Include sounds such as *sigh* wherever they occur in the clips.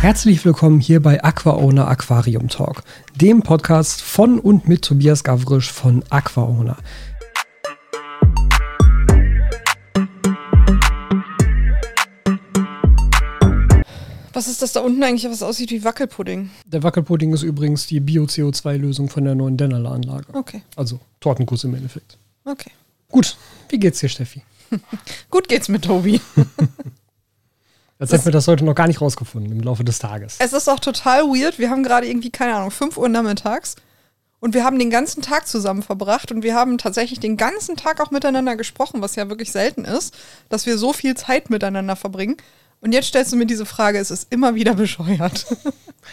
Herzlich willkommen hier bei AquaOwner Aquarium Talk, dem Podcast von und mit Tobias Gavrisch von AquaOwner. Was ist das da unten eigentlich, was aussieht wie Wackelpudding? Der Wackelpudding ist übrigens die Bio-CO2-Lösung von der neuen Dennerler-Anlage. Okay, Also Tortenkuss im Endeffekt. okay. Gut, wie geht's dir, Steffi? *laughs* Gut geht's mit Tobi. *laughs* Als hätten wir das heute noch gar nicht rausgefunden im Laufe des Tages. Es ist auch total weird. Wir haben gerade irgendwie, keine Ahnung, 5 Uhr nachmittags und wir haben den ganzen Tag zusammen verbracht und wir haben tatsächlich den ganzen Tag auch miteinander gesprochen, was ja wirklich selten ist, dass wir so viel Zeit miteinander verbringen. Und jetzt stellst du mir diese Frage, es ist immer wieder *laughs* bescheuert.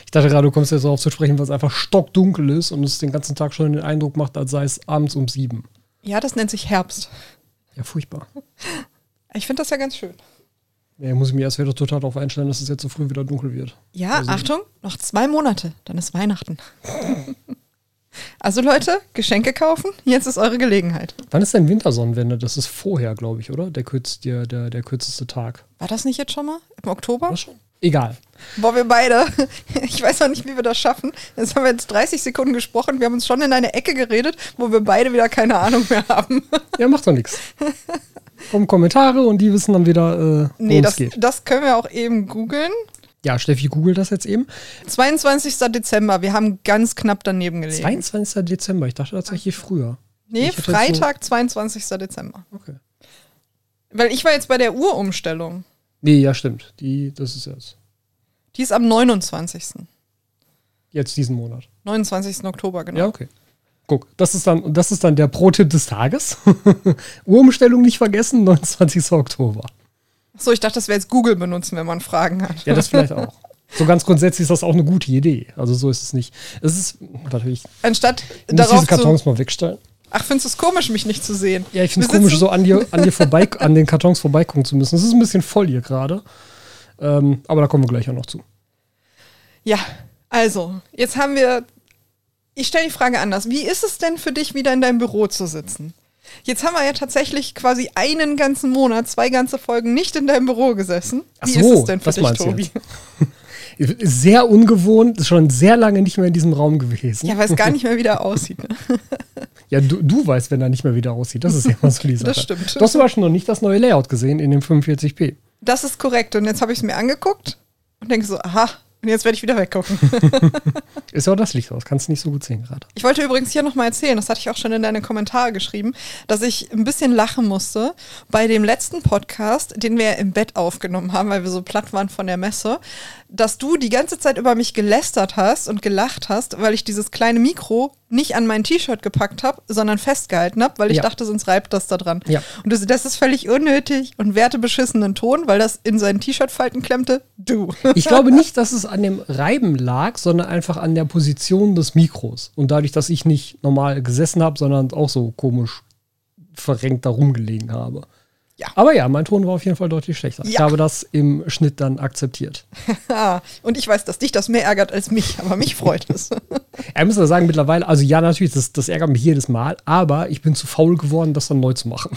Ich dachte gerade, du kommst jetzt darauf zu sprechen, weil es einfach stockdunkel ist und es den ganzen Tag schon den Eindruck macht, als sei es abends um sieben. ja, das nennt sich Herbst. Ja, furchtbar. Ich finde das ja ganz schön. Ja, muss ich mir erst wieder total darauf einstellen, dass es jetzt so früh wieder dunkel wird. Ja, Also- Achtung, noch zwei Monate, dann ist Weihnachten. *laughs* also Leute, Geschenke kaufen, jetzt ist eure Gelegenheit. Wann ist denn Wintersonnenwende? Das ist vorher, glaube ich, oder? Der, kürz, der, der, der kürzeste Tag. War das nicht jetzt schon mal? Im Oktober? Was schon? Egal. Boah, wir beide. *laughs* Ich weiß noch nicht, wie wir das schaffen. Jetzt haben wir jetzt 30 Sekunden gesprochen. Wir haben uns schon in eine Ecke geredet, wo wir beide wieder keine Ahnung mehr haben. Ja, macht doch nichts. *laughs* Kommen Kommentare und die wissen dann wieder, äh, worum Nee, es das, geht. das können wir auch eben googeln. Ja, Steffi googelt das jetzt eben. 22. Dezember. Wir haben ganz knapp daneben gelegen. 22. Dezember. Ich dachte tatsächlich früher. nee, jetzt so- Freitag, 22. Dezember. Okay. Weil ich war jetzt bei der Uhrumstellung. Nee, ja, stimmt. Die, das ist jetzt. Die ist am 29. Jetzt diesen Monat. 29. Oktober, genau. Ja, okay. Guck, das ist dann, das ist dann der Pro-Tipp des Tages. *laughs* Uhrumstellung nicht vergessen, 29. Oktober. So, ich dachte, das wäre jetzt Google benutzen, wenn man Fragen hat. Ja, das vielleicht auch. *laughs* So ganz grundsätzlich ist das auch eine gute Idee. Also so ist es nicht. Es ist natürlich. Anstatt darauf diese Kartons zu. mal wegstellen. Ach, findest du es komisch, mich nicht zu sehen? Ja, ich finde es komisch, so an dir, an dir *laughs* vorbei, an den Kartons vorbeigucken zu müssen. Es ist ein bisschen voll hier gerade. Ähm, aber da kommen wir gleich auch noch zu. Ja, also, jetzt haben wir. Ich stelle die Frage anders. Wie ist es denn für dich, wieder in deinem Büro zu sitzen? Jetzt haben wir ja tatsächlich quasi einen ganzen Monat, zwei ganze Folgen nicht in deinem Büro gesessen. Wie so, ist es denn für dich, Tobi? *laughs* Sehr ungewohnt, ist schon sehr lange nicht mehr in diesem Raum gewesen. Ja, weil es gar nicht mehr wieder aussieht. Ne? *laughs* Ja, du, du weißt, wenn er nicht mehr wieder aussieht. Das ist ja immer so die Sache. Das stimmt. Du hast zum Beispiel noch nicht das neue Layout gesehen in dem 45p. Das ist korrekt. Und jetzt habe ich es mir angeguckt und denke so, aha, und jetzt werde ich wieder weggucken. *laughs* Ist ja auch das Licht aus, kannst du nicht so gut sehen gerade. Ich wollte übrigens hier nochmal erzählen, das hatte ich auch schon in deine Kommentare geschrieben, dass ich ein bisschen lachen musste bei dem letzten Podcast, den wir im Bett aufgenommen haben, weil wir so platt waren von der Messe, dass du die ganze Zeit über mich gelästert hast und gelacht hast, weil ich dieses kleine Mikro nicht an mein T-Shirt gepackt habe, sondern festgehalten habe, weil ich Ja. dachte, sonst reibt das da dran. Ja. Und du, das ist völlig unnötig und wertebeschissenen Ton, weil das in seinen T-Shirt-Falten klemmte. Du. Ich glaube nicht, dass es an dem Reiben lag, sondern einfach an der Position des Mikros. Und dadurch, dass ich nicht normal gesessen habe, sondern auch so komisch verrenkt da rumgelegen habe. Ja. Aber ja, mein Ton war auf jeden Fall deutlich schlechter. Ich Ja. habe das im Schnitt dann akzeptiert. *laughs* Und ich weiß, dass dich das mehr ärgert als mich, aber mich freut es. *laughs* Er muss ja sagen, mittlerweile, also ja, natürlich, das, das ärgert mich jedes Mal, aber ich bin zu faul geworden, das dann neu zu machen.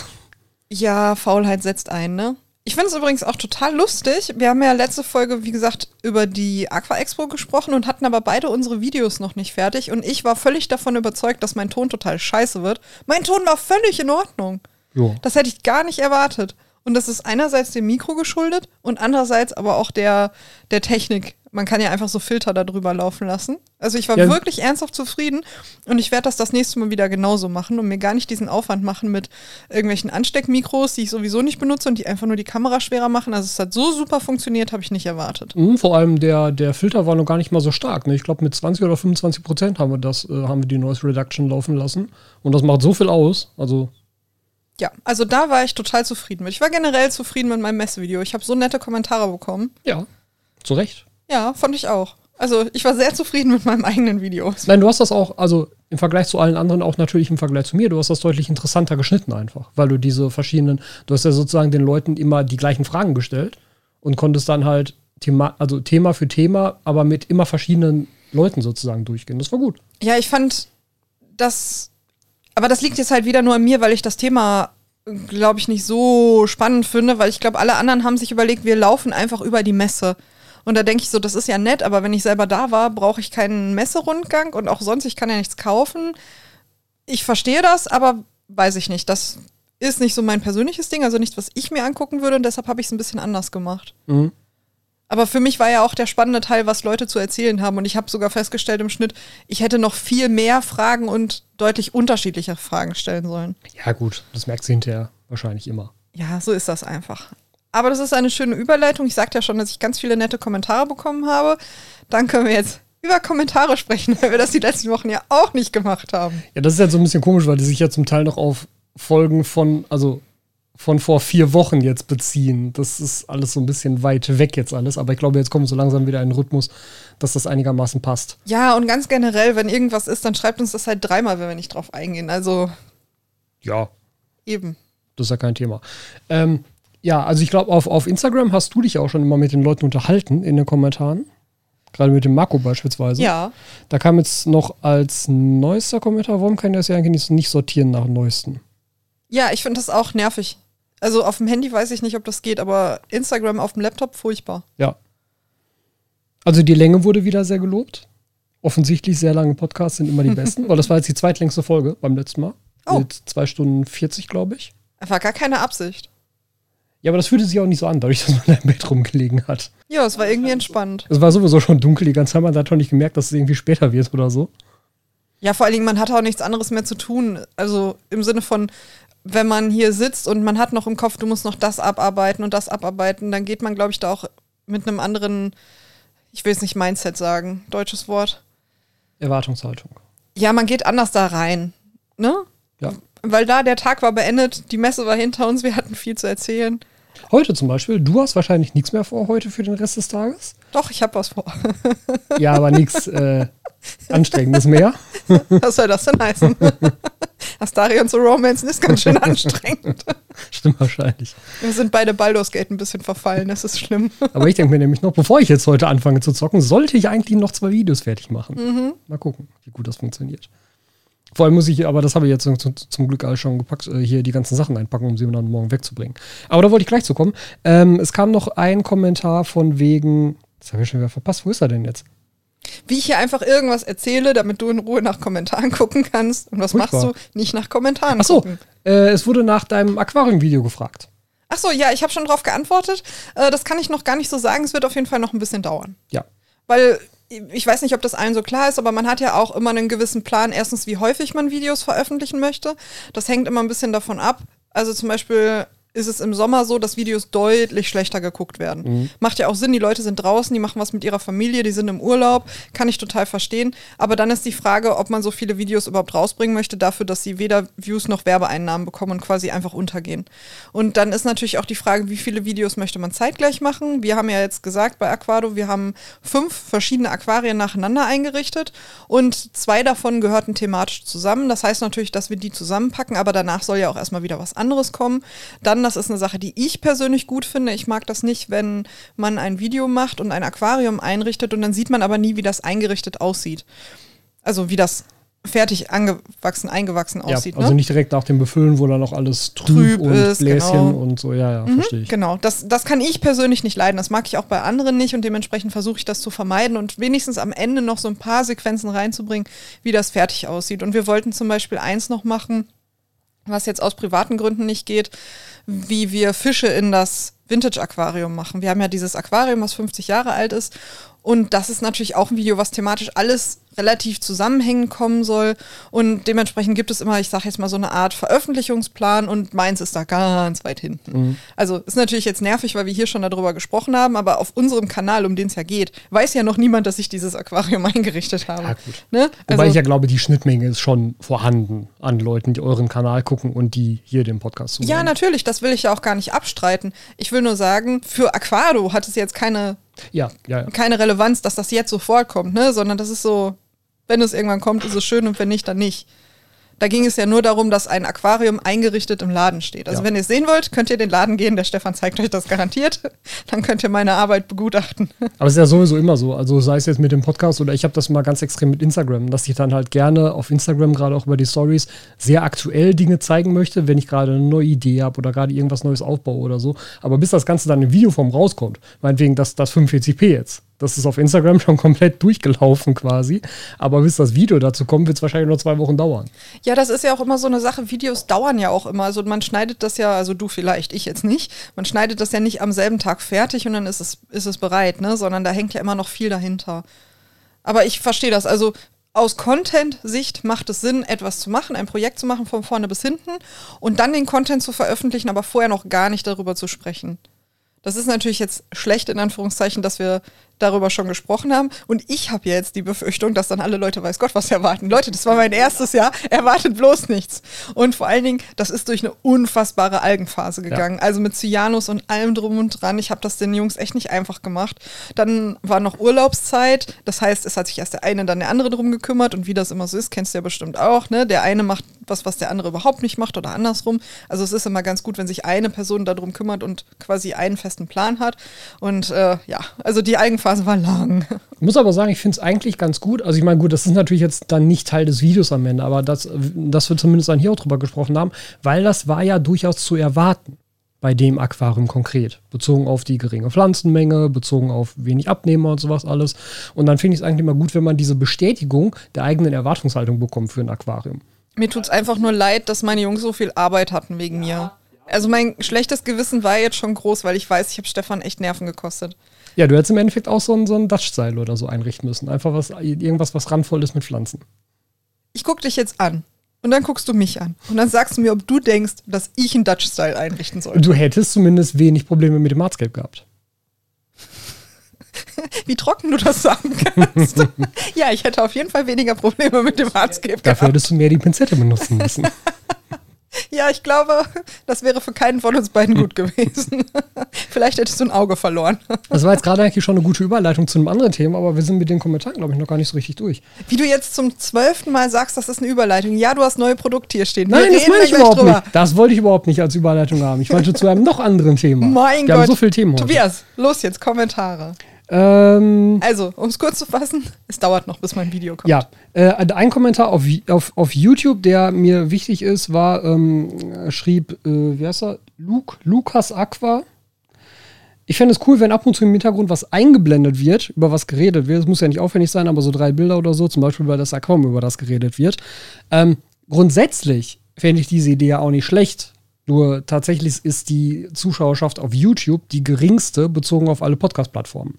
Ja, Faulheit setzt ein, ne? Ich finde es übrigens auch total lustig. Wir haben ja letzte Folge, wie gesagt, über die Aqua Expo gesprochen und hatten aber beide unsere Videos noch nicht fertig. Und ich war völlig davon überzeugt, dass mein Ton total scheiße wird. Mein Ton war völlig in Ordnung. Jo. Das hätte ich gar nicht erwartet. Und das ist einerseits dem Mikro geschuldet und andererseits aber auch der, der Technik. Man kann ja einfach so Filter darüber laufen lassen. Also ich war Ja. wirklich ernsthaft zufrieden und ich werde das das nächste Mal wieder genauso machen und mir gar nicht diesen Aufwand machen mit irgendwelchen Ansteckmikros, die ich sowieso nicht benutze und die einfach nur die Kamera schwerer machen. Also es hat so super funktioniert, habe ich nicht erwartet. Mhm, vor allem der, der Filter war noch gar nicht mal so stark. Ne? Ich glaube, mit 20 oder 25 Prozent haben wir das, äh, haben wir die Noise Reduction laufen lassen. Und das macht so viel aus. Also, Ja, also da war ich total zufrieden mit. Ich war generell zufrieden mit meinem Messevideo. Ich habe so nette Kommentare bekommen. ja, zu Recht. Ja, fand ich auch. Also ich war sehr zufrieden mit meinem eigenen Video. Nein, du hast das auch, also im Vergleich zu allen anderen, auch natürlich im Vergleich zu mir, du hast das deutlich interessanter geschnitten einfach, weil du diese verschiedenen, du hast ja sozusagen den Leuten immer die gleichen Fragen gestellt und konntest dann halt Thema, also Thema für Thema, aber mit immer verschiedenen Leuten sozusagen durchgehen. Das war gut. Ja, ich fand das, aber das liegt jetzt halt wieder nur an mir, weil ich das Thema, glaube ich, nicht so spannend finde, weil ich glaube, alle anderen haben sich überlegt, wir laufen einfach über die Messe. Und da denke ich so, das ist ja nett, aber wenn ich selber da war, brauche ich keinen Messerundgang und auch sonst, ich kann ja nichts kaufen. Ich verstehe das, aber weiß ich nicht. Das ist nicht so mein persönliches Ding, also nichts, was ich mir angucken würde und deshalb habe ich es ein bisschen anders gemacht. Mhm. Aber für mich war ja auch der spannende Teil, was Leute zu erzählen haben. Und ich habe sogar festgestellt im Schnitt, ich hätte noch viel mehr Fragen und deutlich unterschiedliche Fragen stellen sollen. Ja, gut, das merkt sie hinterher wahrscheinlich immer. Ja, so ist das einfach. Aber das ist eine schöne Überleitung. Ich sagte ja schon, dass ich ganz viele nette Kommentare bekommen habe. Dann können wir jetzt über Kommentare sprechen, *laughs* weil wir das die letzten Wochen ja auch nicht gemacht haben. Ja, das ist ja so ein bisschen komisch, weil die sich ja zum Teil noch auf Folgen von, also von vor vier Wochen jetzt beziehen. Das ist alles so ein bisschen weit weg jetzt alles, aber ich glaube, jetzt kommen so langsam wieder in den Rhythmus, dass das einigermaßen passt. Ja, und ganz generell, wenn irgendwas ist, dann schreibt uns das halt dreimal, wenn wir nicht drauf eingehen. Also Ja, eben. das ist ja kein Thema. Ähm, ja, also ich glaube, auf, auf Instagram hast du dich auch schon immer mit den Leuten unterhalten in den Kommentaren. Gerade mit dem Marco beispielsweise. Ja. Da kam jetzt noch als neuester Kommentar, warum kann ich das ja eigentlich nicht- nicht sortieren nach neuesten? Ja, ich finde das auch nervig. Also auf dem Handy weiß ich nicht, ob das geht, aber Instagram auf dem Laptop furchtbar. Ja. Also die Länge wurde wieder sehr gelobt. Offensichtlich sehr lange Podcasts sind immer die besten, *laughs* weil das war jetzt die zweitlängste Folge beim letzten Mal. Oh. Mit zwei Stunden 40, glaube ich. War gar keine Absicht. Ja, aber das fühlte sich auch nicht so an, dadurch, *laughs* dass man da im Bett rumgelegen hat. Ja, es war irgendwie entspannt. Es war sowieso schon dunkel die ganze Zeit, man hat doch nicht gemerkt, dass es irgendwie später wird oder so. Ja, vor allen Dingen, man hat auch nichts anderes mehr zu tun. Also im Sinne von, wenn man hier sitzt und man hat noch im Kopf, du musst noch das abarbeiten und das abarbeiten, dann geht man, glaube ich, da auch mit einem anderen, ich will es nicht Mindset sagen, deutsches Wort. Erwartungshaltung. Ja, man geht anders da rein. Ne? Ja. Weil da der Tag war beendet, die Messe war hinter uns, wir hatten viel zu erzählen. Heute zum Beispiel, du hast wahrscheinlich nichts mehr vor heute für den Rest des Tages. Doch, ich habe was vor. Ja, aber *laughs* nichts äh, Anstrengendes mehr. *laughs* Was soll das denn heißen? *laughs* Astarion zu Romancen ist ganz schön anstrengend. *laughs* Stimmt wahrscheinlich. Wir sind beide Baldur's Gate ein bisschen verfallen, das ist schlimm. Aber ich denke mir nämlich noch, bevor ich jetzt heute anfange zu zocken, sollte ich eigentlich noch zwei Videos fertig machen. Mal gucken, wie gut das funktioniert. Vor allem muss ich, aber das habe ich jetzt zum, zum Glück alles schon gepackt, äh, hier die ganzen Sachen einpacken, um sie dann morgen wegzubringen. Aber da wollte ich gleich zu kommen. Ähm, es kam noch ein Kommentar von wegen, das habe ich schon wieder verpasst, wo ist er denn jetzt? Wie ich hier einfach irgendwas erzähle, damit du in Ruhe nach Kommentaren *laughs* gucken kannst. Und was Furchtbar. machst du? Nicht nach Kommentaren Ach so, gucken. äh, es wurde nach deinem Aquarium-Video gefragt. Ach so, ja, ich habe schon drauf geantwortet. Äh, das kann ich noch gar nicht so sagen. Es wird auf jeden Fall noch ein bisschen dauern. Ja. Weil ich weiß nicht, ob das allen so klar ist, aber man hat ja auch immer einen gewissen Plan. Erstens, wie häufig man Videos veröffentlichen möchte. Das hängt immer ein bisschen davon ab. Also zum Beispiel ist es im Sommer so, dass Videos deutlich schlechter geguckt werden. Macht ja auch Sinn, die Leute sind draußen, die machen was mit ihrer Familie, die sind im Urlaub, kann ich total verstehen. Aber dann ist die Frage, ob man so viele Videos überhaupt rausbringen möchte, dafür, dass sie weder Views noch Werbeeinnahmen bekommen und quasi einfach untergehen. Und dann ist natürlich auch die Frage, wie viele Videos möchte man zeitgleich machen. Wir haben ja jetzt gesagt bei Aquado, wir haben fünf verschiedene Aquarien nacheinander eingerichtet und zwei davon gehörten thematisch zusammen. Das heißt natürlich, dass wir die zusammenpacken, aber danach soll ja auch erstmal wieder was anderes kommen. Dann, das ist eine Sache, die ich persönlich gut finde. Ich mag das nicht, wenn man ein Video macht und ein Aquarium einrichtet und dann sieht man aber nie, wie das eingerichtet aussieht. Also wie das fertig angewachsen, eingewachsen Ja, aussieht. also ne? nicht direkt nach dem Befüllen, wo dann noch alles trüb, Trüb und ist, Bläschen genau. und so. Ja, ja, verstehe ich. Genau, das, das kann ich persönlich nicht leiden. Das mag ich auch bei anderen nicht und dementsprechend versuche ich das zu vermeiden und wenigstens am Ende noch so ein paar Sequenzen reinzubringen, wie das fertig aussieht. Und wir wollten zum Beispiel eins noch machen, was jetzt aus privaten Gründen nicht geht, wie wir Fische in das Vintage-Aquarium machen. Wir haben ja dieses Aquarium, was 50 Jahre alt ist. Und das ist natürlich auch ein Video, was thematisch alles relativ zusammenhängend kommen soll. Und dementsprechend gibt es immer, ich sage jetzt mal so eine Art Veröffentlichungsplan und meins ist da ganz weit hinten. Also ist natürlich jetzt nervig, weil wir hier schon darüber gesprochen haben, aber auf unserem Kanal, um den es ja geht, weiß ja noch niemand, dass ich dieses Aquarium *laughs* eingerichtet habe. Ja, gut. Ne? Wobei Also- ich ja glaube, die Schnittmenge ist schon vorhanden an Leuten, die euren Kanal gucken und die hier den Podcast zuhören. Ja, natürlich, das will ich ja auch gar nicht abstreiten. Ich will nur sagen, für Aquado hat es jetzt keine, Ja, ja, ja. keine Relevanz, dass das jetzt sofort kommt, ne? Sondern das ist so, wenn es irgendwann kommt, ist es schön und wenn nicht, dann nicht. Da ging es ja nur darum, dass ein Aquarium eingerichtet im Laden steht. Also Ja. wenn ihr es sehen wollt, könnt ihr in den Laden gehen. Der Stefan zeigt euch das garantiert. *laughs* Dann könnt ihr meine Arbeit begutachten. *laughs* Aber es ist ja sowieso immer so. Also sei es jetzt mit dem Podcast oder ich habe das mal ganz extrem mit Instagram, dass ich dann halt gerne auf Instagram, gerade auch über die Stories, sehr aktuell Dinge zeigen möchte, wenn ich gerade eine neue Idee habe oder gerade irgendwas Neues aufbaue oder so. Aber bis das Ganze dann in Videoform rauskommt, meinetwegen das, das 45p jetzt, das ist auf Instagram schon komplett durchgelaufen quasi. Aber bis das Video dazu kommt, wird es wahrscheinlich noch zwei Wochen dauern. Ja, das ist ja auch immer so eine Sache. Videos dauern ja auch immer. Also man schneidet das ja, also du vielleicht, ich jetzt nicht. Man schneidet das ja nicht am selben Tag fertig und dann ist es, ist es bereit, ne? Sondern da hängt ja immer noch viel dahinter. Aber ich verstehe das. Also aus Content-Sicht macht es Sinn, etwas zu machen, ein Projekt zu machen von vorne bis hinten und dann den Content zu veröffentlichen, aber vorher noch gar nicht darüber zu sprechen. Das ist natürlich jetzt schlecht in Anführungszeichen, dass wir darüber schon gesprochen haben. Und ich habe ja jetzt die Befürchtung, dass dann alle Leute, weiß Gott, was erwarten. Leute, das war mein erstes Jahr, erwartet bloß nichts. Und vor allen Dingen, das ist durch eine unfassbare Algenphase gegangen. Also mit Cyanus und allem drum und dran. Ich habe das den Jungs echt nicht einfach gemacht. Dann war noch Urlaubszeit. Das heißt, es hat sich erst der eine, dann der andere drum gekümmert. Und wie das immer so ist, kennst du ja bestimmt auch. Ne? Der eine macht was, was der andere überhaupt nicht macht oder andersrum. Also es ist immer ganz gut, wenn sich eine Person darum kümmert und quasi einen festen Plan hat. Und äh, ja, also die Algenphase war lang. Ich muss aber sagen, ich finde es eigentlich ganz gut. Also ich meine, gut, das ist natürlich jetzt dann nicht Teil des Videos am Ende, aber das, dass wir zumindest dann hier auch drüber gesprochen haben, weil das war ja durchaus zu erwarten bei dem Aquarium konkret. Bezogen auf die geringe Pflanzenmenge, bezogen auf wenig Abnehmer und sowas alles. Und dann finde ich es eigentlich immer gut, wenn man diese Bestätigung der eigenen Erwartungshaltung bekommt für ein Aquarium. Mir tut's einfach nur leid, dass meine Jungs so viel Arbeit hatten wegen mir. Also mein schlechtes Gewissen war jetzt schon groß, weil ich weiß, ich habe Stefan echt Nerven gekostet. Ja, du hättest im Endeffekt auch so ein, so ein Dutch-Style oder so einrichten müssen. Einfach was, irgendwas, was randvoll ist mit Pflanzen. Ich guck dich jetzt an und dann guckst du mich an und dann sagst du mir, ob du denkst, dass ich einen Dutch-Style einrichten soll. Du hättest zumindest wenig Probleme mit dem Hardscape gehabt. *laughs* Wie trocken du das sagen kannst. *laughs* ja, ich hätte auf jeden Fall weniger Probleme mit dem Hardscape Dafür gehabt. hättest du mehr die Pinzette benutzen müssen. *laughs* *laughs* Ja, ich glaube, das wäre für keinen von uns beiden gut gewesen. *laughs* Vielleicht hättest du ein Auge verloren. *laughs* Das war jetzt gerade eigentlich schon eine gute Überleitung zu einem anderen Thema, aber wir sind mit den Kommentaren, glaube ich, noch gar nicht so richtig durch. Wie du jetzt zum zwölften Mal sagst, das ist eine Überleitung. Ja, du hast neue Produkte hier stehen. Wir Nein, das meine ich überhaupt drüber. nicht. Das wollte ich überhaupt nicht als Überleitung haben. Ich wollte zu einem noch anderen Thema. Mein wir Gott. haben so viele Themen heute. Tobias, los jetzt, Kommentare. Ähm, Also, um es kurz zu fassen, es dauert noch, bis mein Video kommt. ja, äh, ein Kommentar auf, auf, auf YouTube, der mir wichtig ist, war, ähm, schrieb, äh, wie heißt er? Luke, Lukas Aqua. Ich fände es cool, wenn ab und zu im Hintergrund was eingeblendet wird, über was geredet wird. Es muss ja nicht aufwendig sein, aber so drei Bilder oder so, zum Beispiel über das Aquarium, über das geredet wird. Ähm, grundsätzlich fände ich diese Idee ja auch nicht schlecht. Nur tatsächlich ist die Zuschauerschaft auf YouTube die geringste bezogen auf alle Podcast-Plattformen.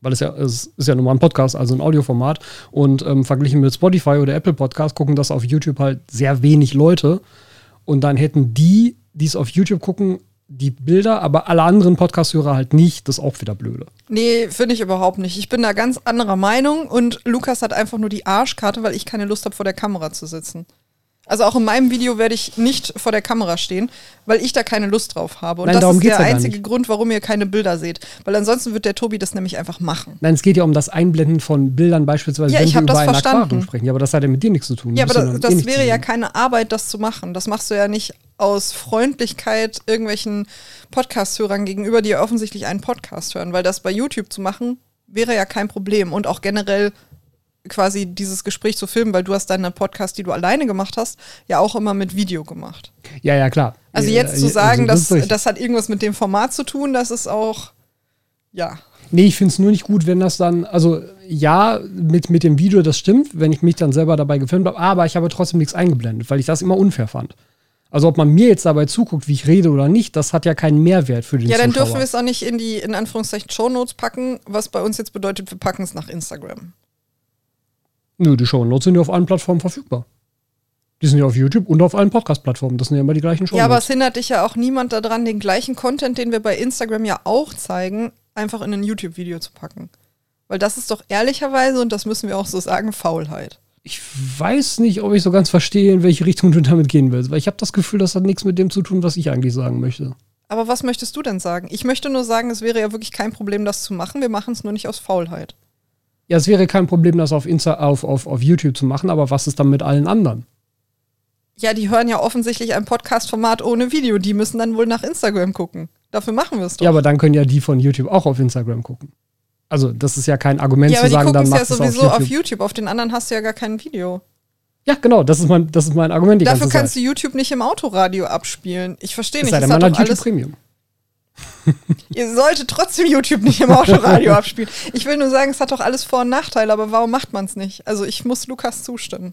Weil es ja, es ist ja nun mal ein Podcast, also ein Audioformat. Und ähm, verglichen mit Spotify oder Apple Podcast gucken das auf YouTube halt sehr wenig Leute. Und dann hätten die, die es auf YouTube gucken, die Bilder, aber alle anderen Podcast-Hörer halt nicht. Das ist auch wieder blöde. Nee, finde ich überhaupt nicht. Ich bin da ganz anderer Meinung und Lukas hat einfach nur die Arschkarte, weil ich keine Lust habe, vor der Kamera zu sitzen. Also auch in meinem Video werde ich nicht vor der Kamera stehen, weil ich da keine Lust drauf habe. Und Nein, das ist der ja einzige. Grund, warum ihr keine Bilder seht. Weil ansonsten wird der Tobi das nämlich einfach machen. Nein, es geht ja um das Einblenden von Bildern beispielsweise, Ja, wenn ich wir über das ein verstanden. Aquarium sprechen. Ja, aber das hat ja mit dir nichts zu tun. Ja, aber das, eh das nicht wäre ja keine Arbeit, das zu machen. Das machst du ja nicht aus Freundlichkeit irgendwelchen Podcast-Hörern gegenüber, die ja offensichtlich einen Podcast hören. Weil das bei YouTube zu machen, wäre ja kein Problem. Und auch generell quasi dieses Gespräch zu filmen, weil du hast deine Podcast, die du alleine gemacht hast, ja auch immer mit Video gemacht. Ja, ja, klar. Also Ja, jetzt zu ja, sagen, also ist dass das hat irgendwas mit dem Format zu tun, das ist auch, ja. Nee, ich finde es nur nicht gut, wenn das dann, also ja, mit, mit dem Video, das stimmt, wenn ich mich dann selber dabei gefilmt habe, aber ich habe trotzdem nichts eingeblendet, weil ich das immer unfair fand. Also ob man mir jetzt dabei zuguckt, wie ich rede oder nicht, das hat ja keinen Mehrwert für den Ja, dann Zuschauer. dürfen wir es auch nicht in die, in Anführungszeichen, Shownotes packen, was bei uns jetzt bedeutet, wir packen es nach Instagram. Nö, die Shownotes sind ja auf allen Plattformen verfügbar. Die sind ja auf YouTube und auf allen Podcast-Plattformen. Das sind ja immer die gleichen Shownotes. Ja, aber es hindert dich ja auch niemand daran, den gleichen Content, den wir bei Instagram ja auch zeigen, einfach in ein YouTube-Video zu packen. Weil das ist doch ehrlicherweise, und das müssen wir auch so sagen, Faulheit. ich weiß nicht, ob ich so ganz verstehe, in welche Richtung du damit gehen willst. Weil ich habe das Gefühl, das hat nichts mit dem zu tun, was ich eigentlich sagen möchte. Aber was möchtest du denn sagen? Ich möchte nur sagen, es wäre ja wirklich kein Problem, das zu machen. Wir machen es nur nicht aus Faulheit. Ja, es wäre kein Problem, das auf, Insta auf, auf, auf YouTube zu machen, aber was ist dann mit allen anderen? Ja, die hören ja offensichtlich ein Podcast-Format ohne Video. Die müssen dann wohl nach Instagram gucken. Dafür machen wir es doch. Ja, aber dann können ja die von YouTube auch auf Instagram gucken. Also, das ist ja kein Argument ja, zu sagen, dann ja mach es sowieso auf YouTube. auf YouTube. Auf den anderen hast du ja gar kein Video. Ja, genau, das ist mein, das ist mein Argument. Dafür kannst Zeit. du YouTube nicht im Autoradio abspielen. Ich verstehe Es nicht. sei denn, man hat YouTube alles, Premium. *laughs* ihr solltet trotzdem YouTube nicht im Autoradio *laughs* abspielen. Ich will nur sagen, es hat doch alles Vor- und Nachteile, aber warum macht man es nicht? Also ich muss Lukas zustimmen.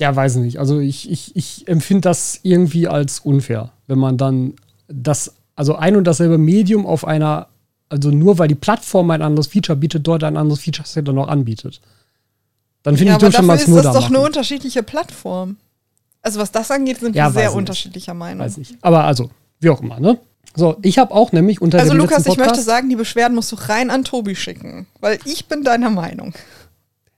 Ja, weiß nicht. Also ich, ich, ich empfinde das irgendwie als unfair, wenn man dann das, also ein und dasselbe Medium auf einer, also nur weil die Plattform ein anderes Feature bietet, dort ein anderes Feature dann noch anbietet. Dann finde Ja, ich, aber dürfte man es ist nur das da doch eine machen. unterschiedliche Plattform. Also was das angeht, sind Ja, wir sehr ich unterschiedlicher Meinung. Weiß nicht. Aber also, wie auch immer, ne? So, ich habe auch nämlich unter Also dem Lukas, letzten ich möchte Podcast, sagen, die Beschwerden musst du rein an Tobi schicken, weil ich bin deiner Meinung.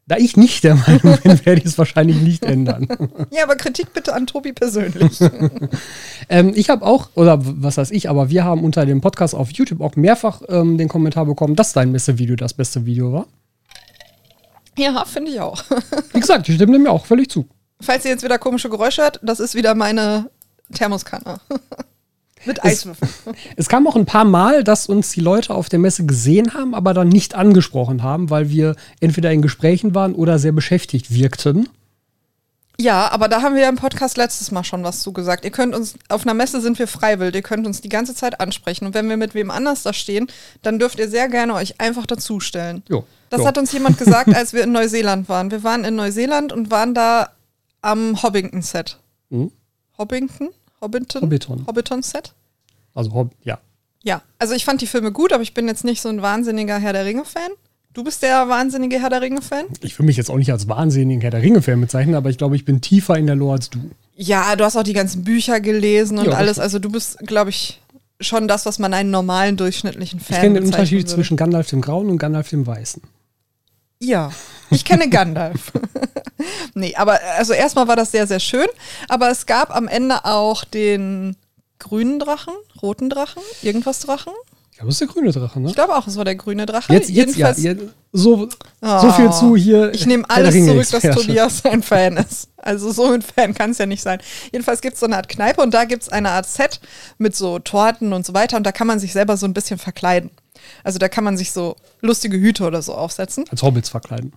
da ich nicht der *laughs* Meinung bin, werde ich es wahrscheinlich nicht ändern. Ja, aber Kritik bitte an Tobi persönlich. *laughs* Ähm, ich habe auch, oder was weiß ich, aber wir haben unter dem Podcast auf YouTube auch mehrfach ähm, den Kommentar bekommen, dass dein Messevideo das beste Video war. ja, finde ich auch. Wie gesagt, ich stimme dem ja auch völlig zu. Falls ihr jetzt wieder komische Geräusche hört, das ist wieder meine Thermoskanne. Mit Es- Eiswürfeln. *laughs* Es kam auch ein paar Mal, dass uns die Leute auf der Messe gesehen haben, aber dann nicht angesprochen haben, weil wir entweder in Gesprächen waren oder sehr beschäftigt wirkten. Ja, aber da haben wir ja im Podcast letztes Mal schon was zugesagt. Ihr könnt uns, auf einer Messe sind wir freiwillig, ihr könnt uns die ganze Zeit ansprechen. Und wenn wir mit wem anders da stehen, dann dürft ihr sehr gerne euch einfach dazustellen. Jo. Das jo. hat uns jemand gesagt, als wir in Neuseeland waren. Wir waren in Neuseeland und waren da am Hobbington-Set. Mhm. Hobbington? Hobbiton? Hobbiton. Hobbiton-Set? Also, Hob- ja. Ja, also ich fand die Filme gut, aber ich bin jetzt nicht so ein wahnsinniger Herr der Ringe-Fan. Du bist der wahnsinnige Herr der Ringe-Fan? Ich will mich jetzt auch nicht als wahnsinnigen Herr der Ringe-Fan bezeichnen, aber ich glaube, ich bin tiefer in der Lore als du. Ja, du hast auch die ganzen Bücher gelesen und Ja, alles. Also du bist, glaube ich, schon das, was man einen normalen, durchschnittlichen Fan Ich kenne den Unterschied würde. zwischen Gandalf dem Grauen und Gandalf dem Weißen. Ja, ich kenne Gandalf. *laughs* nee, aber also erstmal war das sehr, sehr schön. Aber es gab am Ende auch den grünen Drachen, roten Drachen, irgendwas Drachen. Ich glaube, das ist der grüne Drache, ne? Ich glaube auch, es war der grüne Drache. Jetzt, jetzt, ja, Jedenfalls- jetzt so, so Oh, viel zu hier. Ich nehme der alles zurück, dass. Tobias ein Fan ist. Also so ein Fan kann es ja nicht sein. Jedenfalls gibt es so eine Art Kneipe und da gibt es eine Art Set mit so Torten und so weiter und da kann man sich selber so ein bisschen verkleiden. Also da kann man sich so lustige Hüte oder so aufsetzen. Als Hobbits verkleiden.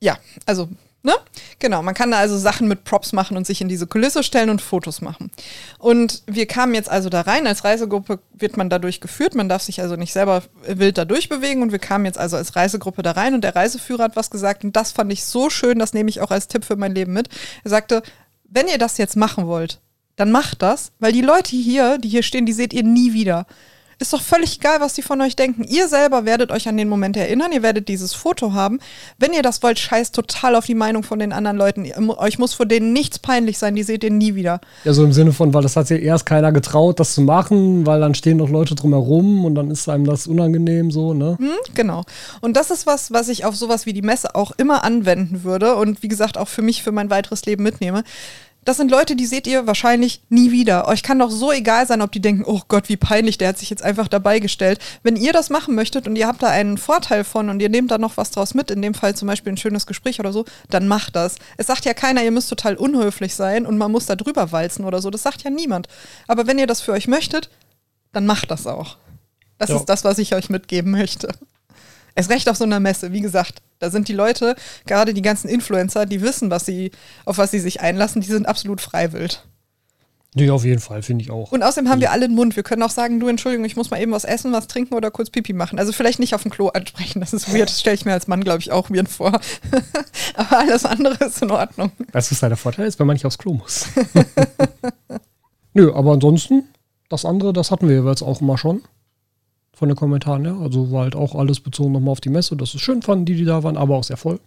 Ja, also, ne? Genau, man kann da also Sachen mit Props machen und sich in diese Kulisse stellen und Fotos machen. Und wir kamen jetzt also da rein. Als Reisegruppe wird man dadurch geführt. Man darf sich also nicht selber wild da durchbewegen. Und wir kamen jetzt also als Reisegruppe da rein und der Reiseführer hat was gesagt. Und das fand ich so schön, das nehme ich auch als Tipp für mein Leben mit. Er sagte, wenn ihr das jetzt machen wollt, dann macht das, weil die Leute hier, die hier stehen, die seht ihr nie wieder. Ist doch völlig egal, was die von euch denken. Ihr selber werdet euch an den Moment erinnern, ihr werdet dieses Foto haben. Wenn ihr das wollt, scheißt total auf die Meinung von den anderen Leuten. Euch muss vor denen nichts peinlich sein, die seht ihr nie wieder. Ja, so im Sinne von, weil das hat sich erst keiner getraut, das zu machen, weil dann stehen noch Leute drumherum und dann ist einem das unangenehm so, ne? Hm, genau. Und das ist was, was ich auf sowas wie die Messe auch immer anwenden würde und wie gesagt auch für mich, für mein weiteres Leben mitnehme. Das sind Leute, die seht ihr wahrscheinlich nie wieder. Euch kann doch so egal sein, ob die denken, oh Gott, wie peinlich, der hat sich jetzt einfach dabei gestellt. Wenn ihr das machen möchtet und ihr habt da einen Vorteil von und ihr nehmt da noch was draus mit, in dem Fall zum Beispiel ein schönes Gespräch oder so, dann macht das. Es sagt ja keiner, ihr müsst total unhöflich sein und man muss da drüber walzen oder so. Das sagt ja niemand. Aber wenn ihr das für euch möchtet, dann macht das auch. Das Ja. ist das, was ich euch mitgeben möchte. Es recht auf so einer Messe, wie gesagt, da sind die Leute, gerade die ganzen Influencer, die wissen, was sie, auf was sie sich einlassen, die sind absolut freiwillig. Nee, auf jeden Fall, finde ich auch. Und außerdem haben wir alle einen Mund. Wir können auch sagen, du, Entschuldigung, ich muss mal eben was essen, was trinken oder kurz Pipi machen. Also vielleicht nicht auf dem Klo ansprechen, das ist weird. Das stelle ich mir als Mann, glaube ich, auch weird vor. *laughs* Aber alles andere ist in Ordnung. Weißt du, was da der Vorteil ist, wenn man nicht aufs Klo muss? *laughs* Nö, aber ansonsten, das andere, das hatten wir jeweils auch immer schon. Von den Kommentaren her. Also war halt auch alles bezogen nochmal auf die Messe. Das ist schön fanden, die, die da waren, aber auch sehr voll.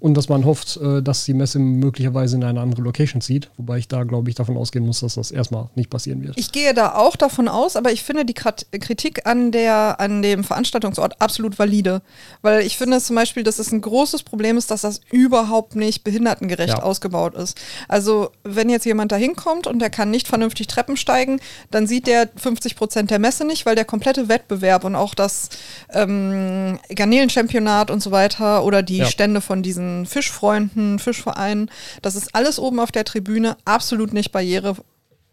Und dass man hofft, äh, dass die Messe möglicherweise in eine andere Location zieht. Wobei ich da, glaube ich, davon ausgehen muss, dass das erstmal nicht passieren wird. Ich gehe da auch davon aus, aber ich finde die Kritik an, der, an dem Veranstaltungsort absolut valide. Weil ich finde zum Beispiel, dass es ein großes Problem ist, dass das überhaupt nicht behindertengerecht Ja. ausgebaut ist. Also, wenn jetzt jemand da hinkommt und der kann nicht vernünftig Treppen steigen, dann sieht der 50 Prozent der Messe nicht, weil der komplette Wettbewerb und auch das ähm, Garnelenchampionat und so weiter oder die Ja. Stände von von diesen Fischfreunden, Fischvereinen. Das ist alles oben auf der Tribüne, absolut nicht barriere,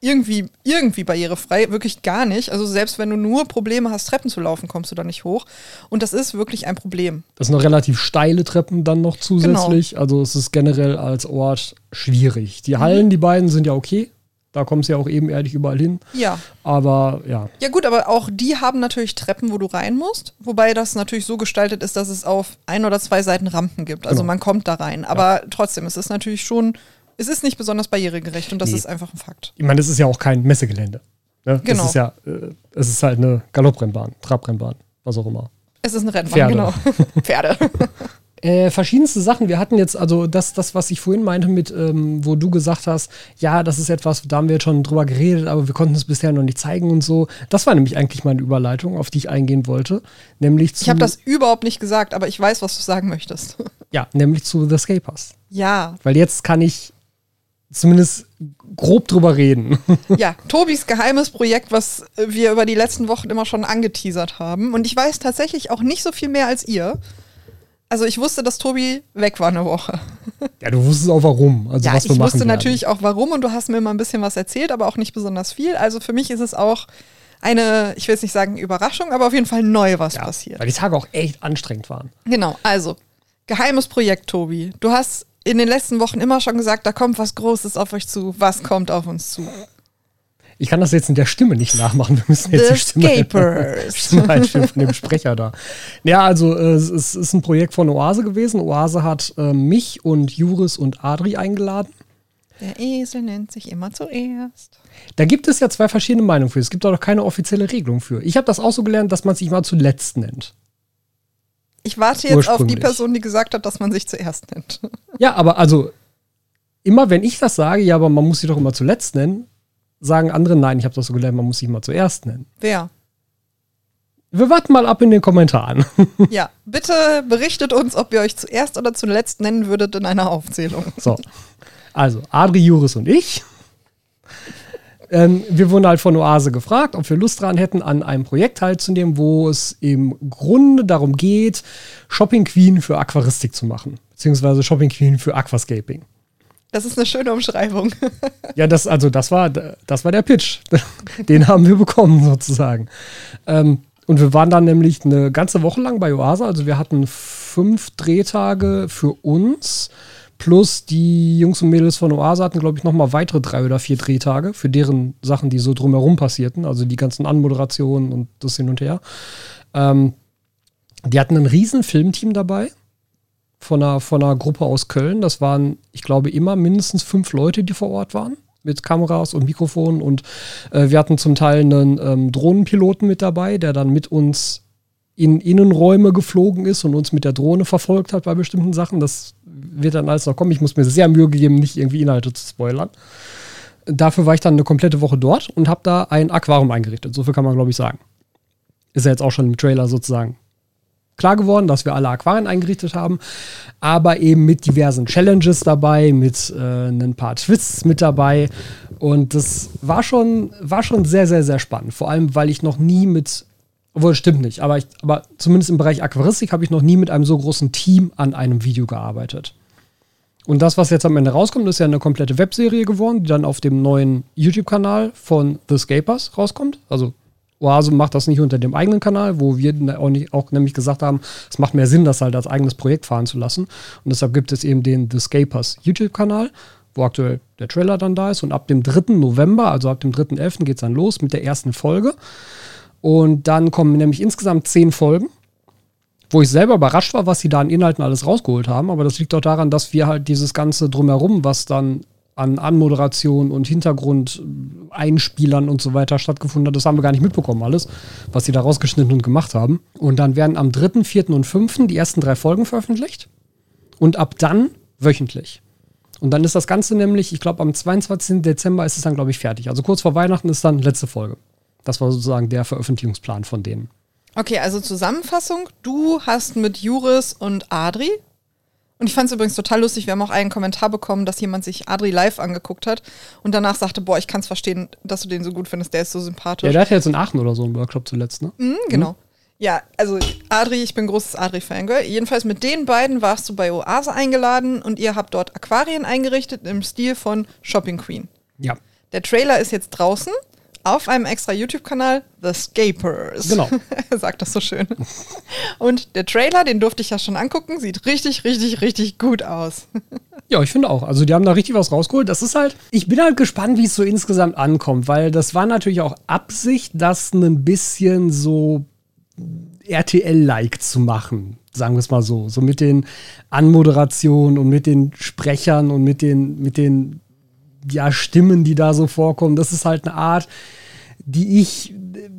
irgendwie, irgendwie barrierefrei, wirklich gar nicht. Also selbst wenn du nur Probleme hast, Treppen zu laufen, kommst du da nicht hoch. Und das ist wirklich ein Problem. Das sind noch relativ steile Treppen dann noch zusätzlich. Genau. Also es ist generell als Ort schwierig. Die Hallen, mhm. die beiden sind ja okay. Da kommst du ja auch eben ehrlich überall hin. Ja. Aber ja. Ja, gut, aber auch die haben natürlich Treppen, wo du rein musst. Wobei das natürlich so gestaltet ist, dass es auf ein oder zwei Seiten Rampen gibt. Also genau. man kommt da rein. Aber ja. trotzdem, es ist natürlich schon, es ist nicht besonders barrieregerecht und das nee. ist einfach ein Fakt. Ich meine, das ist ja auch kein Messegelände. Ne? Genau. Das ist ja, äh, es ist halt eine Galopprennbahn, Trabrennbahn, was auch immer. Es ist eine Rennbahn, Pferde. genau. *laughs* Pferde. *laughs* Äh, verschiedenste Sachen. Wir hatten jetzt, also das, das was ich vorhin meinte, mit, ähm, wo du gesagt hast, ja, das ist etwas, da haben wir jetzt schon drüber geredet, aber wir konnten es bisher noch nicht zeigen und so. Das war nämlich eigentlich meine Überleitung, auf die ich eingehen wollte. Nämlich zu. Ich habe das überhaupt nicht gesagt, aber ich weiß, was du sagen möchtest. *laughs* Ja, nämlich zu The Scapers. Ja. Weil jetzt kann ich zumindest grob drüber reden. *laughs* Ja, Tobis geheimes Projekt, was wir über die letzten Wochen immer schon angeteasert haben. Und ich weiß tatsächlich auch nicht so viel mehr als ihr. Also ich wusste, dass Tobi weg war eine Woche. Ja, du wusstest auch warum. Also ja, was wir ich wusste werden. natürlich auch warum und du hast mir immer ein bisschen was erzählt, aber auch nicht besonders viel. Also für mich ist es auch eine, ich will jetzt nicht sagen Überraschung, aber auf jeden Fall neu, was ja, passiert. Weil die Tage auch echt anstrengend waren. Genau, also geheimes Projekt, Tobi. Du hast in den letzten Wochen immer schon gesagt, da kommt was Großes auf euch zu. Was kommt auf uns zu? Ich kann das jetzt in der Stimme nicht nachmachen. Wir müssen jetzt The die Stimme, *laughs* Stimme einstellen von dem Sprecher da. Ja, also äh, es ist ein Projekt von Oase gewesen. Oase hat äh, mich und Juris und Adri eingeladen. Der Esel nennt sich immer zuerst. Da gibt es ja zwei verschiedene Meinungen für. Es gibt auch noch keine offizielle Regelung für. Ich habe das auch so gelernt, dass man sich mal zuletzt nennt. Ich warte jetzt auf die Person, die gesagt hat, dass man sich zuerst nennt. Ja, aber also immer wenn ich das sage, ja, aber man muss sich doch immer zuletzt nennen, sagen andere, nein, ich habe das so gelernt, man muss sich mal zuerst nennen. Wer? Wir warten mal ab in den Kommentaren. *laughs* Ja, bitte berichtet uns, ob ihr euch zuerst oder zuletzt nennen würdet in einer Aufzählung. *laughs* So, also Adri, Juris und ich. Ähm, wir wurden halt von Oase gefragt, ob wir Lust dran hätten, an einem Projekt teilzunehmen, wo es im Grunde darum geht, Shopping Queen für Aquaristik zu machen. Beziehungsweise Shopping Queen für Aquascaping. Das ist eine schöne Umschreibung. *laughs* ja, das, also das war, das war der Pitch. *laughs* Den haben wir bekommen, sozusagen. Ähm, und wir waren dann nämlich eine ganze Woche lang bei Oasa. Also wir hatten fünf Drehtage für uns. Plus die Jungs und Mädels von Oasa hatten, glaube ich, noch mal weitere drei oder vier Drehtage für deren Sachen, die so drumherum passierten. Also die ganzen Anmoderationen und das hin und her. Ähm, die hatten ein riesen Filmteam dabei von einer, von einer Gruppe aus Köln. Das waren, ich glaube, immer mindestens fünf Leute, die vor Ort waren mit Kameras und Mikrofonen und äh, wir hatten zum Teil einen ähm, Drohnenpiloten mit dabei, der dann mit uns in Innenräume geflogen ist und uns mit der Drohne verfolgt hat bei bestimmten Sachen. Das wird dann alles noch kommen. Ich muss mir sehr Mühe geben, nicht irgendwie Inhalte zu spoilern. Dafür war ich dann eine komplette Woche dort und habe da ein Aquarium eingerichtet. So viel kann man, glaube ich, sagen. Ist ja jetzt auch schon im Trailer sozusagen klar geworden, dass wir alle Aquarien eingerichtet haben, aber eben mit diversen Challenges dabei, mit äh, ein paar Twists mit dabei. Und das war schon, war schon sehr, sehr, sehr spannend. Vor allem, weil ich noch nie mit, obwohl, stimmt nicht, aber, ich, aber zumindest im Bereich Aquaristik habe ich noch nie mit einem so großen Team an einem Video gearbeitet. Und das, was jetzt am Ende rauskommt, ist ja eine komplette Webserie geworden, die dann auf dem neuen YouTube-Kanal von The Scapers rauskommt. Also Oase macht das nicht unter dem eigenen Kanal, wo wir auch, nicht, auch nämlich gesagt haben, es macht mehr Sinn, das halt als eigenes Projekt fahren zu lassen. Und deshalb gibt es eben den The Scapers YouTube-Kanal, wo aktuell der Trailer dann da ist. Und ab dem 3. November, also ab dem 3.11. geht es dann los mit der ersten Folge. Und dann kommen nämlich insgesamt zehn Folgen, wo ich selber überrascht war, was sie da an Inhalten alles rausgeholt haben. Aber das liegt auch daran, dass wir halt dieses Ganze drumherum, was dann an Anmoderation und Hintergrundeinspielern und so weiter stattgefunden hat. Das haben wir gar nicht mitbekommen, alles, was sie da rausgeschnitten und gemacht haben. Und dann werden am 3., 4. und 5. die ersten drei Folgen veröffentlicht. Und ab dann wöchentlich. Und dann ist das Ganze nämlich, ich glaube, am 22. Dezember ist es dann, glaube ich, fertig. Also kurz vor Weihnachten ist dann letzte Folge. Das war sozusagen der Veröffentlichungsplan von denen. Okay, also Zusammenfassung. Du hast mit Juris und Adri und ich fand es übrigens total lustig. Wir haben auch einen Kommentar bekommen, dass jemand sich Adri live angeguckt hat und danach sagte: Boah, ich kann es verstehen, dass du den so gut findest. Der ist so sympathisch. Ja, der hat ja jetzt in Aachen oder so einen Workshop zuletzt, ne? Mhm, genau. Mhm. Ja, also Adri, ich bin großes Adri-Fangirl. Jedenfalls mit den beiden warst du bei Oase eingeladen und ihr habt dort Aquarien eingerichtet im Stil von Shopping Queen. Ja. Der Trailer ist jetzt draußen auf einem extra YouTube-Kanal, The Scapers. Genau. *laughs* Sagt das so schön. Und der Trailer, den durfte ich ja schon angucken, sieht richtig, richtig, richtig gut aus. Ja, ich finde auch. Also die haben da richtig was rausgeholt. Das ist halt, ich bin halt gespannt, wie es so insgesamt ankommt, weil das war natürlich auch Absicht, das ein bisschen so RTL-like zu machen, sagen wir es mal so. So mit den Anmoderationen und mit den Sprechern und mit den, mit den ja, Stimmen, die da so vorkommen. Das ist halt eine Art, die ich äh,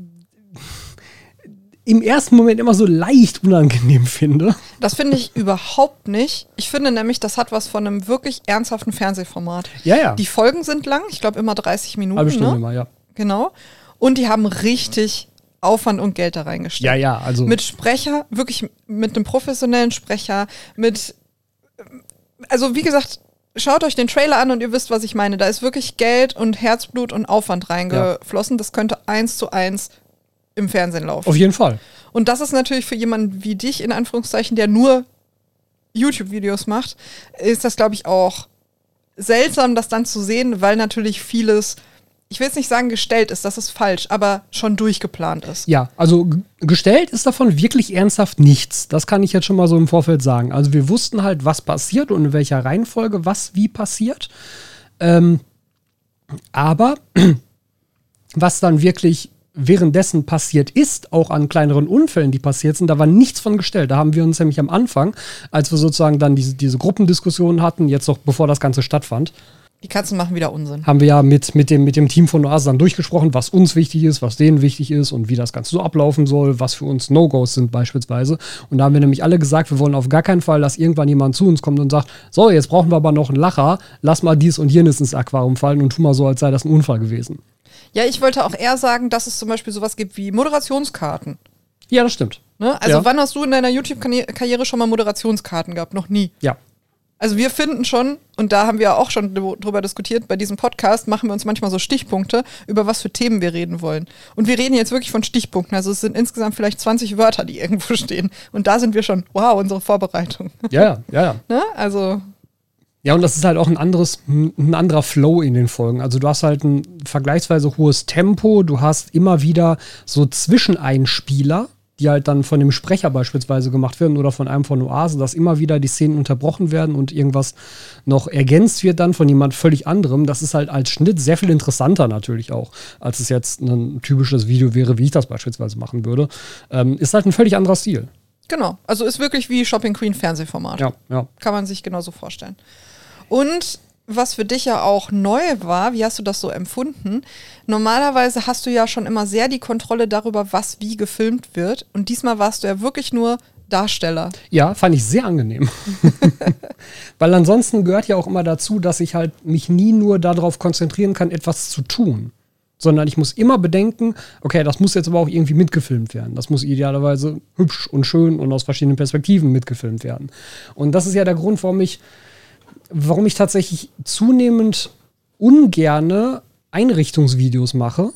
im ersten Moment immer so leicht unangenehm finde. Das finde ich überhaupt nicht. Ich finde nämlich, das hat was von einem wirklich ernsthaften Fernsehformat. Ja, ja. Die Folgen sind lang, ich glaube immer 30 Minuten. Halbe Stunde ne? immer, ja. Genau. Und die haben richtig Aufwand und Geld da reingesteckt. Ja, ja, also. Mit Sprecher, wirklich mit einem professionellen Sprecher, mit. Also, wie gesagt, schaut euch den Trailer an und ihr wisst, was ich meine. Da ist wirklich Geld und Herzblut und Aufwand reingeflossen. Das könnte eins zu eins im Fernsehen laufen. auf jeden Fall. Und das ist natürlich für jemanden wie dich, in Anführungszeichen, der nur YouTube-Videos macht, ist das, glaube ich, auch seltsam, das dann zu sehen, weil natürlich vieles, ich will jetzt nicht sagen gestellt ist, das ist falsch, aber schon durchgeplant ist. Ja, also gestellt ist davon wirklich ernsthaft nichts. Das kann ich jetzt schon mal so im Vorfeld sagen. Also wir wussten halt, was passiert und in welcher Reihenfolge was wie passiert. Ähm, aber *clears throat* was dann wirklich währenddessen passiert ist, auch an kleineren Unfällen, die passiert sind, da war nichts von gestellt. Da haben wir uns nämlich am Anfang, als wir sozusagen dann diese, diese Gruppendiskussionen hatten, jetzt noch bevor das Ganze stattfand, Die Katzen machen wieder Unsinn. haben wir ja mit, mit, dem, mit dem Team von Oase dann durchgesprochen, was uns wichtig ist, was denen wichtig ist und wie das Ganze so ablaufen soll, was für uns No-Gos sind beispielsweise. Und da haben wir nämlich alle gesagt, wir wollen auf gar keinen Fall, dass irgendwann jemand zu uns kommt und sagt, so, jetzt brauchen wir aber noch einen Lacher, lass mal dies und jenes ins Aquarium fallen und tu mal so, als sei das ein Unfall gewesen. Ja, ich wollte auch eher sagen, dass es zum Beispiel sowas gibt wie Moderationskarten. Ja, das stimmt. Ne? Also Ja. wann hast du in deiner YouTube-Karriere schon mal Moderationskarten gehabt? Noch nie. Ja. Also wir finden schon, und da haben wir auch schon dr- drüber diskutiert, bei diesem Podcast machen wir uns manchmal so Stichpunkte, über was für Themen wir reden wollen. Und wir reden jetzt wirklich von Stichpunkten. Also es sind insgesamt vielleicht 20 Wörter, die *laughs* irgendwo stehen. Und da sind wir schon, wow, unsere Vorbereitung. Ja, ja, ja, ja. *laughs* ne? Also, Ja, und das ist halt auch ein anderes, ein anderer Flow in den Folgen. Also du hast halt ein vergleichsweise hohes Tempo, du hast immer wieder so Zwischeneinspieler, die halt dann von dem Sprecher beispielsweise gemacht werden oder von einem von Oase, dass immer wieder die Szenen unterbrochen werden und irgendwas noch ergänzt wird dann von jemand völlig anderem. Das ist halt als Schnitt sehr viel interessanter natürlich auch, als es jetzt ein typisches Video wäre, wie ich das beispielsweise machen würde. Ähm, ist halt ein völlig anderer Stil. genau. Also ist wirklich wie Shopping Queen Fernsehformat. Ja, ja. Kann man sich genauso vorstellen. Und was für dich ja auch neu war, wie hast du das so empfunden? Normalerweise hast du ja schon immer sehr die Kontrolle darüber, was wie gefilmt wird. Und diesmal warst du ja wirklich nur Darsteller. Ja, fand ich sehr angenehm. *laughs* Weil ansonsten gehört ja auch immer dazu, dass ich halt mich nie nur darauf konzentrieren kann, etwas zu tun. Sondern ich muss immer bedenken, okay, das muss jetzt aber auch irgendwie mitgefilmt werden. Das muss idealerweise hübsch und schön und aus verschiedenen Perspektiven mitgefilmt werden. Und das ist ja der Grund, warum ich, warum ich tatsächlich zunehmend ungerne Einrichtungsvideos mache,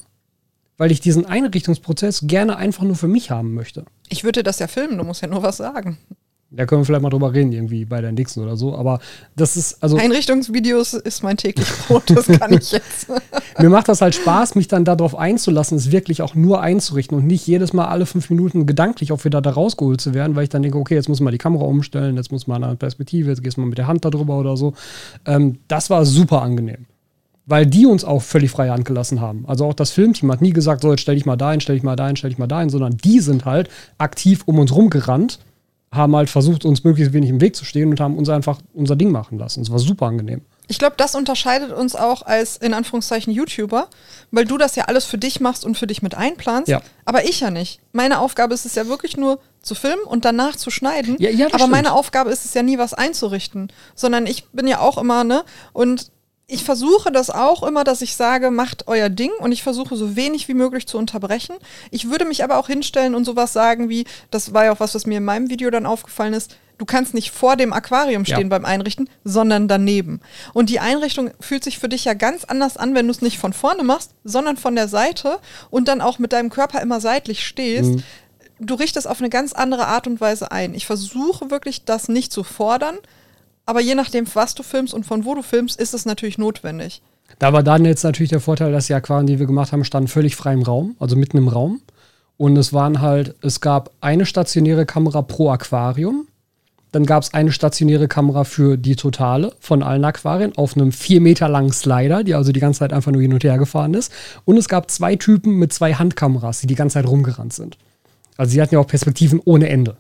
weil ich diesen Einrichtungsprozess gerne einfach nur für mich haben möchte. Ich würde das ja filmen, du musst ja nur was sagen. Da können wir vielleicht mal drüber reden, irgendwie bei der nächsten oder so. Aber das ist, also Einrichtungsvideos ist mein täglich *laughs* Brot, das kann ich jetzt. *laughs* mir macht das halt Spaß, mich dann darauf einzulassen, es wirklich auch nur einzurichten und nicht jedes Mal alle fünf Minuten gedanklich auch wieder da rausgeholt zu werden, weil ich dann denke, okay, jetzt muss man die Kamera umstellen, jetzt muss man eine Perspektive, jetzt gehst du mal mit der Hand da drüber oder so. Ähm, das war super angenehm. Weil die uns auch völlig freie Hand gelassen haben. Also auch das Filmteam hat nie gesagt, so, jetzt stell dich mal dahin, stell dich mal dahin, stell dich mal dahin, sondern die sind halt aktiv um uns rumgerannt, haben halt versucht, uns möglichst wenig im Weg zu stehen und haben uns einfach unser Ding machen lassen. Es war super angenehm. Ich glaube, das unterscheidet uns auch als in Anführungszeichen YouTuber, weil du das ja alles für dich machst und für dich mit einplanst. Ja. Aber ich ja nicht. Meine Aufgabe ist es ja wirklich nur zu filmen und danach zu schneiden. Ja, ja, Aber stimmt. meine Aufgabe ist es ja nie, was einzurichten, sondern ich bin ja auch immer, ne? Und ich versuche das auch immer, dass ich sage, macht euer Ding und ich versuche so wenig wie möglich zu unterbrechen. Ich würde mich aber auch hinstellen und sowas sagen wie, das war ja auch was, was mir in meinem Video dann aufgefallen ist, du kannst nicht vor dem Aquarium Ja. stehen beim Einrichten, sondern daneben. Und die Einrichtung fühlt sich für dich ja ganz anders an, wenn du es nicht von vorne machst, sondern von der Seite und dann auch mit deinem Körper immer seitlich stehst. du richtest auf eine ganz andere Art und Weise ein. Ich versuche wirklich, das nicht zu fordern, aber je nachdem, was du filmst und von wo du filmst, ist es natürlich notwendig. Da war dann jetzt natürlich der Vorteil, dass die Aquarien, die wir gemacht haben, standen völlig frei im Raum, also mitten im Raum. Und es waren halt, es gab eine stationäre Kamera pro Aquarium. Dann gab es eine stationäre Kamera für die Totale von allen Aquarien auf einem vier Meter langen Slider, die also die ganze Zeit einfach nur hin und her gefahren ist. Und es gab zwei Typen mit zwei Handkameras, die die ganze Zeit rumgerannt sind. Also sie hatten ja auch Perspektiven ohne Ende.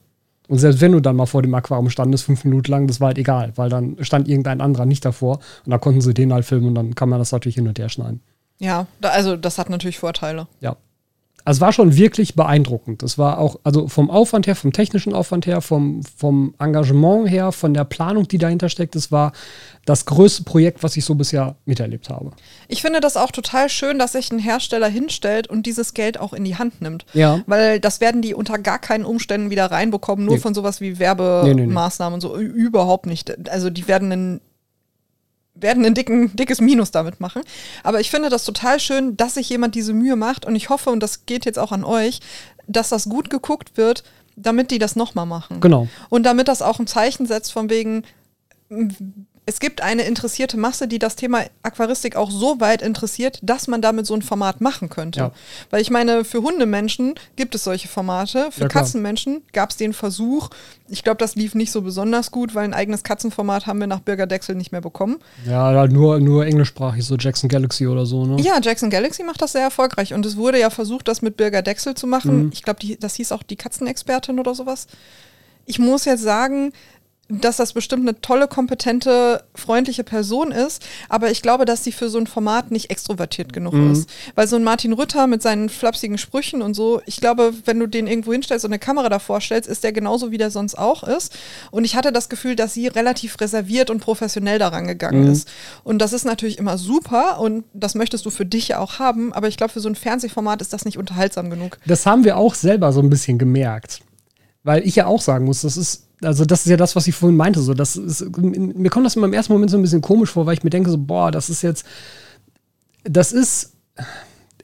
Und selbst wenn du dann mal vor dem Aquarium standest, fünf Minuten lang, das war halt egal, weil dann stand irgendein anderer nicht davor und da konnten sie den halt filmen und dann kann man das natürlich hin und her schneiden. Ja, da, also das hat natürlich Vorteile. Ja. Also es war schon wirklich beeindruckend. Es war auch, also vom Aufwand her, vom technischen Aufwand her, vom, vom Engagement her, von der Planung, die dahinter steckt, es war das größte Projekt, was ich so bisher miterlebt habe. Ich finde das auch total schön, dass sich ein Hersteller hinstellt und dieses Geld auch in die Hand nimmt. Ja. Weil das werden die unter gar keinen Umständen wieder reinbekommen, nur Nee. von sowas wie Nee, Werbemaßnahmen und so. Überhaupt nicht. Also die werden einen werden ein dicken, dickes Minus damit machen. Aber ich finde das total schön, dass sich jemand diese Mühe macht und ich hoffe, und das geht jetzt auch an euch, dass das gut geguckt wird, damit die das nochmal machen. Genau. Und damit das auch ein Zeichen setzt von wegen, es gibt eine interessierte Masse, die das Thema Aquaristik auch so weit interessiert, dass man damit so ein Format machen könnte. Ja. Weil ich meine, für Hundemenschen gibt es solche Formate, für Ja. Katzenmenschen gab es den Versuch. Ich glaube, das lief nicht so besonders gut, weil ein eigenes Katzenformat haben wir nach Bürger Dexel nicht mehr bekommen. Ja, nur, nur englischsprachig, so Jackson Galaxy oder so, ne? Ja, Jackson Galaxy macht das sehr erfolgreich und es wurde ja versucht, das mit Birger Dexel zu machen. Mhm. Ich glaube, das hieß auch die Katzenexpertin oder sowas. Ich muss jetzt sagen, dass das bestimmt eine tolle, kompetente, freundliche Person ist, aber ich glaube, dass sie für so ein Format nicht extrovertiert genug Mhm. ist. Weil so ein Martin Rütter mit seinen flapsigen Sprüchen und so, ich glaube, wenn du den irgendwo hinstellst und eine Kamera davor stellst, ist der genauso, wie der sonst auch ist. Und ich hatte das Gefühl, dass sie relativ reserviert und professionell daran gegangen Mhm. ist. Und das ist natürlich immer super und das möchtest du für dich ja auch haben, aber ich glaube, für so ein Fernsehformat ist das nicht unterhaltsam genug. Das haben wir auch selber so ein bisschen gemerkt. Weil ich ja auch sagen muss, das ist, also das ist ja das, was ich vorhin meinte. So, das ist, mir kommt das immer im ersten Moment so ein bisschen komisch vor, weil ich mir denke, so, boah, das ist jetzt, das ist,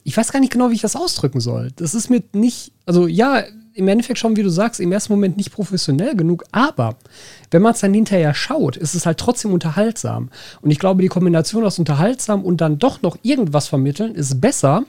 ich weiß gar nicht genau, wie ich das ausdrücken soll. Das ist mir nicht, also ja, im Endeffekt schon, wie du sagst, im ersten Moment nicht professionell genug, aber wenn man es dann hinterher schaut, ist es halt trotzdem unterhaltsam. Und ich glaube, die Kombination aus unterhaltsam und dann doch noch irgendwas vermitteln ist besser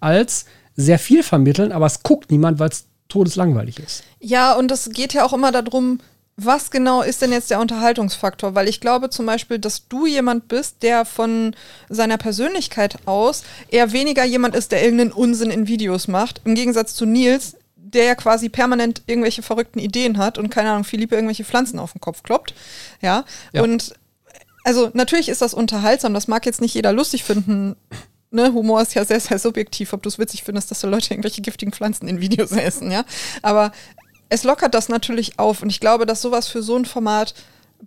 als sehr viel vermitteln, aber es guckt niemand, weil es todeslangweilig ist. Ja, und es geht ja auch immer darum, was genau ist denn jetzt der Unterhaltungsfaktor? Weil ich glaube zum Beispiel, dass du jemand bist, der von seiner Persönlichkeit aus eher weniger jemand ist, der irgendeinen Unsinn in Videos macht. Im Gegensatz zu Nils, der ja quasi permanent irgendwelche verrückten Ideen hat und keine Ahnung, Philippe irgendwelche Pflanzen auf den Kopf kloppt. Ja. Ja. Und also natürlich ist das unterhaltsam, das mag jetzt nicht jeder lustig finden. Ne, Humor ist ja sehr, sehr subjektiv, ob du es witzig findest, dass so Leute irgendwelche giftigen Pflanzen in Videos *laughs* essen, ja. Aber es lockert das natürlich auf und ich glaube, dass sowas für so ein Format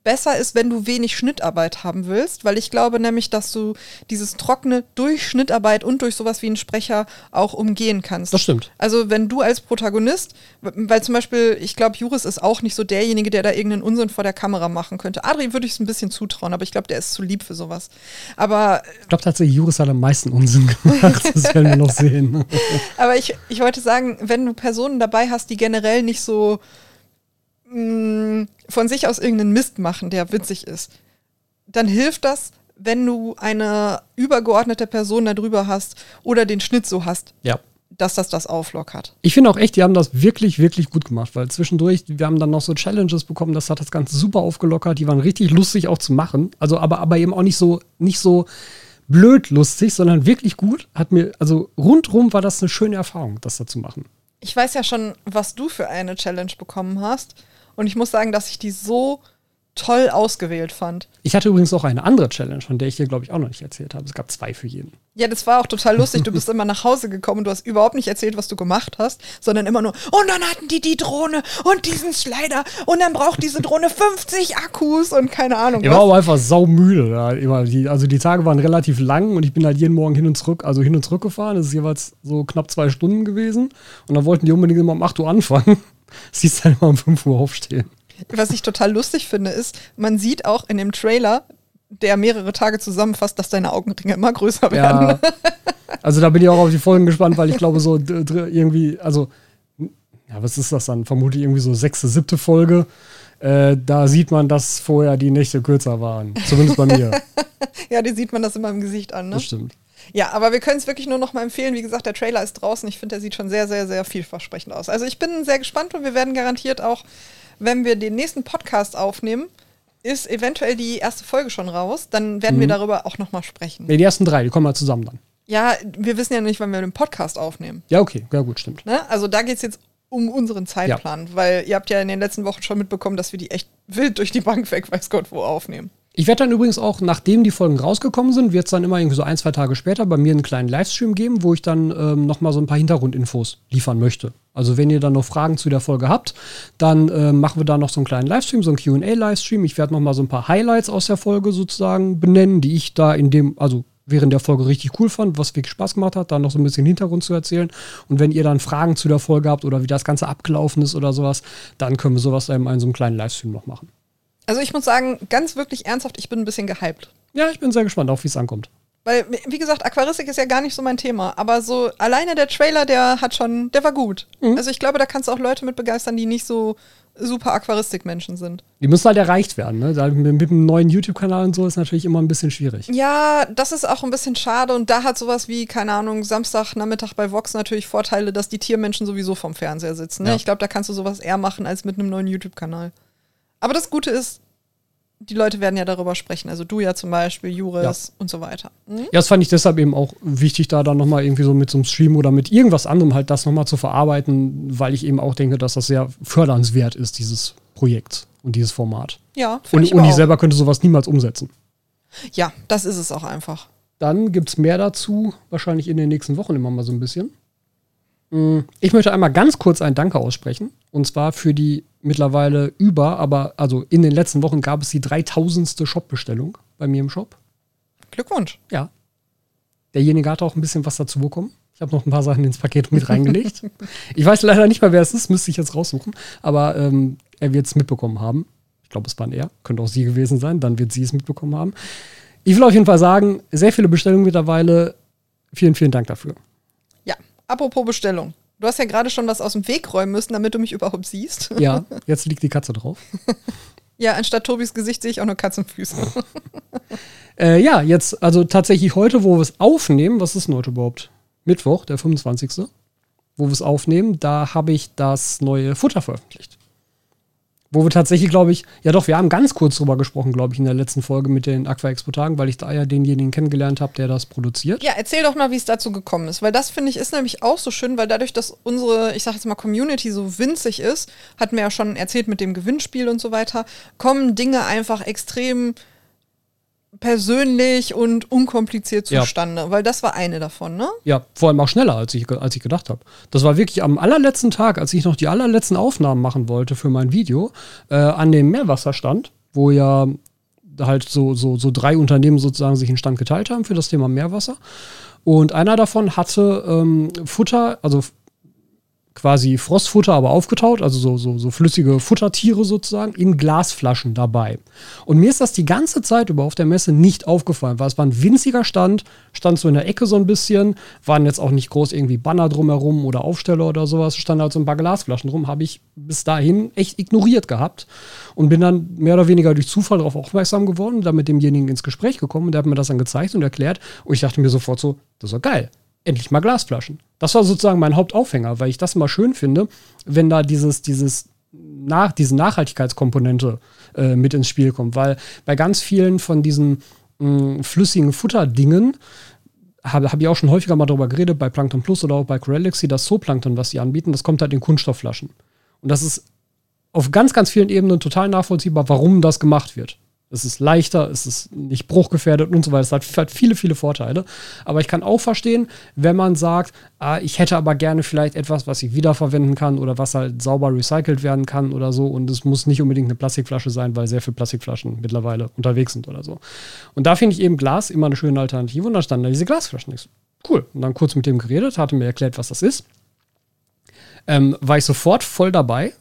besser ist, wenn du wenig Schnittarbeit haben willst, weil ich glaube nämlich, dass du dieses Trockene durch Schnittarbeit und durch sowas wie einen Sprecher auch umgehen kannst. Das stimmt. Also wenn du als Protagonist, weil zum Beispiel, ich glaube, Juris ist auch nicht so derjenige, der da irgendeinen Unsinn vor der Kamera machen könnte. Adri würde ich es ein bisschen zutrauen, aber ich glaube, der ist zu lieb für sowas. Aber, Ich glaube tatsächlich, Juris hat am meisten Unsinn gemacht. *laughs* Das werden wir noch sehen. aber ich, ich wollte sagen, wenn du Personen dabei hast, die generell nicht so mh, von sich aus irgendeinen Mist machen, der witzig ist, dann hilft das, wenn du eine übergeordnete Person darüber hast oder den Schnitt so hast, Ja. dass das das auflockert. Ich finde auch echt, die haben das wirklich, wirklich gut gemacht, weil zwischendurch, wir haben dann noch so Challenges bekommen, das hat das Ganze super aufgelockert, die waren richtig lustig auch zu machen. Also, aber, aber eben auch nicht so, nicht so blöd lustig, sondern wirklich gut. Hat mir, also rundrum war das eine schöne Erfahrung, das da zu machen. Ich weiß ja schon, was du für eine Challenge bekommen hast. Und ich muss sagen, dass ich die so toll ausgewählt fand. Ich hatte übrigens auch eine andere Challenge, von der ich dir, glaube ich, auch noch nicht erzählt habe. Es gab zwei für jeden. Ja, das war auch total lustig. Du bist immer nach Hause gekommen und du hast überhaupt nicht erzählt, was du gemacht hast, sondern immer nur, und dann hatten die die Drohne und diesen Slider und dann braucht diese Drohne 50 Akkus und keine Ahnung. Ich war aber einfach saumüde. Da. Immer die, also die Tage waren relativ lang und ich bin halt jeden Morgen hin und zurück, also hin und zurück gefahren. Das ist jeweils so knapp zwei Stunden gewesen. Und dann wollten die unbedingt immer um 8 Uhr anfangen. Siehst dann immer um 5 Uhr aufstehen. Was ich total lustig finde, ist, man sieht auch in dem Trailer, der mehrere Tage zusammenfasst, dass deine Augenringe immer größer werden. Ja. *laughs* *laughs* Also da bin ich auch auf die Folgen gespannt, weil ich glaube, so irgendwie, also ja, was ist das dann? Vermutlich irgendwie so sechste, siebte Folge. Äh, da sieht man, dass vorher die Nächte kürzer waren. Zumindest bei mir. *laughs* ja, die sieht man das immer im Gesicht an, ne? Das stimmt. Ja, aber wir können es wirklich nur noch mal empfehlen. Wie gesagt, der Trailer ist draußen. Ich finde, der sieht schon sehr, sehr, sehr vielversprechend aus. Also ich bin sehr gespannt und wir werden garantiert auch, wenn wir den nächsten Podcast aufnehmen, ist eventuell die erste Folge schon raus. Dann werden mhm. wir darüber auch noch mal sprechen. Nee, die ersten drei, die kommen mal zusammen dann. Ja, wir wissen ja nicht, wann wir den Podcast aufnehmen. Ja, okay, ja gut, stimmt. Ne? Also da geht es jetzt um unseren Zeitplan, ja. weil ihr habt ja in den letzten Wochen schon mitbekommen, dass wir die echt wild durch die Bank weg, weiß Gott, wo aufnehmen. Ich werde dann übrigens auch, nachdem die Folgen rausgekommen sind, wird es dann immer irgendwie so ein, zwei Tage später bei mir einen kleinen Livestream geben, wo ich dann ähm, nochmal so ein paar Hintergrundinfos liefern möchte. Also wenn ihr dann noch Fragen zu der Folge habt, dann äh, machen wir da noch so einen kleinen Livestream, so einen Q&A-Livestream. Ich werde nochmal so ein paar Highlights aus der Folge sozusagen benennen, die ich da in dem, also während der Folge richtig cool fand, was wirklich Spaß gemacht hat, da noch so ein bisschen Hintergrund zu erzählen. Und wenn ihr dann Fragen zu der Folge habt oder wie das Ganze abgelaufen ist oder sowas, dann können wir sowas in so einem kleinen Livestream noch machen. Also ich muss sagen, ganz wirklich ernsthaft, ich bin ein bisschen gehypt. Ja, ich bin sehr gespannt, auf wie es ankommt. Weil, wie gesagt, Aquaristik ist ja gar nicht so mein Thema. Aber so alleine der Trailer, der hat schon, der war gut. Mhm. Also ich glaube, da kannst du auch Leute mit begeistern, die nicht so super Aquaristik-Menschen sind. Die müssen halt erreicht werden, ne? Mit, mit einem neuen YouTube-Kanal und so ist natürlich immer ein bisschen schwierig. Ja, das ist auch ein bisschen schade und da hat sowas wie, keine Ahnung, Samstagnachmittag bei Vox natürlich Vorteile, dass die Tiermenschen sowieso vom Fernseher sitzen. Ne? Ja. Ich glaube, da kannst du sowas eher machen als mit einem neuen YouTube-Kanal. Aber das Gute ist, die Leute werden ja darüber sprechen. Also du ja zum Beispiel, Juris ja. und so weiter. Mhm. Ja, das fand ich deshalb eben auch wichtig, da dann nochmal irgendwie so mit so einem Stream oder mit irgendwas anderem halt das nochmal zu verarbeiten, weil ich eben auch denke, dass das sehr fördernswert ist, dieses Projekt und dieses Format. Ja, und ich, und ich selber könnte sowas niemals umsetzen. Ja, das ist es auch einfach. Dann gibt es mehr dazu, wahrscheinlich in den nächsten Wochen immer mal so ein bisschen. Mm, ich möchte einmal ganz kurz ein Danke aussprechen. Und zwar für die mittlerweile über, aber also in den letzten Wochen gab es die 3000. Shop-Bestellung bei mir im Shop. Glückwunsch. Ja. Derjenige hat auch ein bisschen was dazu bekommen. Ich habe noch ein paar Sachen ins Paket mit reingelegt. *laughs* ich weiß leider nicht mehr, wer es ist, müsste ich jetzt raussuchen. Aber ähm, er wird es mitbekommen haben. Ich glaube, es war er. Könnte auch sie gewesen sein. Dann wird sie es mitbekommen haben. Ich will auf jeden Fall sagen, sehr viele Bestellungen mittlerweile. Vielen, vielen Dank dafür. Ja, apropos Bestellung. Du hast ja gerade schon was aus dem Weg räumen müssen, damit du mich überhaupt siehst. *laughs* Ja, jetzt liegt die Katze drauf. *laughs* ja, anstatt Tobis Gesicht sehe ich auch nur Katzenfüße. *laughs* äh, ja, jetzt, also tatsächlich heute, wo wir es aufnehmen, was ist denn heute überhaupt? Mittwoch, der 25. Wo wir es aufnehmen, da habe ich das neue Futter veröffentlicht. Wo wir tatsächlich, glaube ich, ja doch, wir haben ganz kurz drüber gesprochen, glaube ich, in der letzten Folge mit den Aqua Expo-Tagen, weil ich da ja denjenigen kennengelernt habe, der das produziert. Ja, erzähl doch mal, wie es dazu gekommen ist, weil das finde ich ist nämlich auch so schön, weil dadurch, dass unsere, ich sage jetzt mal, Community so winzig ist, hatten wir ja schon erzählt mit dem Gewinnspiel und so weiter, kommen Dinge einfach extrem persönlich und unkompliziert zustande, ja. weil das war eine davon, ne? Ja, vor allem auch schneller, als ich, als ich gedacht habe. Das war wirklich am allerletzten Tag, als ich noch die allerletzten Aufnahmen machen wollte für mein Video, äh, an dem Meerwasserstand, wo ja halt so, so, so drei Unternehmen sozusagen sich einen Stand geteilt haben für das Thema Meerwasser. Und einer davon hatte ähm, Futter, also quasi Frostfutter, aber aufgetaut, also so, so, so flüssige Futtertiere sozusagen, in Glasflaschen dabei. Und mir ist das die ganze Zeit über auf der Messe nicht aufgefallen, weil es war ein winziger Stand, stand so in der Ecke so ein bisschen, waren jetzt auch nicht groß irgendwie Banner drumherum oder Aufsteller oder sowas, stand halt so ein paar Glasflaschen drum, habe ich bis dahin echt ignoriert gehabt und bin dann mehr oder weniger durch Zufall darauf aufmerksam geworden, da mit demjenigen ins Gespräch gekommen und der hat mir das dann gezeigt und erklärt und ich dachte mir sofort so, das ist geil endlich mal Glasflaschen. Das war sozusagen mein Hauptaufhänger, weil ich das immer schön finde, wenn da dieses, dieses nach, diese Nachhaltigkeitskomponente äh, mit ins Spiel kommt. Weil bei ganz vielen von diesen mh, flüssigen Futterdingen habe hab ich auch schon häufiger mal darüber geredet, bei Plankton Plus oder auch bei Corelixy, das Zooplankton, was sie anbieten, das kommt halt in Kunststoffflaschen. Und das ist auf ganz, ganz vielen Ebenen total nachvollziehbar, warum das gemacht wird. Es ist leichter, es ist nicht bruchgefährdet und so weiter. Es hat, hat, viele, viele Vorteile. Aber ich kann auch verstehen, wenn man sagt, ah, ich hätte aber gerne vielleicht etwas, was ich wiederverwenden kann oder was halt sauber recycelt werden kann oder so. Und es muss nicht unbedingt eine Plastikflasche sein, weil sehr viele Plastikflaschen mittlerweile unterwegs sind oder so. Und da finde ich eben Glas immer eine schöne Alternative. Und dann standen da diese Glasflaschen. Ich so, cool. Und dann kurz mit dem geredet, hatte mir erklärt, was das ist. Ähm, war ich sofort voll dabei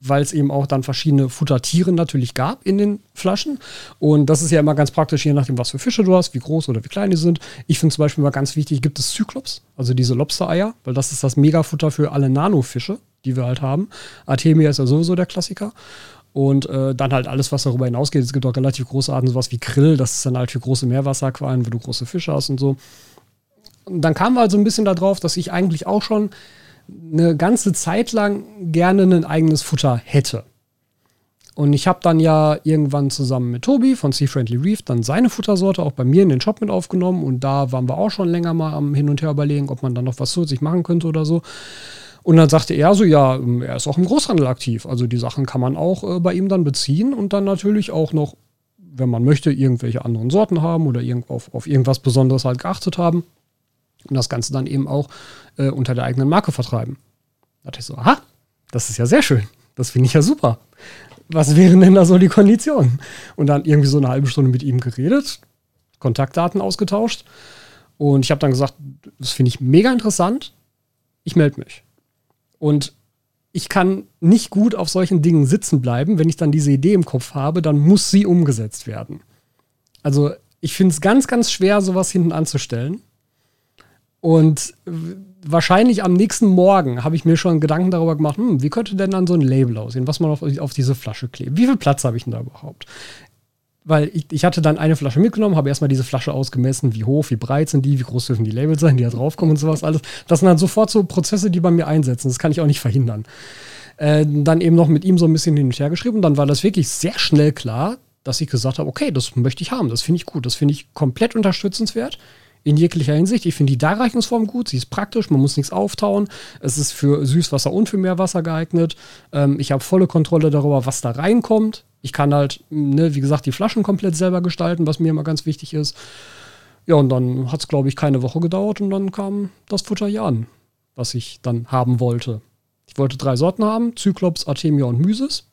weil es eben auch dann verschiedene Futtertiere natürlich gab in den Flaschen. Und das ist ja immer ganz praktisch, je nachdem, was für Fische du hast, wie groß oder wie klein die sind. Ich finde zum Beispiel mal ganz wichtig, gibt es Zyklops, also diese Lobstereier, weil das ist das Megafutter für alle Nanofische. die wir halt haben. Artemia ist ja sowieso der Klassiker. Und äh, dann halt alles, was darüber hinausgeht. Es gibt auch relativ große Arten, sowas wie Grill, das ist dann halt für große Meerwasserquallen, wo du große Fische hast und so. Und dann kam halt so ein bisschen darauf, dass ich eigentlich auch schon eine ganze Zeit lang gerne ein eigenes Futter hätte. Und ich habe dann ja irgendwann zusammen mit Tobi von Sea Friendly Reef dann seine Futtersorte auch bei mir in den Shop mit aufgenommen. Und da waren wir auch schon länger mal am Hin und Her überlegen, ob man dann noch was zusätzlich machen könnte oder so. Und dann sagte er so, ja, er ist auch im Großhandel aktiv. Also die Sachen kann man auch äh, bei ihm dann beziehen und dann natürlich auch noch, wenn man möchte, irgendwelche anderen Sorten haben oder irgend auf, auf irgendwas Besonderes halt geachtet haben. Und das Ganze dann eben auch äh, unter der eigenen Marke vertreiben. Da dachte ich so, aha, das ist ja sehr schön. Das finde ich ja super was wären denn da so die Konditionen? Und dann irgendwie so eine halbe Stunde mit ihm geredet, Kontaktdaten ausgetauscht. Und ich habe dann gesagt, das finde ich mega interessant. Ich melde mich. Und ich kann nicht gut auf solchen Dingen sitzen bleiben. Wenn ich dann diese Idee im Kopf habe, dann muss sie umgesetzt werden. Also ich finde es ganz, ganz schwer, sowas hinten anzustellen. Und wahrscheinlich am nächsten Morgen habe ich mir schon Gedanken darüber gemacht, hm, wie könnte denn dann so ein Label aussehen, was man auf, auf diese Flasche klebt. Wie viel Platz habe ich denn da überhaupt? Weil ich, ich hatte dann eine Flasche mitgenommen, habe erstmal diese Flasche ausgemessen, wie hoch, wie breit sind die, wie groß dürfen die Labels sein, die da draufkommen und sowas alles. Das sind dann sofort so Prozesse, die bei mir einsetzen. Das kann ich auch nicht verhindern. Äh, dann eben noch mit ihm so ein bisschen hin und her geschrieben. Und dann war das wirklich sehr schnell klar, dass ich gesagt habe, okay, das möchte ich haben, das finde ich gut, das finde ich komplett unterstützenswert in jeglicher Hinsicht. Ich finde die Darreichungsform gut, sie ist praktisch, man muss nichts auftauen. Es ist für Süßwasser und für Meerwasser geeignet. Ähm, ich habe volle Kontrolle darüber, was da reinkommt. Ich kann halt, ne, wie gesagt, die Flaschen komplett selber gestalten, was mir immer ganz wichtig ist. Ja, und dann hat es, glaube ich, keine Woche gedauert und dann kam das Futter hier an, was ich dann haben wollte. Ich wollte drei Sorten haben: Zyklops, Artemia und Mysis,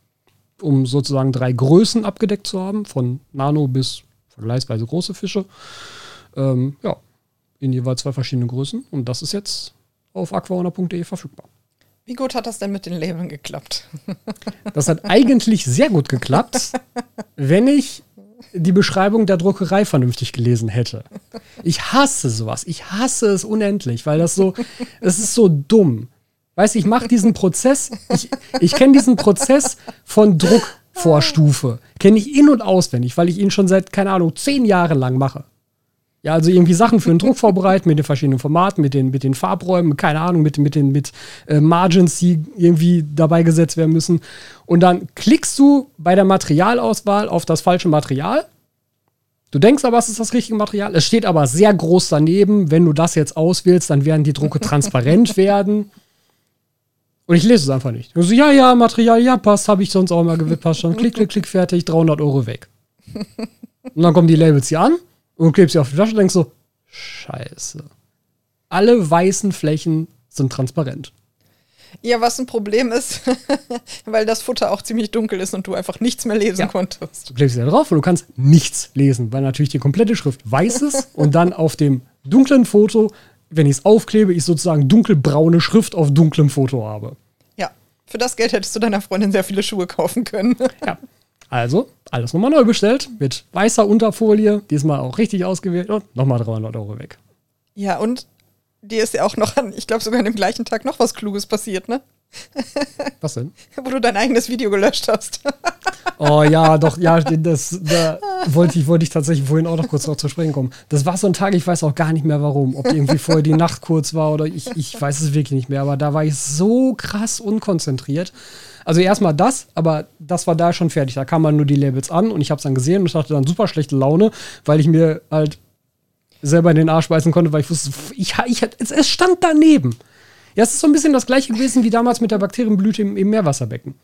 um sozusagen drei Größen abgedeckt zu haben, von Nano bis vergleichsweise große Fische. Ähm, ja, in jeweils zwei verschiedenen Größen. Und das ist jetzt auf aquaona.de verfügbar. Wie gut hat das denn mit den Labeln geklappt? *laughs* Das hat eigentlich sehr gut geklappt, wenn ich die Beschreibung der Druckerei vernünftig gelesen hätte. Ich hasse sowas. Ich hasse es unendlich, weil das so, es ist so dumm. Weißt du, ich mache diesen Prozess, ich, ich kenne diesen Prozess von Druckvorstufe, kenne ich in- und auswendig, weil ich ihn schon seit, keine Ahnung, zehn Jahren lang mache. Ja, also irgendwie Sachen für den Druck vorbereiten mit den verschiedenen Formaten, mit den, mit den Farbräumen, keine Ahnung, mit, mit den mit, äh, Margins, die irgendwie dabei gesetzt werden müssen. Und dann klickst du bei der Materialauswahl auf das falsche Material. Du denkst aber, es ist das richtige Material. Es steht aber sehr groß daneben. Wenn du das jetzt auswählst, dann werden die Drucke transparent *laughs* werden. Und ich lese es einfach nicht. Und so, ja, ja, Material, ja, passt, habe ich sonst auch mal gewippt, schon. Klick, klick, klick, fertig, 300 Euro weg. Und dann kommen die Labels hier an und klebst sie auf die Flasche und denkst so, scheiße. Alle weißen Flächen sind transparent. Ja, was ein Problem ist, *laughs* weil das Futter auch ziemlich dunkel ist und du einfach nichts mehr lesen ja. konntest. Du klebst ja drauf und du kannst nichts lesen, weil natürlich die komplette Schrift weiß ist *laughs* und dann auf dem dunklen Foto, wenn ich es aufklebe, ich sozusagen dunkelbraune Schrift auf dunklem Foto habe. Ja, für das Geld hättest du deiner Freundin sehr viele Schuhe kaufen können. Ja, also, alles nochmal neu bestellt, mit weißer Unterfolie, diesmal auch richtig ausgewählt und nochmal 300 Euro weg. Ja, und dir ist ja auch noch an, ich glaube sogar an dem gleichen Tag noch was Kluges passiert, ne? *laughs* Was denn? Wo du dein eigenes Video gelöscht hast. *laughs* oh ja, doch, ja, das da wollte ich, wollte ich tatsächlich vorhin auch noch kurz noch zu sprechen kommen. Das war so ein Tag, ich weiß auch gar nicht mehr warum. Ob irgendwie vorher die Nacht kurz war oder ich, ich weiß es wirklich nicht mehr. Aber da war ich so krass unkonzentriert. Also erstmal das, aber das war da schon fertig. Da kamen halt nur die Labels an und ich habe es dann gesehen und ich hatte dann super schlechte Laune, weil ich mir halt selber in den Arsch beißen konnte, weil ich wusste, ich, ich, es, es stand daneben. Ja, es ist so ein bisschen das gleiche gewesen wie damals mit der Bakterienblüte im, im Meerwasserbecken.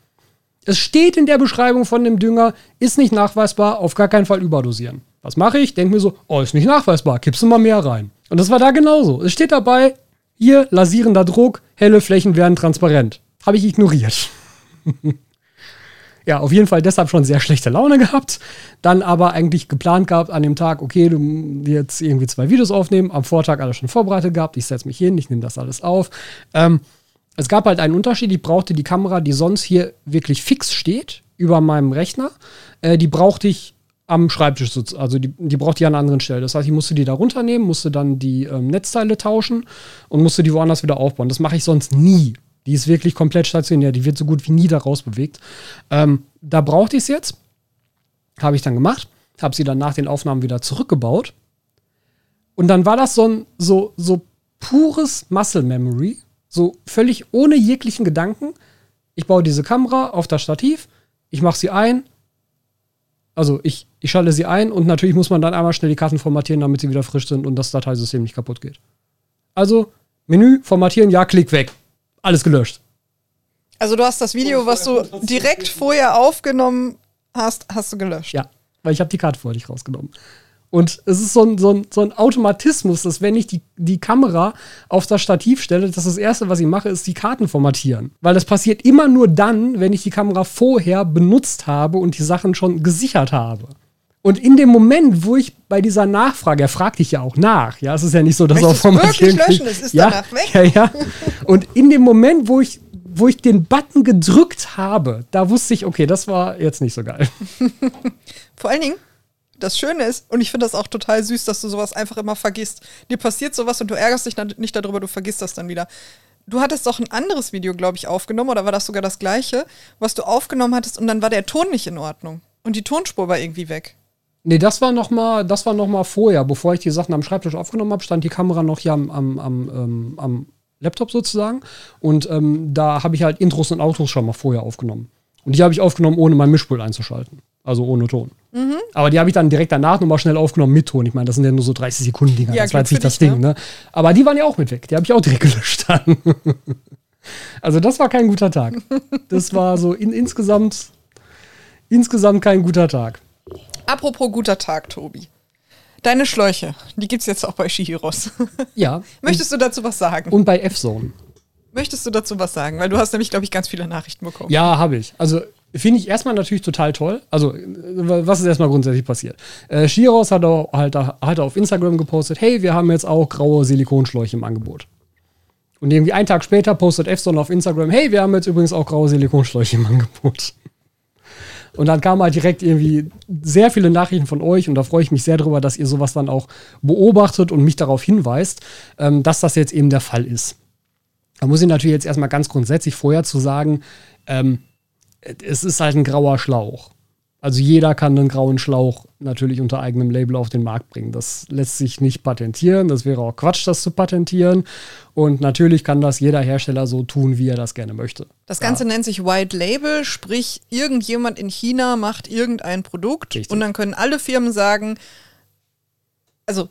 Es steht in der Beschreibung von dem Dünger, ist nicht nachweisbar, auf gar keinen Fall überdosieren. Was mache ich? Denke mir so, oh, ist nicht nachweisbar, kippst du mal mehr rein. Und das war da genauso. Es steht dabei, hier lasierender Druck, helle Flächen werden transparent. Habe ich ignoriert. *laughs* ja, auf jeden Fall deshalb schon sehr schlechte Laune gehabt. Dann aber eigentlich geplant gehabt an dem Tag, okay, du jetzt irgendwie zwei Videos aufnehmen. Am Vortag alles schon vorbereitet gehabt. Ich setze mich hin, ich nehme das alles auf. Ähm, es gab halt einen Unterschied. Ich brauchte die Kamera, die sonst hier wirklich fix steht, über meinem Rechner. Äh, die brauchte ich am Schreibtisch, also die, die braucht die an einer anderen Stelle. Das heißt, ich musste die da runternehmen, musste dann die ähm, Netzteile tauschen und musste die woanders wieder aufbauen. Das mache ich sonst nie Die ist wirklich komplett stationär, die wird so gut wie nie da rausbewegt. Ähm, da brauchte ich es jetzt. Habe ich dann gemacht, habe sie dann nach den Aufnahmen wieder zurückgebaut. Und dann war das so ein so, so pures Muscle Memory, so völlig ohne jeglichen Gedanken. Ich baue diese Kamera auf das Stativ, ich mache sie ein, also ich, ich schalte sie ein und natürlich muss man dann einmal schnell die Karten formatieren, damit sie wieder frisch sind und das Dateisystem nicht kaputt geht. Also Menü, formatieren, ja, Klick weg. Alles gelöscht. Also du hast das Video, was du direkt vorher aufgenommen hast, hast du gelöscht. Ja, weil ich habe die Karte vorher nicht rausgenommen. Und es ist so ein, so ein, so ein Automatismus, dass wenn ich die, die Kamera auf das Stativ stelle, dass das Erste, was ich mache, ist die Karten formatieren. Weil das passiert immer nur dann, wenn ich die Kamera vorher benutzt habe und die Sachen schon gesichert habe. Und in dem Moment, wo ich bei dieser Nachfrage, er fragt dich ja auch nach, ja, es ist ja nicht so, dass Möchtest er wirklich löschen, es ist ja, danach weg. Ja, ja. Und in dem Moment, wo ich, wo ich den Button gedrückt habe, da wusste ich, okay, das war jetzt nicht so geil. *laughs* Vor allen Dingen, das Schöne ist, und ich finde das auch total süß, dass du sowas einfach immer vergisst. Dir passiert sowas und du ärgerst dich nicht darüber, du vergisst das dann wieder. Du hattest doch ein anderes Video, glaube ich, aufgenommen, oder war das sogar das gleiche, was du aufgenommen hattest und dann war der Ton nicht in Ordnung. Und die Tonspur war irgendwie weg. Nee, das war noch mal, das war noch mal vorher, bevor ich die Sachen am Schreibtisch aufgenommen habe, stand die Kamera noch hier am, am, am, ähm, am Laptop sozusagen. Und ähm, da habe ich halt Intros und Autos schon mal vorher aufgenommen. Und die habe ich aufgenommen, ohne mein Mischpult einzuschalten. Also ohne Ton. Aber die habe ich dann direkt danach nochmal schnell aufgenommen mit Ton. Ich meine, das sind ja nur so 30 Sekunden Dinger. Ja, das war jetzt nicht das Ding, ne? Aber die waren ja auch mit weg. Die habe ich auch direkt *laughs* gelöscht dann. also das war kein guter Tag. Das war so in, insgesamt, insgesamt kein guter Tag. Apropos guter Tag, Tobi. Deine Schläuche, die gibt's jetzt auch bei Shihiros. Ja. *laughs* Möchtest du dazu was sagen? Und bei F-Zone. Möchtest du dazu was sagen? Weil du hast nämlich, glaube ich, ganz viele Nachrichten bekommen. Ja, habe ich. Also finde ich erstmal natürlich total toll. Also, äh, was ist erstmal grundsätzlich passiert? Äh, Shiros hat, auch, halt, hat auf Instagram gepostet, hey, wir haben jetzt auch graue Silikonschläuche im Angebot. Und irgendwie einen Tag später postet Efson auf Instagram, hey, wir haben jetzt übrigens auch graue Silikonschläuche im Angebot. Und dann kamen halt direkt irgendwie sehr viele Nachrichten von euch und da freue ich mich sehr drüber, dass ihr sowas dann auch beobachtet und mich darauf hinweist, ähm, dass das jetzt eben der Fall ist. Da muss ich natürlich jetzt erstmal ganz grundsätzlich vorher zu sagen, ähm, es ist halt ein grauer Schlauch. Also jeder kann einen grauen Schlauch natürlich unter eigenem Label auf den Markt bringen. Das lässt sich nicht patentieren. Das wäre auch Quatsch, das zu patentieren. Und natürlich kann das jeder Hersteller so tun, wie er das gerne möchte. Das Ganze nennt sich White Label, sprich irgendjemand in China macht irgendein Produkt Richtig. und dann können alle Firmen sagen, also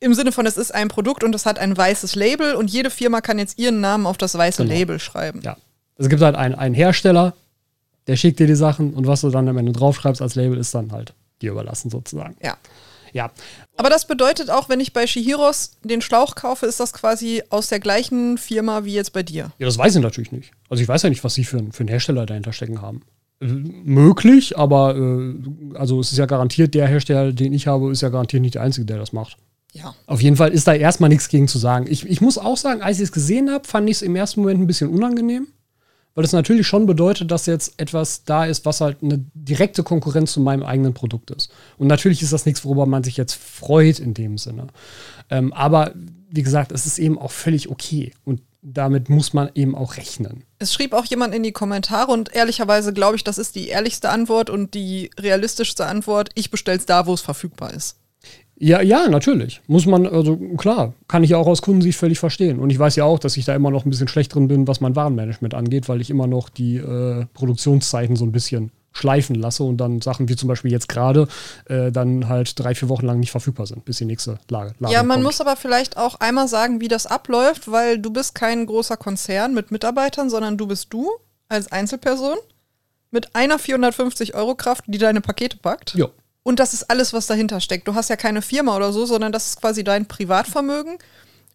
im Sinne von, es ist ein Produkt und es hat ein weißes Label und jede Firma kann jetzt ihren Namen auf das weiße Genau. Label schreiben. Ja. Es gibt halt einen, einen Hersteller, der schickt dir die Sachen und was du dann am Ende draufschreibst als Label, ist dann halt dir überlassen sozusagen. Ja. Ja, Aber das bedeutet auch, wenn ich bei Shihiros den Schlauch kaufe, ist das quasi aus der gleichen Firma wie jetzt bei dir. Ja, das weiß ich natürlich nicht. Also ich weiß ja nicht, was sie für, einen- für einen Hersteller dahinter stecken haben. Äh, möglich, aber äh, also es ist ja garantiert, der Hersteller, den ich habe, ist ja garantiert nicht der Einzige, der das macht. Ja. Auf jeden Fall ist da erstmal nichts gegen zu sagen. Ich, ich muss auch sagen, als ich es gesehen habe, fand ich es im ersten Moment ein bisschen unangenehm. Weil es natürlich schon bedeutet, dass jetzt etwas da ist, was halt eine direkte Konkurrenz zu meinem eigenen Produkt ist. Und natürlich ist das nichts, worüber man sich jetzt freut in dem Sinne. Ähm, aber wie gesagt, es ist eben auch völlig okay. Und damit muss man eben auch rechnen. Es schrieb auch jemand in die Kommentare und ehrlicherweise glaube ich, das ist die ehrlichste Antwort und die realistischste Antwort. Ich bestell's da, wo es verfügbar ist. Ja, ja, natürlich. Muss man, also klar, kann ich ja auch aus Kundensicht völlig verstehen. Und ich weiß ja auch, dass ich da immer noch ein bisschen schlecht drin bin, was mein Warenmanagement angeht, weil ich immer noch die äh, Produktionszeiten so ein bisschen schleifen lasse und dann Sachen wie zum Beispiel jetzt gerade äh, dann halt drei, vier Wochen lang nicht verfügbar sind, bis die nächste Lage. Lage Ja, man kommt. muss aber vielleicht auch einmal sagen, wie das abläuft, weil du bist kein großer Konzern mit Mitarbeitern, sondern du bist du als Einzelperson mit einer 450 Euro Kraft, die deine Pakete packt. Ja. Und das ist alles, was dahinter steckt. Du hast ja keine Firma oder so, sondern das ist quasi dein Privatvermögen,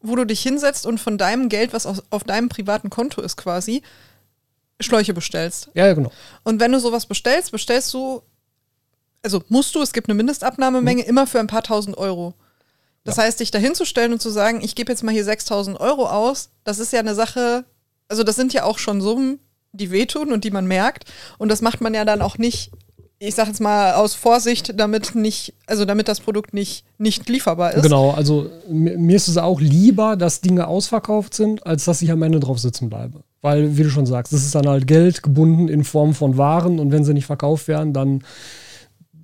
wo du dich hinsetzt und von deinem Geld, was auf, auf deinem privaten Konto ist quasi, Schläuche bestellst. Ja, ja, genau. Und wenn du sowas bestellst, bestellst du, also musst du, es gibt eine Mindestabnahmemenge, immer für ein paar tausend Euro. Das heißt, dich dahinzustellen und zu sagen, ich gebe jetzt mal hier 6000 Euro aus, das ist ja eine Sache, also das sind ja auch schon Summen, die wehtun und die man merkt. Und das macht man ja dann auch nicht, ich sag jetzt mal aus Vorsicht, damit nicht, also damit das Produkt nicht, nicht lieferbar ist. Genau, also mir ist es auch lieber, dass Dinge ausverkauft sind, als dass ich am Ende drauf sitzen bleibe. Weil, wie du schon sagst, es ist dann halt Geld gebunden in Form von Waren und wenn sie nicht verkauft werden, dann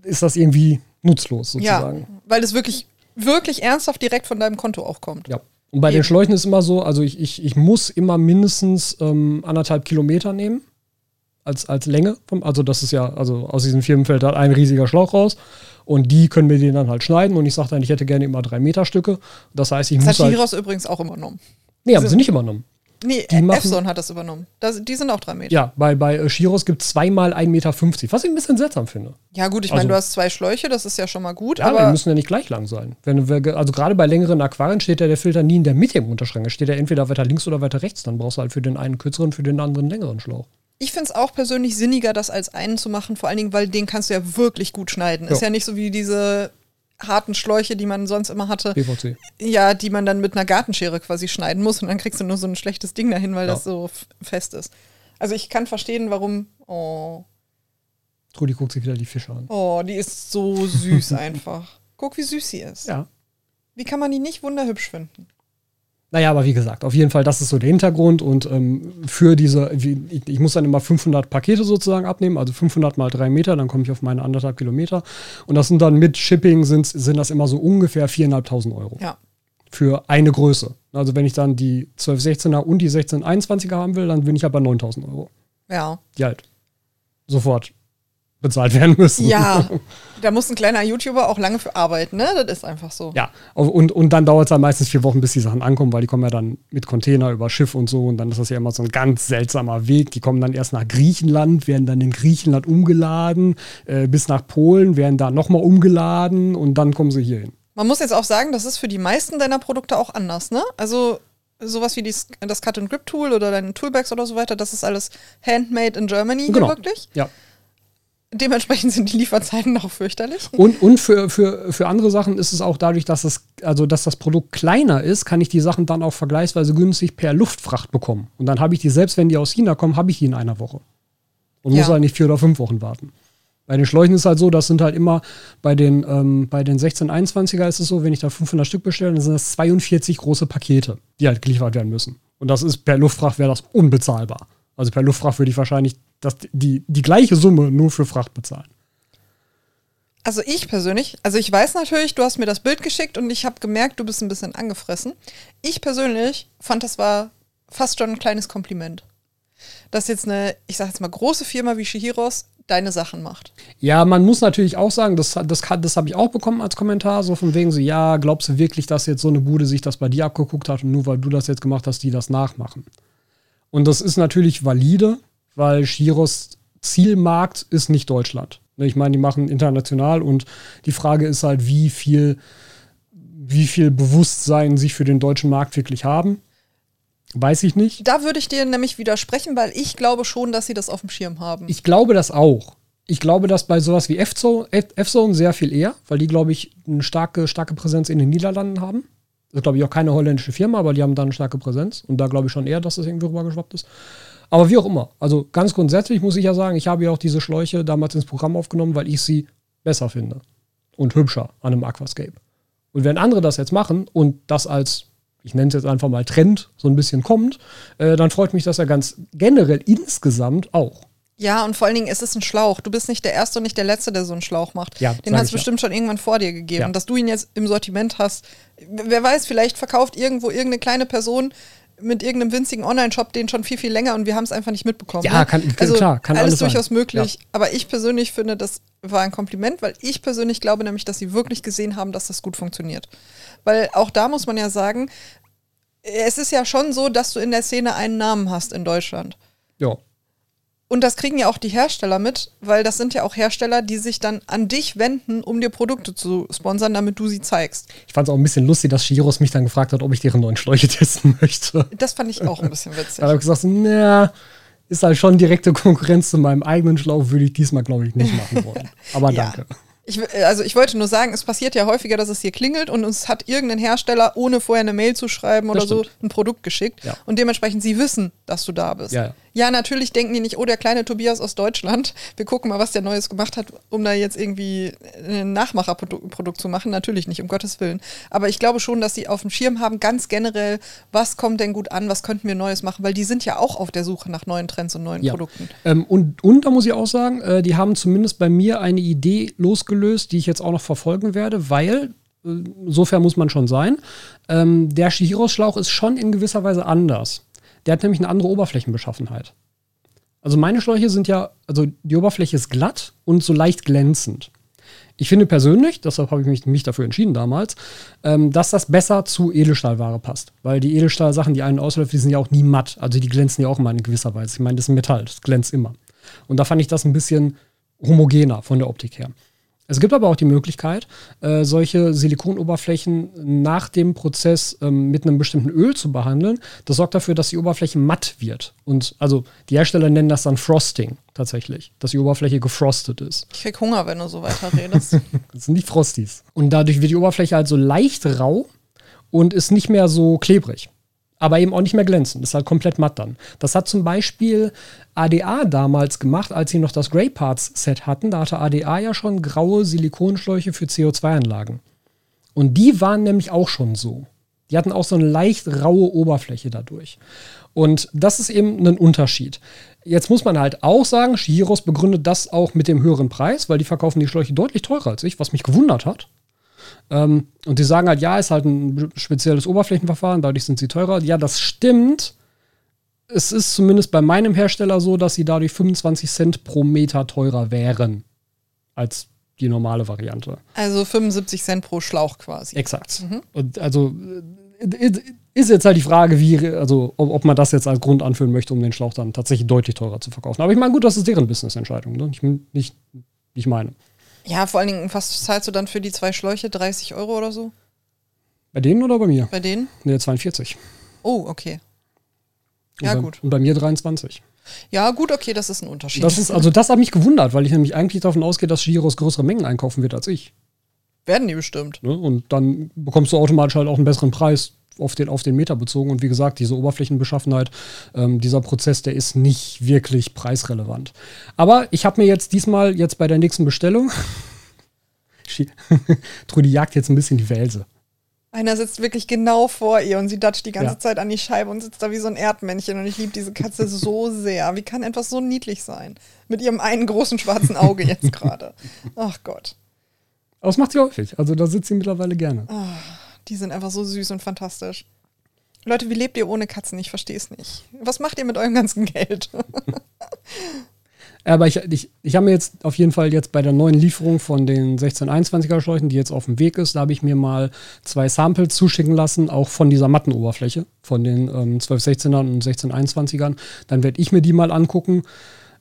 ist das irgendwie nutzlos sozusagen. Ja, weil es wirklich, wirklich ernsthaft direkt von deinem Konto auch kommt. Ja. Und bei Eben. den Schläuchen ist immer so, also ich, ich, ich muss immer mindestens ähm, anderthalb Kilometer nehmen als, als Länge. Vom, also das ist ja, also aus diesem Firmenfeld hat ein riesiger Schlauch raus. Und die können wir den dann halt schneiden. Und ich sage dann, ich hätte gerne immer drei Meter Stücke. Das heißt, ich das muss. Das hat Shiros halt übrigens auch übernommen. Nee, haben sie nicht übernommen. Nee, die Epson hat das übernommen. Das, die sind auch drei Meter. Ja, bei, bei Shiros gibt es zweimal 1,50 Meter, was ich ein bisschen seltsam finde. Ja, gut, ich meine, also, du hast zwei Schläuche, das ist ja schon mal gut. Ja, aber die müssen ja nicht gleich lang sein. Wenn, also gerade bei längeren Aquarien steht ja der Filter nie in der Mitte im Unterschrank. Er steht ja entweder weiter links oder weiter rechts. Dann brauchst du halt für den einen kürzeren, für den anderen längeren Schlauch. Ich finde es auch persönlich sinniger, das als einen zu machen, vor allen Dingen, weil den kannst du ja wirklich gut schneiden. Ja. Ist ja nicht so wie diese harten Schläuche, die man sonst immer hatte. PVC. Ja, die man dann mit einer Gartenschere quasi schneiden muss und dann kriegst du nur so ein schlechtes Ding dahin, weil ja. das so fest ist. Also ich kann verstehen, warum. Oh. Trudi guckt sich wieder die Fische an. Oh, die ist so süß *laughs* einfach. Guck, wie süß sie ist. Ja. Wie kann man die nicht wunderhübsch finden? Naja, aber wie gesagt, auf jeden Fall, das ist so der Hintergrund und ähm, für diese, ich, ich, muss dann immer 500 Pakete sozusagen abnehmen, also 500 mal drei Meter, dann komme ich auf meine anderthalb Kilometer und das sind dann mit Shipping sind, sind das immer so ungefähr 4.500 Euro. Ja. Für eine Größe. Also wenn ich dann die 1216er und die 1621er haben will, dann bin ich aber 9.000 Euro. Ja. Die halt sofort bezahlt werden müssen. Ja, *laughs* da muss ein kleiner YouTuber auch lange für arbeiten, ne? Das ist einfach so. Ja, und, und dann dauert es dann meistens vier Wochen, bis die Sachen ankommen, weil die kommen ja dann mit Container über Schiff und so und dann ist das ja immer so ein ganz seltsamer Weg. Die kommen dann erst nach Griechenland, werden dann in Griechenland umgeladen, äh, bis nach Polen, werden da nochmal umgeladen und dann kommen sie hier hin. Man muss jetzt auch sagen, das ist für die meisten deiner Produkte auch anders, ne? Also sowas wie dies, das Cut-and-Grip-Tool oder deine Toolbags oder so weiter, das ist alles handmade in Germany genau. wirklich. Ja. Dementsprechend sind die Lieferzeiten auch fürchterlich. Und, und für, für, für andere Sachen ist es auch dadurch, dass, es, also dass das Produkt kleiner ist, kann ich die Sachen dann auch vergleichsweise günstig per Luftfracht bekommen. Und dann habe ich die, selbst wenn die aus China kommen, habe ich die in einer Woche. Und ja. muss halt nicht vier oder fünf Wochen warten. Bei den Schläuchen ist es halt so, das sind halt immer bei den, ähm, bei den 1621er ist es so, wenn ich da 500 Stück bestelle, dann sind das 42 große Pakete, die halt geliefert werden müssen. Und das ist per Luftfracht wäre das unbezahlbar. Also per Luftfracht würde ich wahrscheinlich das, die, die gleiche Summe nur für Fracht bezahlen. Also ich persönlich, also ich weiß natürlich, du hast mir das Bild geschickt und ich habe gemerkt, du bist ein bisschen angefressen. Ich persönlich fand, das war fast schon ein kleines Kompliment. Dass jetzt eine, ich sage jetzt mal, große Firma wie Shihiros deine Sachen macht. Ja, man muss natürlich auch sagen, das, das, das habe ich auch bekommen als Kommentar, so von wegen so, ja, glaubst du wirklich, dass jetzt so eine Bude sich das bei dir abgeguckt hat und nur weil du das jetzt gemacht hast, die das nachmachen? Und das ist natürlich valide, weil Shiros Zielmarkt ist nicht Deutschland. Ne, ich meine, die machen international und die Frage ist halt, wie viel, wie viel Bewusstsein sie für den deutschen Markt wirklich haben. Weiß ich nicht. Da würde ich dir nämlich widersprechen, weil ich glaube schon, dass sie das auf dem Schirm haben. Ich glaube das auch. Ich glaube das bei sowas wie F-Zone sehr viel eher, weil die, glaube ich, eine starke, starke Präsenz in den Niederlanden haben. Das ist, glaube ich, auch keine holländische Firma, aber die haben da eine starke Präsenz. Und da glaube ich schon eher, dass das irgendwie rübergeschwappt ist. Aber wie auch immer. Also ganz grundsätzlich muss ich ja sagen, ich habe ja auch diese Schläuche damals ins Programm aufgenommen, weil ich sie besser finde. Und hübscher an einem Aquascape. Und wenn andere das jetzt machen und das als, ich nenne es jetzt einfach mal Trend, so ein bisschen kommt, äh, dann freut mich das ja ganz generell insgesamt auch. Ja, und vor allen Dingen, es ist ein Schlauch. Du bist nicht der Erste und nicht der Letzte, der so einen Schlauch macht. Ja, Den hat es bestimmt ja. schon irgendwann vor dir gegeben. Ja. Dass du ihn jetzt im Sortiment hast. Wer weiß, vielleicht verkauft irgendwo irgendeine kleine Person mit irgendeinem winzigen Online-Shop den schon viel, viel länger und wir haben es einfach nicht mitbekommen. Ja, ne? kann, also klar, kann alles, alles durchaus sein. möglich. Ja. Aber ich persönlich finde, das war ein Kompliment, weil ich persönlich glaube nämlich, dass sie wirklich gesehen haben, dass das gut funktioniert. Weil auch da muss man ja sagen, es ist ja schon so, dass du in der Szene einen Namen hast in Deutschland. Ja. Und das kriegen ja auch die Hersteller mit, weil das sind ja auch Hersteller, die sich dann an dich wenden, um dir Produkte zu sponsern, damit du sie zeigst. Ich fand es auch ein bisschen lustig, dass Shiros mich dann gefragt hat, ob ich deren neuen Schläuche *laughs* testen möchte. Das fand ich auch ein bisschen witzig. da habe ich gesagt, na, ist halt schon direkte Konkurrenz zu meinem eigenen Schlauch, würde ich diesmal, glaube ich, nicht machen wollen. *laughs* Aber ja. danke. Ich, also ich wollte nur sagen, es passiert ja häufiger, dass es hier klingelt und uns hat irgendein Hersteller, ohne vorher eine Mail zu schreiben oder so, ein Produkt geschickt. Ja. Und dementsprechend sie wissen, dass du da bist. Ja, ja. Natürlich denken die nicht, oh, der kleine Tobias aus Deutschland, wir gucken mal, was der Neues gemacht hat, um da jetzt irgendwie ein Nachmacherprodukt zu machen. Natürlich nicht, um Gottes Willen. Aber ich glaube schon, dass sie auf dem Schirm haben, ganz generell, was kommt denn gut an, was könnten wir Neues machen, weil die sind ja auch auf der Suche nach neuen Trends und neuen Ja. Produkten. Ähm, und, und da muss ich auch sagen, äh, die haben zumindest bei mir eine Idee losgelöst, die ich jetzt auch noch verfolgen werde, weil, äh, insofern muss man schon sein, ähm, der Shihiros-Schlauch ist schon in gewisser Weise anders. Der hat nämlich eine andere Oberflächenbeschaffenheit. Also meine Schläuche sind ja, also die Oberfläche ist glatt und so leicht glänzend. Ich finde persönlich, deshalb habe ich mich, mich dafür entschieden damals, ähm, dass das besser zu Edelstahlware passt. Weil die Edelstahlsachen, die einen ausläuft, die sind ja auch nie matt. Also die glänzen ja auch immer in gewisser Weise. Ich meine, das ist ein Metall, das glänzt immer. Und da fand ich das ein bisschen homogener von der Optik her. Es gibt aber auch die Möglichkeit, äh, solche Silikonoberflächen nach dem Prozess ähm, mit einem bestimmten Öl zu behandeln. Das sorgt dafür, dass die Oberfläche matt wird. Und also die Hersteller nennen das dann Frosting tatsächlich, dass die Oberfläche gefrostet ist. Ich krieg Hunger, wenn du so weiter redest. *laughs* Das sind die Frosties. Und dadurch wird die Oberfläche halt so leicht rau und ist nicht mehr so klebrig. Aber eben auch nicht mehr glänzend. Ist halt komplett matt dann. Das hat zum Beispiel ADA damals gemacht, als sie noch das Grey Parts Set hatten. Da hatte ADA ja schon graue Silikonschläuche für CO2-Anlagen. Und die waren nämlich auch schon so. Die hatten auch so eine leicht raue Oberfläche dadurch. Und das ist eben ein Unterschied. Jetzt muss man halt auch sagen, Shiros begründet das auch mit dem höheren Preis, weil die verkaufen die Schläuche deutlich teurer als ich, was mich gewundert hat. Ähm, und die sagen halt, ja, ist halt ein spezielles Oberflächenverfahren, dadurch sind sie teurer. Ja, das stimmt. Es ist zumindest bei meinem Hersteller so, dass sie dadurch 25 Cent pro Meter teurer wären als die normale Variante. Also 75 Cent pro Schlauch quasi. Exakt. Und also äh, ist jetzt halt die Frage, wie, also ob, man das jetzt als Grund anführen möchte, um den Schlauch dann tatsächlich deutlich teurer zu verkaufen. Aber ich meine, gut, das ist deren Business-Entscheidung, ne? nicht, nicht, nicht meine. Ja, vor allen Dingen, was zahlst du dann für die zwei Schläuche? 30 Euro oder so? Bei denen oder bei mir? Bei denen? Ne, 42. Oh, okay. Und Ja, bei, gut. Und bei mir 23. Ja, gut, okay, das ist ein Unterschied. Das ist, also das hat mich gewundert, weil ich nämlich eigentlich davon ausgehe, dass Giros größere Mengen einkaufen wird als ich. Werden die bestimmt. Ne? Und dann bekommst du automatisch halt auch einen besseren Preis auf den, auf den Meter bezogen. Und wie gesagt, diese Oberflächenbeschaffenheit, ähm, dieser Prozess, der ist nicht wirklich preisrelevant. Aber ich habe mir jetzt diesmal, jetzt bei der nächsten Bestellung, *laughs* *laughs* Trudi jagt jetzt ein bisschen die Wälse. Einer sitzt wirklich genau vor ihr und sie datscht die ganze Ja. Zeit an die Scheibe und sitzt da wie so ein Erdmännchen. Und ich liebe diese Katze *laughs* so sehr. Wie kann etwas so niedlich sein? Mit ihrem einen großen schwarzen Auge jetzt gerade. Ach Gott. Aber das macht sie häufig. Also da sitzt sie mittlerweile gerne. Die sind einfach so süß und fantastisch. Leute, wie lebt ihr ohne Katzen? Ich verstehe es nicht. Was macht ihr mit eurem ganzen Geld? Aber ich, ich, ich habe mir jetzt auf jeden Fall jetzt bei der neuen Lieferung von den 1621er Schläuchen, die jetzt auf dem Weg ist, da habe ich mir mal zwei Samples zuschicken lassen, auch von dieser Mattenoberfläche, von den ähm, 1216ern und 1621ern. Dann werde ich mir die mal angucken.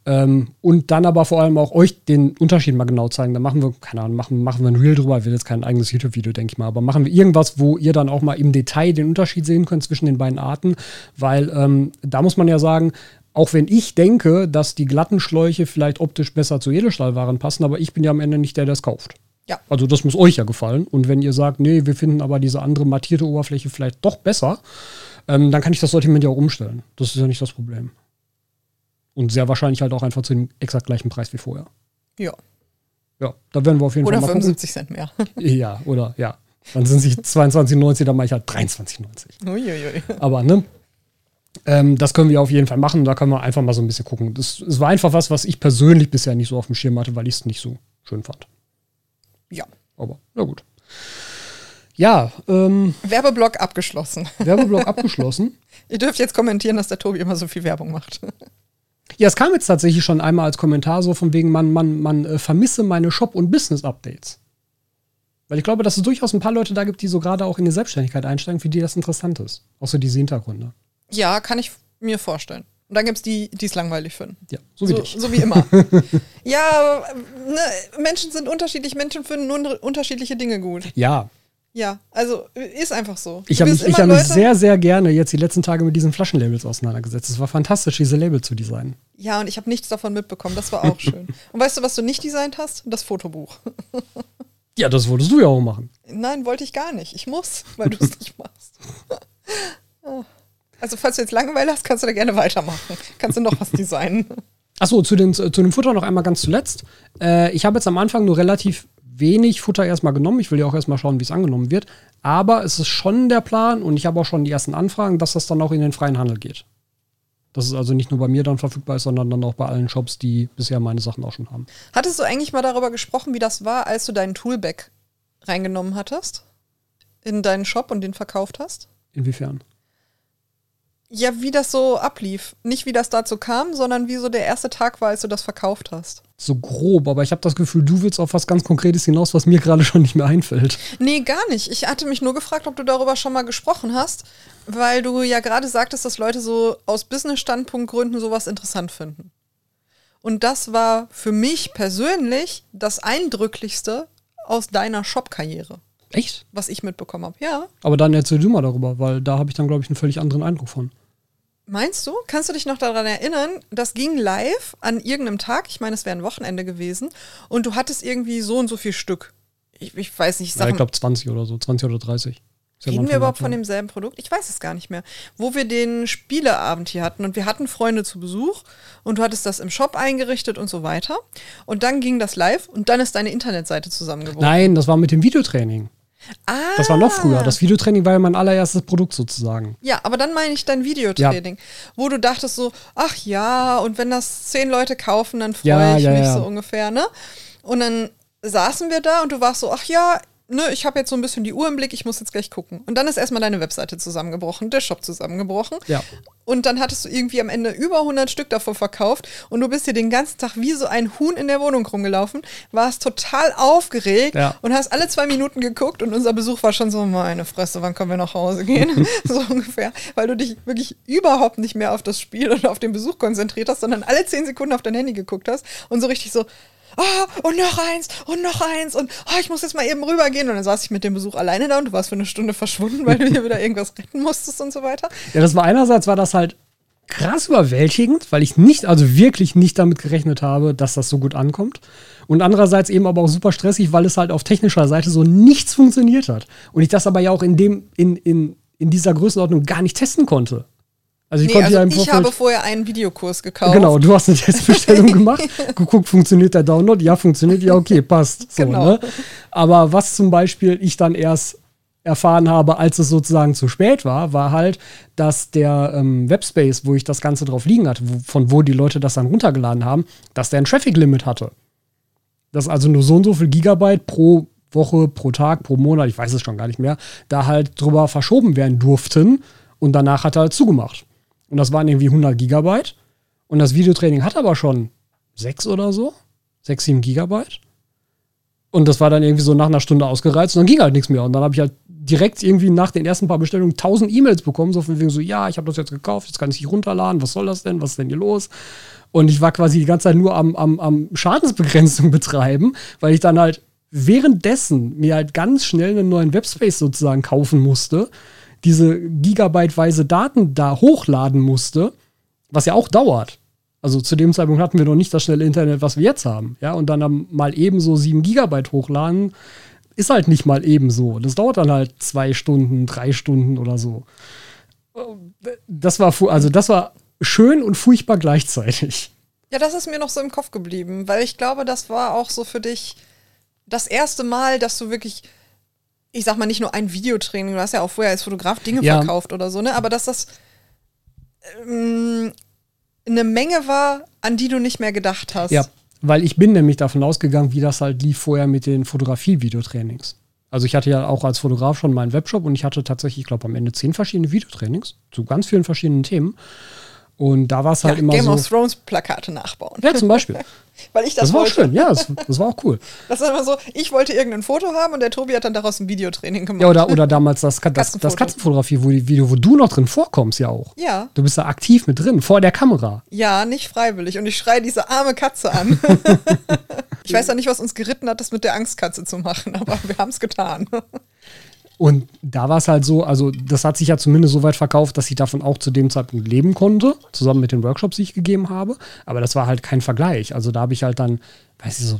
Ähm, und dann aber vor allem auch euch den Unterschied mal genau zeigen. Da machen wir, keine Ahnung, machen, machen wir ein Reel drüber. Wird jetzt kein eigenes YouTube-Video, denke ich mal. Aber machen wir irgendwas, wo ihr dann auch mal im Detail den Unterschied sehen könnt zwischen den beiden Arten. Weil ähm, da muss man ja sagen, auch wenn ich denke, dass die glatten Schläuche vielleicht optisch besser zu Edelstahlwaren passen, aber ich bin ja am Ende nicht der, der es kauft. Ja. Also das muss euch ja gefallen. Und wenn ihr sagt, nee, wir finden aber diese andere mattierte Oberfläche vielleicht doch besser, ähm, dann kann ich das Sortiment ja auch umstellen. Das ist ja nicht das Problem. Und sehr wahrscheinlich halt auch einfach zu dem exakt gleichen Preis wie vorher. ja. Ja, da werden wir auf jeden Oder Fall mal 75 Cent mehr. *laughs* Ja, oder ja. Dann sind sie 22,90, dann mache ich halt 23,90. Uiuiui. Aber ne, ähm, das können wir auf jeden Fall machen. Da können wir einfach mal so ein bisschen gucken. Das, es war einfach was, was ich persönlich bisher nicht so auf dem Schirm hatte, weil ich es nicht so schön fand. Ja. Aber na gut. Ja, ähm, Werbeblock abgeschlossen. Werbeblock abgeschlossen. *laughs* Ihr dürft jetzt kommentieren, dass der Tobi immer so viel Werbung macht. Ja, es kam jetzt tatsächlich schon einmal als Kommentar so von wegen, man, man, man äh, vermisse meine Shop- und Business-Updates. Weil ich glaube, dass es durchaus ein paar Leute da gibt, die so gerade auch in die Selbstständigkeit einsteigen, für die das interessant ist. Auch so diese Hintergründe. Ja, kann ich mir vorstellen. Und dann gibt es die, die es langweilig finden. Ja, so wie so, dich. so wie immer. *laughs* ja, ne, Menschen sind unterschiedlich, Menschen finden unterschiedliche Dinge gut. Ja, Ja, also ist einfach so. ich habe mich, ich hab mich sehr, sehr gerne jetzt die letzten Tage mit diesen Flaschenlabels auseinandergesetzt. Es war fantastisch, diese Label zu designen. Ja, und ich habe nichts davon mitbekommen. Das war auch *laughs* schön. Und weißt du, was du nicht designt hast? Das Fotobuch. *laughs* Ja, das wolltest du ja auch machen. Nein, wollte ich gar nicht. Ich muss, weil du es nicht machst. Also, falls du jetzt Langeweile hast, kannst du da gerne weitermachen. Kannst du noch was designen. Achso, zu, den, zu dem Futter noch einmal ganz zuletzt. Äh, ich habe jetzt am Anfang nur relativ wenig Futter erstmal genommen. Ich will ja auch erstmal schauen, wie es angenommen wird. Aber es ist schon der Plan und ich habe auch schon die ersten Anfragen, dass das dann auch in den freien Handel geht. Dass es also nicht nur bei mir dann verfügbar ist, sondern dann auch bei allen Shops, die bisher meine Sachen auch schon haben. Hattest du eigentlich mal darüber gesprochen, wie das war, als du deinen Toolback reingenommen hattest? In deinen Shop und den verkauft hast? Inwiefern? Ja, wie das so ablief. Nicht wie das dazu kam, sondern wie so der erste Tag war, als du das verkauft hast. So grob, aber ich habe das Gefühl, du willst auf was ganz Konkretes hinaus, was mir gerade schon nicht mehr einfällt. Nee, gar nicht. Ich hatte mich nur gefragt, ob du darüber schon mal gesprochen hast, weil du ja gerade sagtest, dass Leute so aus Business-Standpunktgründen sowas interessant finden. Und das war für mich persönlich das Eindrücklichste aus deiner Shop-Karriere. Echt? Was ich mitbekommen habe, ja. Aber dann erzähl du mal darüber, weil da habe ich dann, glaube ich, einen völlig anderen Eindruck von. Meinst du? Kannst du dich noch daran erinnern? Das ging live an irgendeinem Tag. Ich meine, es wäre ein Wochenende gewesen. Und du hattest irgendwie so und so viel Stück. Ich, ich weiß nicht. Ja, ich glaube 20 oder so, 20 oder 30. Reden wir überhaupt von demselben Produkt? Ich weiß es gar nicht mehr. Wo wir den Spieleabend hier hatten und wir hatten Freunde zu Besuch und du hattest das im Shop eingerichtet und so weiter. Und dann ging das live und dann ist deine Internetseite zusammengebrochen. Nein, das war mit dem Videotraining. Ah. Das war noch früher. Das Videotraining war ja mein allererstes Produkt sozusagen. Ja, aber dann meine ich dein Videotraining, ja. wo du dachtest so, ach ja, und wenn das zehn Leute kaufen, dann freue ja, ich ja, mich so ungefähr, ne? Und dann saßen wir da und du warst so, ach ja, ne, ich habe jetzt so ein bisschen die Uhr im Blick, ich muss jetzt gleich gucken. Und dann ist erstmal deine Webseite zusammengebrochen, der Shop zusammengebrochen. Ja. Und dann hattest du irgendwie am Ende über 100 Stück davor verkauft und du bist hier den ganzen Tag wie so ein Huhn in der Wohnung rumgelaufen, warst total aufgeregt Ja. und hast alle zwei Minuten geguckt und unser Besuch war schon so, meine Fresse, wann können wir nach Hause gehen? *laughs* *laughs* so ungefähr, weil du dich wirklich überhaupt nicht mehr auf das Spiel und auf den Besuch konzentriert hast, sondern alle zehn Sekunden auf dein Handy geguckt hast und so richtig so, ah, und noch eins und noch eins und ah, ich muss jetzt mal eben rübergehen. Und dann saß ich mit dem Besuch alleine da und du warst für eine Stunde verschwunden, weil du hier wieder irgendwas retten musstest und so weiter. Ja, das war einerseits war das halt krass überwältigend, weil ich nicht, also wirklich nicht damit gerechnet habe, dass das so gut ankommt. Und andererseits eben aber auch super stressig, weil es halt auf technischer Seite so nichts funktioniert hat. Und ich das aber ja auch in dem, in, in, in dieser Größenordnung gar nicht testen konnte. Also ich Nee, konnte also ja im ich habe vorher einen Videokurs gekauft. Genau, du hast eine Testbestellung *laughs* gemacht, geguckt, funktioniert der Download? Ja, funktioniert, ja, okay, passt. So, Genau. ne? Aber was zum Beispiel ich dann erst erfahren habe, als es sozusagen zu spät war, war halt, dass der ähm, Webspace, wo ich das Ganze drauf liegen hatte, wo, von wo die Leute das dann runtergeladen haben, dass der ein Traffic-Limit hatte. Dass also nur so und so viel Gigabyte pro Woche, pro Tag, pro Monat, ich weiß es schon gar nicht mehr, da halt drüber verschoben werden durften und danach hat er halt zugemacht. Und das waren irgendwie 100 Gigabyte. Und das Videotraining hat aber schon sechs oder so. Sechs, sieben Gigabyte. Und das war dann irgendwie so nach einer Stunde ausgereizt und dann ging halt nichts mehr. Und dann habe ich halt direkt irgendwie nach den ersten paar Bestellungen tausend E-Mails bekommen, so von wegen so, ja, ich habe das jetzt gekauft, jetzt kann ich nicht runterladen, was soll das denn, was ist denn hier los? Und ich war quasi die ganze Zeit nur am, am, am Schadensbegrenzung *laughs* betreiben, weil ich dann halt währenddessen mir halt ganz schnell einen neuen Webspace sozusagen kaufen musste, diese gigabyteweise Daten da hochladen musste, was ja auch dauert. Also zu dem Zeitpunkt hatten wir noch nicht das schnelle Internet, was wir jetzt haben. Ja, und dann mal ebenso sieben Gigabyte hochladen, ist halt nicht mal ebenso. Das dauert dann halt zwei Stunden, drei Stunden oder so. Das war, also das war schön und furchtbar gleichzeitig. Ja, das ist mir noch so im Kopf geblieben, weil ich glaube, das war auch so für dich das erste Mal, dass du wirklich, ich sag mal, nicht nur ein Videotraining, du hast ja auch vorher als Fotograf Dinge Ja. verkauft oder so, ne? Aber dass das ähm, eine Menge war, an die du nicht mehr gedacht hast. Ja, weil ich bin nämlich davon ausgegangen, wie das halt lief vorher mit den Fotografie-Videotrainings. Also ich hatte ja auch als Fotograf schon meinen Webshop und ich hatte tatsächlich, ich glaube, am Ende zehn verschiedene Videotrainings zu ganz vielen verschiedenen Themen. Und da war es halt ja, immer Game so. of Thrones Plakate nachbauen. Ja, zum Beispiel. *laughs* Weil ich das, Das war auch wollte. schön, ja, das, das war auch cool. *laughs* Das ist immer so, ich wollte irgendein Foto haben und der Tobi hat dann daraus ein Videotraining gemacht. Ja, oder, oder damals das, das, das Katzenfoto. Katzenfotografie, wo, die Video, wo du noch drin vorkommst, ja auch. Ja. Du bist da aktiv mit drin, vor der Kamera. Ja, nicht freiwillig. Und ich schreie diese arme Katze an. *laughs* ich weiß ja nicht, was uns geritten hat, das mit der Angstkatze zu machen, aber wir haben es getan. Und da war es halt so, also das hat sich ja zumindest so weit verkauft, dass ich davon auch zu dem Zeitpunkt leben konnte, zusammen mit den Workshops, die ich gegeben habe. Aber das war halt kein Vergleich. Also da habe ich halt dann, weiß ich so,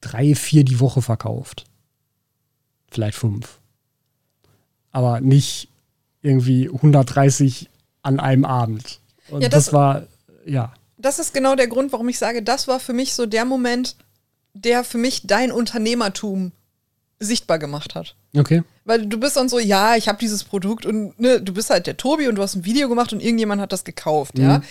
drei, vier die Woche verkauft. Vielleicht fünf. Aber nicht irgendwie 130 an einem Abend. Und Ja, das, das- war, ja. Das ist genau der Grund, warum ich sage, das war für mich so der Moment, der für mich dein Unternehmertum sichtbar gemacht hat. Okay. Weil du bist dann so, ja, ich habe dieses Produkt und ne, du bist halt der Tobi und du hast ein Video gemacht und irgendjemand hat das gekauft, ja. Mhm.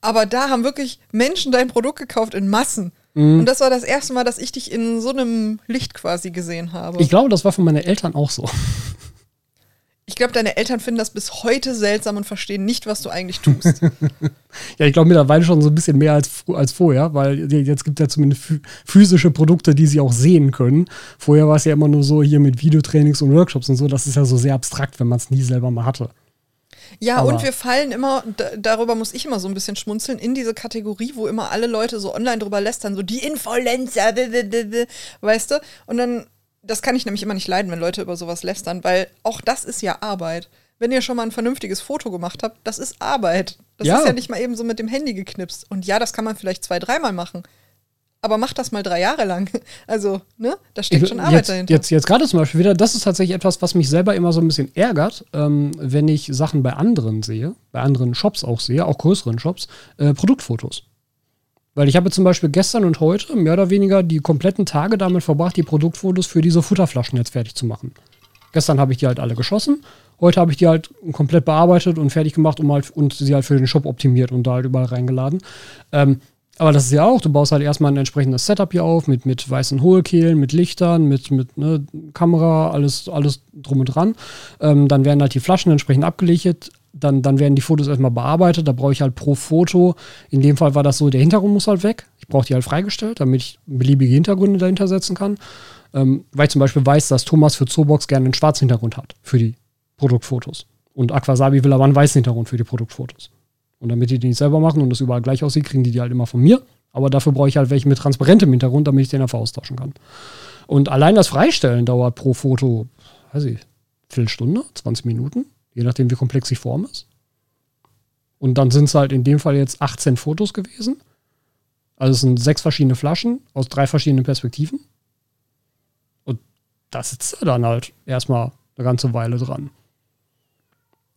Aber da haben wirklich Menschen dein Produkt gekauft in Massen. Mhm. Und das war das erste Mal, dass ich dich in so einem Licht quasi gesehen habe. Ich glaube, das war von meinen Eltern auch so. Ich glaube, deine Eltern finden das bis heute seltsam und verstehen nicht, was du eigentlich tust. *laughs* Ja, ich glaube mittlerweile schon so ein bisschen mehr als, als vorher, weil jetzt gibt es ja zumindest physische Produkte, die sie auch sehen können. Vorher war es ja immer nur so hier mit Videotrainings und Workshops und so. Das ist ja so sehr abstrakt, wenn man es nie selber mal hatte. Ja, Aber- und wir fallen immer, darüber muss ich immer so ein bisschen schmunzeln, in diese Kategorie, wo immer alle Leute so online drüber lästern, so die Influencer, weißt du? Und dann, das kann ich nämlich immer nicht leiden, wenn Leute über sowas lästern, weil auch das ist ja Arbeit. Wenn ihr schon mal ein vernünftiges Foto gemacht habt, das ist Arbeit. Das Ja. ist ja nicht mal eben so mit dem Handy geknipst. Und ja, das kann man vielleicht zwei, dreimal machen. Aber macht das mal drei Jahre lang. *laughs* Also, ne? Da steckt schon Arbeit jetzt, dahinter. Jetzt, jetzt gerade zum Beispiel wieder, das ist tatsächlich etwas, was mich selber immer so ein bisschen ärgert, ähm, wenn ich Sachen bei anderen sehe, bei anderen Shops auch sehe, auch größeren Shops, äh, Produktfotos. Weil ich habe zum Beispiel gestern und heute mehr oder weniger die kompletten Tage damit verbracht, die Produktfotos für diese Futterflaschen jetzt fertig zu machen. Gestern habe ich die halt alle geschossen, heute habe ich die halt komplett bearbeitet und fertig gemacht und, halt, und sie halt für den Shop optimiert und da halt überall reingeladen. Ähm, aber das ist ja auch, du baust halt erstmal ein entsprechendes Setup hier auf, mit, mit weißen Hohlkehlen, mit Lichtern, mit, mit ne, Kamera, alles, alles drum und dran. Ähm, dann werden halt die Flaschen entsprechend abgelichtet. Dann, dann werden die Fotos erstmal bearbeitet. Da brauche ich halt pro Foto, in dem Fall war das so, der Hintergrund muss halt weg. Ich brauche die halt freigestellt, damit ich beliebige Hintergründe dahinter setzen kann. Ähm, weil ich zum Beispiel weiß, dass Thomas für Zobox gerne einen schwarzen Hintergrund hat für die Produktfotos. Und Aquasabi will aber einen weißen Hintergrund für die Produktfotos. Und damit die die nicht selber machen und das überall gleich aussieht, kriegen die die halt immer von mir. Aber dafür brauche ich halt welche mit transparentem Hintergrund, damit ich den einfach austauschen kann. Und allein das Freistellen dauert pro Foto, weiß ich, Viertelstunde, 20 Minuten, je nachdem, wie komplex die Form ist. Und dann sind es halt in dem Fall jetzt 18 Fotos gewesen. Also es sind sechs verschiedene Flaschen aus drei verschiedenen Perspektiven. Und da sitzt er dann halt erstmal eine ganze Weile dran.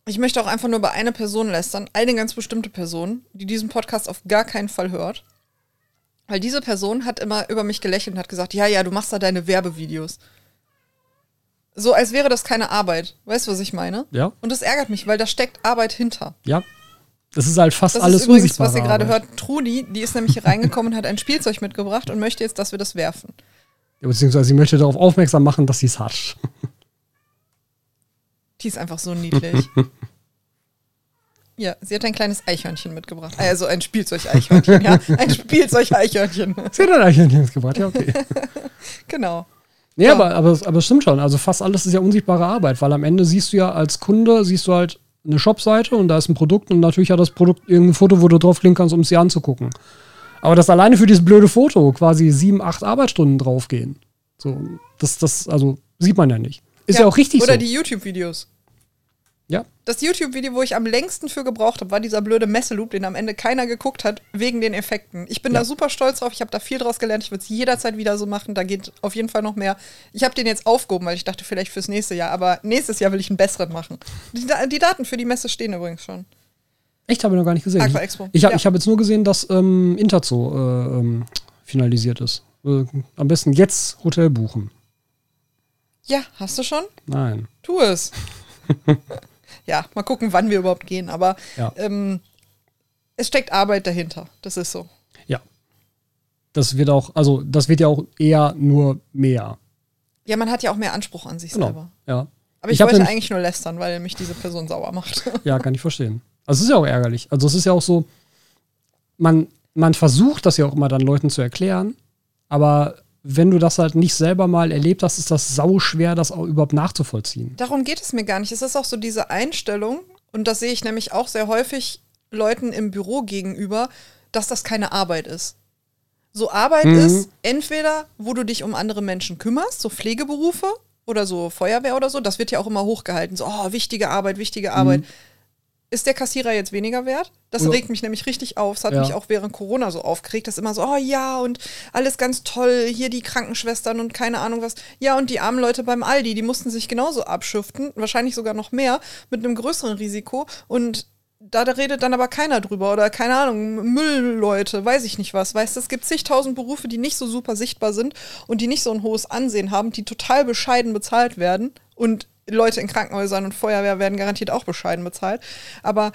Ich möchte auch einfach nur bei einer Person lästern, eine ganz bestimmte Person, die diesen Podcast auf gar keinen Fall hört. Weil diese Person hat immer über mich gelächelt und hat gesagt, ja, ja, du machst da deine Werbevideos. So als wäre das keine Arbeit. Weißt du, was ich meine? Ja, Und das ärgert mich, weil da steckt Arbeit hinter. ja. Das ist halt fast Das alles ist übrigens, was ihr gerade hört. Trudi, die ist nämlich hier reingekommen und hat ein Spielzeug mitgebracht und möchte jetzt, dass wir das werfen. Ja, beziehungsweise sie möchte darauf aufmerksam machen, dass sie es hat. Die ist einfach so niedlich. *laughs* Ja, sie hat ein kleines Eichhörnchen mitgebracht. Also ein Spielzeug-Eichhörnchen, ja. *laughs* Ein Spielzeug-Eichhörnchen. Sie hat ein Eichhörnchen mitgebracht, ja, okay. *laughs* Genau. Nee, Ja. aber, aber, aber es stimmt schon. Also fast alles ist ja unsichtbare Arbeit, weil am Ende siehst du ja als Kunde, siehst du halt eine Shopseite und da ist ein Produkt und natürlich hat das Produkt irgendein Foto, wo du draufklicken kannst, um es dir anzugucken. Aber dass alleine für dieses blöde Foto quasi sieben, acht Arbeitsstunden draufgehen. So, das, das, also sieht man ja nicht. Ist ja, auch richtig Oder so. die YouTube-Videos. Ja. Das YouTube-Video, wo ich am längsten für gebraucht habe, war dieser blöde Messeloop, den am Ende keiner geguckt hat, wegen den Effekten. Ich bin Ja. da super stolz drauf. Ich habe da viel draus gelernt. Ich würde es jederzeit wieder so machen. Da geht auf jeden Fall noch mehr. Ich habe den jetzt aufgehoben, weil ich dachte, vielleicht fürs nächste Jahr. Aber nächstes Jahr will ich einen besseren machen. Die, die Daten für die Messe stehen übrigens schon. Echt, habe ich noch gar nicht gesehen. Aqua Expo. Ich habe Ja. ich hab jetzt nur gesehen, dass ähm, Interzo äh, ähm, finalisiert ist. Äh, am besten jetzt Hotel buchen. Ja, hast du schon? Nein. Tu es. *laughs* ja, mal gucken, wann wir überhaupt gehen. Aber Ja. ähm, es steckt Arbeit dahinter. Das ist so. Ja. Das wird auch, also das wird ja auch eher nur mehr. Ja, man hat ja auch mehr Anspruch an sich Genau. selber. Ja. Aber ich, Ich wollte eigentlich nur lästern, weil mich diese Person sauer macht. *laughs* Ja, kann ich verstehen. Also es ist ja auch ärgerlich. Also es ist ja auch so, man, man versucht das ja auch immer dann Leuten zu erklären, aber wenn du das halt nicht selber mal erlebt hast, ist das sau schwer, das auch überhaupt nachzuvollziehen. Darum geht es mir gar nicht. Es ist auch so diese Einstellung, und das sehe ich nämlich auch sehr häufig Leuten im Büro gegenüber, dass das keine Arbeit ist. So Arbeit Mhm. ist entweder, wo du dich um andere Menschen kümmerst, so Pflegeberufe oder so Feuerwehr oder so, das wird ja auch immer hochgehalten. So, oh, wichtige Arbeit, wichtige Arbeit. Ist der Kassierer jetzt weniger wert? Das Ja. regt mich nämlich richtig auf. Es hat Ja. mich auch während Corona so aufgeregt, dass immer so, oh ja, und alles ganz toll, hier die Krankenschwestern und keine Ahnung was. Ja, und die armen Leute beim Aldi, die mussten sich genauso abschuften, wahrscheinlich sogar noch mehr, mit einem größeren Risiko. Und da redet dann aber keiner drüber oder keine Ahnung, Müllleute, weiß ich nicht was. Weißt du, es gibt zigtausend Berufe, die nicht so super sichtbar sind und die nicht so ein hohes Ansehen haben, die total bescheiden bezahlt werden und Leute in Krankenhäusern und Feuerwehr werden garantiert auch bescheiden bezahlt. Aber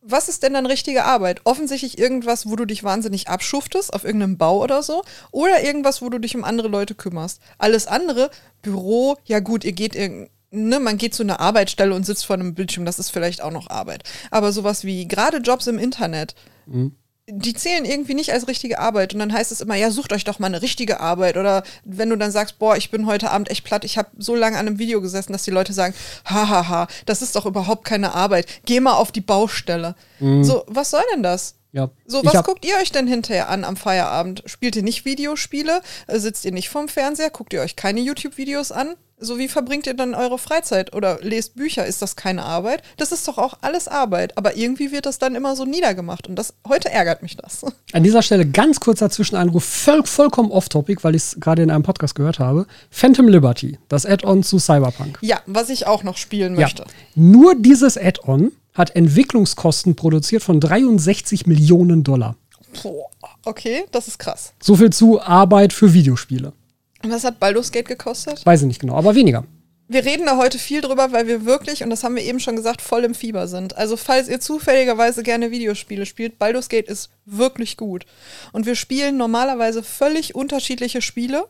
was ist denn dann richtige Arbeit? Offensichtlich irgendwas, wo du dich wahnsinnig abschuftest, auf irgendeinem Bau oder so, oder irgendwas, wo du dich um andere Leute kümmerst. Alles andere, Büro, ja gut, ihr geht irgendwie ne, man geht zu einer Arbeitsstelle und sitzt vor einem Bildschirm, das ist vielleicht auch noch Arbeit. Aber sowas wie gerade Jobs im Internet, mhm. Die zählen irgendwie nicht als richtige Arbeit. Und dann heißt es immer, ja, sucht euch doch mal eine richtige Arbeit. Oder wenn du dann sagst, boah, ich bin heute Abend echt platt, ich habe so lange an einem Video gesessen, dass die Leute sagen, hahaha, ha, ha, das ist doch überhaupt keine Arbeit. Geh mal auf die Baustelle. Mhm. So, was soll denn das? Ja. So, was guckt ihr euch denn hinterher an am Feierabend? Spielt ihr nicht Videospiele? Sitzt ihr nicht vorm Fernseher? Guckt ihr euch keine YouTube-Videos an? So wie verbringt ihr dann eure Freizeit oder lest Bücher? Ist das keine Arbeit? Das ist doch auch alles Arbeit. Aber irgendwie wird das dann immer so niedergemacht. Und das heute ärgert mich das. *laughs* An dieser Stelle ganz kurzer Zwischeneinruf, voll, vollkommen off-topic, weil ich es gerade in einem Podcast gehört habe. Phantom Liberty, das Add-on zu Cyberpunk. Ja, was ich auch noch spielen möchte. Ja. Nur dieses Add-on hat Entwicklungskosten produziert von 63 Millionen Dollar. Boah, okay, das ist krass. So viel zu Arbeit für Videospiele. Was hat Baldur's Gate gekostet? Weiß ich nicht genau, aber weniger. Wir reden da heute viel drüber, weil wir wirklich, und das haben wir eben schon gesagt, voll im Fieber sind. Also falls ihr zufälligerweise gerne Videospiele spielt, Baldur's Gate ist wirklich gut. Und wir spielen normalerweise völlig unterschiedliche Spiele,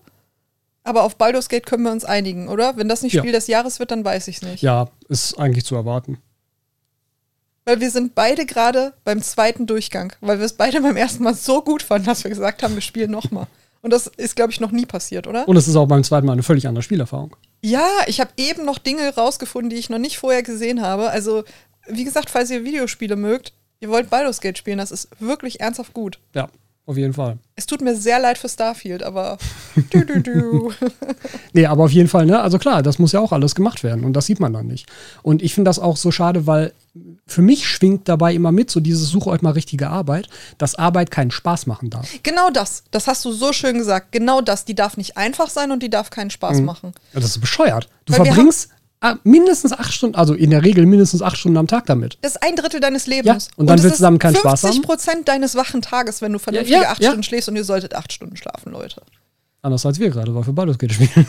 aber auf Baldur's Gate können wir uns einigen, oder? Wenn das nicht ja. Spiel des Jahres wird, dann weiß ich es nicht. Ja, ist eigentlich zu erwarten. Weil wir sind beide gerade beim zweiten Durchgang, weil wir es beide beim ersten Mal so gut fanden, dass wir gesagt haben, wir spielen nochmal. Und das ist, glaube ich, noch nie passiert, oder? Und es ist auch beim zweiten Mal eine völlig andere Spielerfahrung. Ja, ich habe eben noch Dinge rausgefunden, die ich noch nicht vorher gesehen habe. Also, wie gesagt, falls ihr Videospiele mögt, ihr wollt Baldur's Gate spielen, das ist wirklich ernsthaft gut. Ja, auf jeden Fall. Es tut mir sehr leid für Starfield, aber. *laughs* du, du, du. *laughs* nee, aber auf jeden Fall, ne? Also klar, das muss ja auch alles gemacht werden und das sieht man dann nicht. Und ich finde das auch so schade, weil für mich schwingt dabei immer mit, so dieses Suche euch mal richtige Arbeit, dass Arbeit keinen Spaß machen darf. Genau das. Das hast du so schön gesagt. Genau das. Die darf nicht einfach sein und die darf keinen Spaß mhm. machen. Ja, das ist bescheuert. Du Weil verbringst Ah, mindestens acht Stunden, also in der Regel mindestens acht Stunden am Tag damit. Das ist ein Drittel deines Lebens. Ja, und dann und willst du damit keinen Spaß haben. 50 Prozent deines wachen Tages, wenn du vernünftige ja, ja, acht Stunden schläfst und ihr solltet acht Stunden schlafen, Leute. Anders als wir gerade, weil wir Baldur's Gate spielen.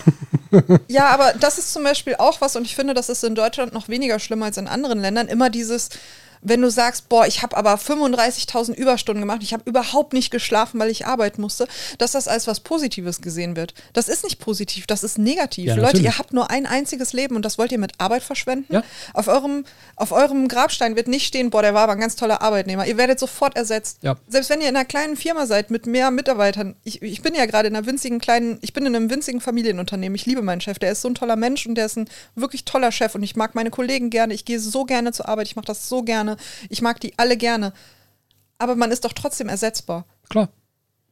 *laughs* ja, aber das ist zum Beispiel auch was, und ich finde, das ist in Deutschland noch weniger schlimm als in anderen Ländern, immer dieses, wenn du sagst, boah, ich habe aber 35.000 Überstunden gemacht, ich habe überhaupt nicht geschlafen, weil ich arbeiten musste, dass das als was Positives gesehen wird. Das ist nicht positiv, das ist negativ. Ja, Leute, ihr habt nur ein einziges Leben und das wollt ihr mit Arbeit verschwenden? Ja. Auf, eurem, auf eurem Grabstein wird nicht stehen, boah, der war aber ein ganz toller Arbeitnehmer. Ihr werdet sofort ersetzt. Ja. Selbst wenn ihr in einer kleinen Firma seid mit mehr Mitarbeitern. Ich, ich bin ja gerade in einer winzigen kleinen, ich bin in einem winzigen Familienunternehmen. Ich liebe meinen Chef, der ist so ein toller Mensch und der ist ein wirklich toller Chef und ich mag meine Kollegen gerne. Ich gehe so gerne zur Arbeit, ich mache das so gerne gerne. Ich mag die alle gerne. Aber man ist doch trotzdem ersetzbar. Klar.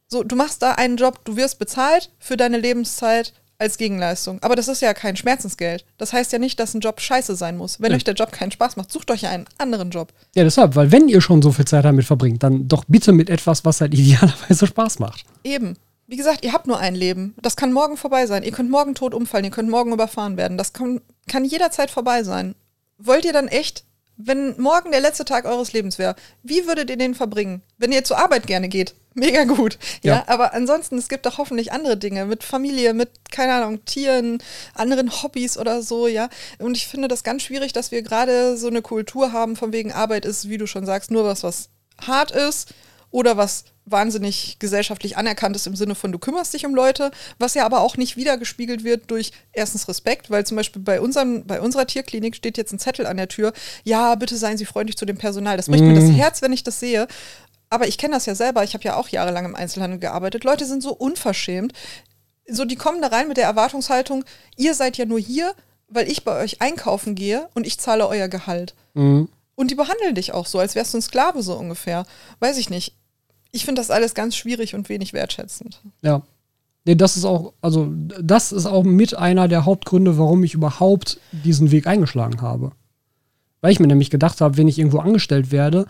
So, du machst da einen Job, du wirst bezahlt für deine Lebenszeit als Gegenleistung. Aber das ist ja kein Schmerzensgeld. Das heißt ja nicht, dass ein Job scheiße sein muss. Wenn ja. euch der Job keinen Spaß macht, sucht euch einen anderen Job. Ja, deshalb, weil wenn ihr schon so viel Zeit damit verbringt, dann doch bitte mit etwas, was halt *laughs* idealerweise Spaß macht. Eben. Wie gesagt, ihr habt nur ein Leben. Das kann morgen vorbei sein. Ihr könnt morgen tot umfallen, ihr könnt morgen überfahren werden. Das kann, kann jederzeit vorbei sein. Wollt ihr dann echt wenn morgen der letzte Tag eures Lebens wäre, wie würdet ihr den verbringen? Wenn ihr zur Arbeit gerne geht, *laughs* mega gut. Ja, ja, aber ansonsten, es gibt doch hoffentlich andere Dinge mit Familie, mit, keine Ahnung, Tieren, anderen Hobbys oder so, ja. Und ich finde das ganz schwierig, dass wir gerade so eine Kultur haben, von wegen Arbeit ist, wie du schon sagst, nur was, was hart ist oder was wahnsinnig gesellschaftlich anerkannt ist im Sinne von, du kümmerst dich um Leute, was ja aber auch nicht wiedergespiegelt wird durch erstens Respekt, weil zum Beispiel bei, unseren, bei unserer Tierklinik steht jetzt ein Zettel an der Tür, ja, bitte seien Sie freundlich zu dem Personal. Das bricht mm. mir das mm. Herz, wenn ich das sehe. Aber ich kenne das ja selber, ich habe ja auch jahrelang im Einzelhandel gearbeitet. Leute sind so unverschämt. So, die kommen da rein mit der Erwartungshaltung, ihr seid ja nur hier, weil ich bei euch einkaufen gehe und ich zahle euer Gehalt. Mm. Und die behandeln dich auch so, als wärst du ein Sklave so ungefähr. Weiß ich nicht ich finde das alles ganz schwierig und wenig wertschätzend. Ja. Nee, das ist auch, also das ist auch mit einer der Hauptgründe, warum ich überhaupt diesen Weg eingeschlagen habe. Weil ich mir nämlich gedacht habe, wenn ich irgendwo angestellt werde,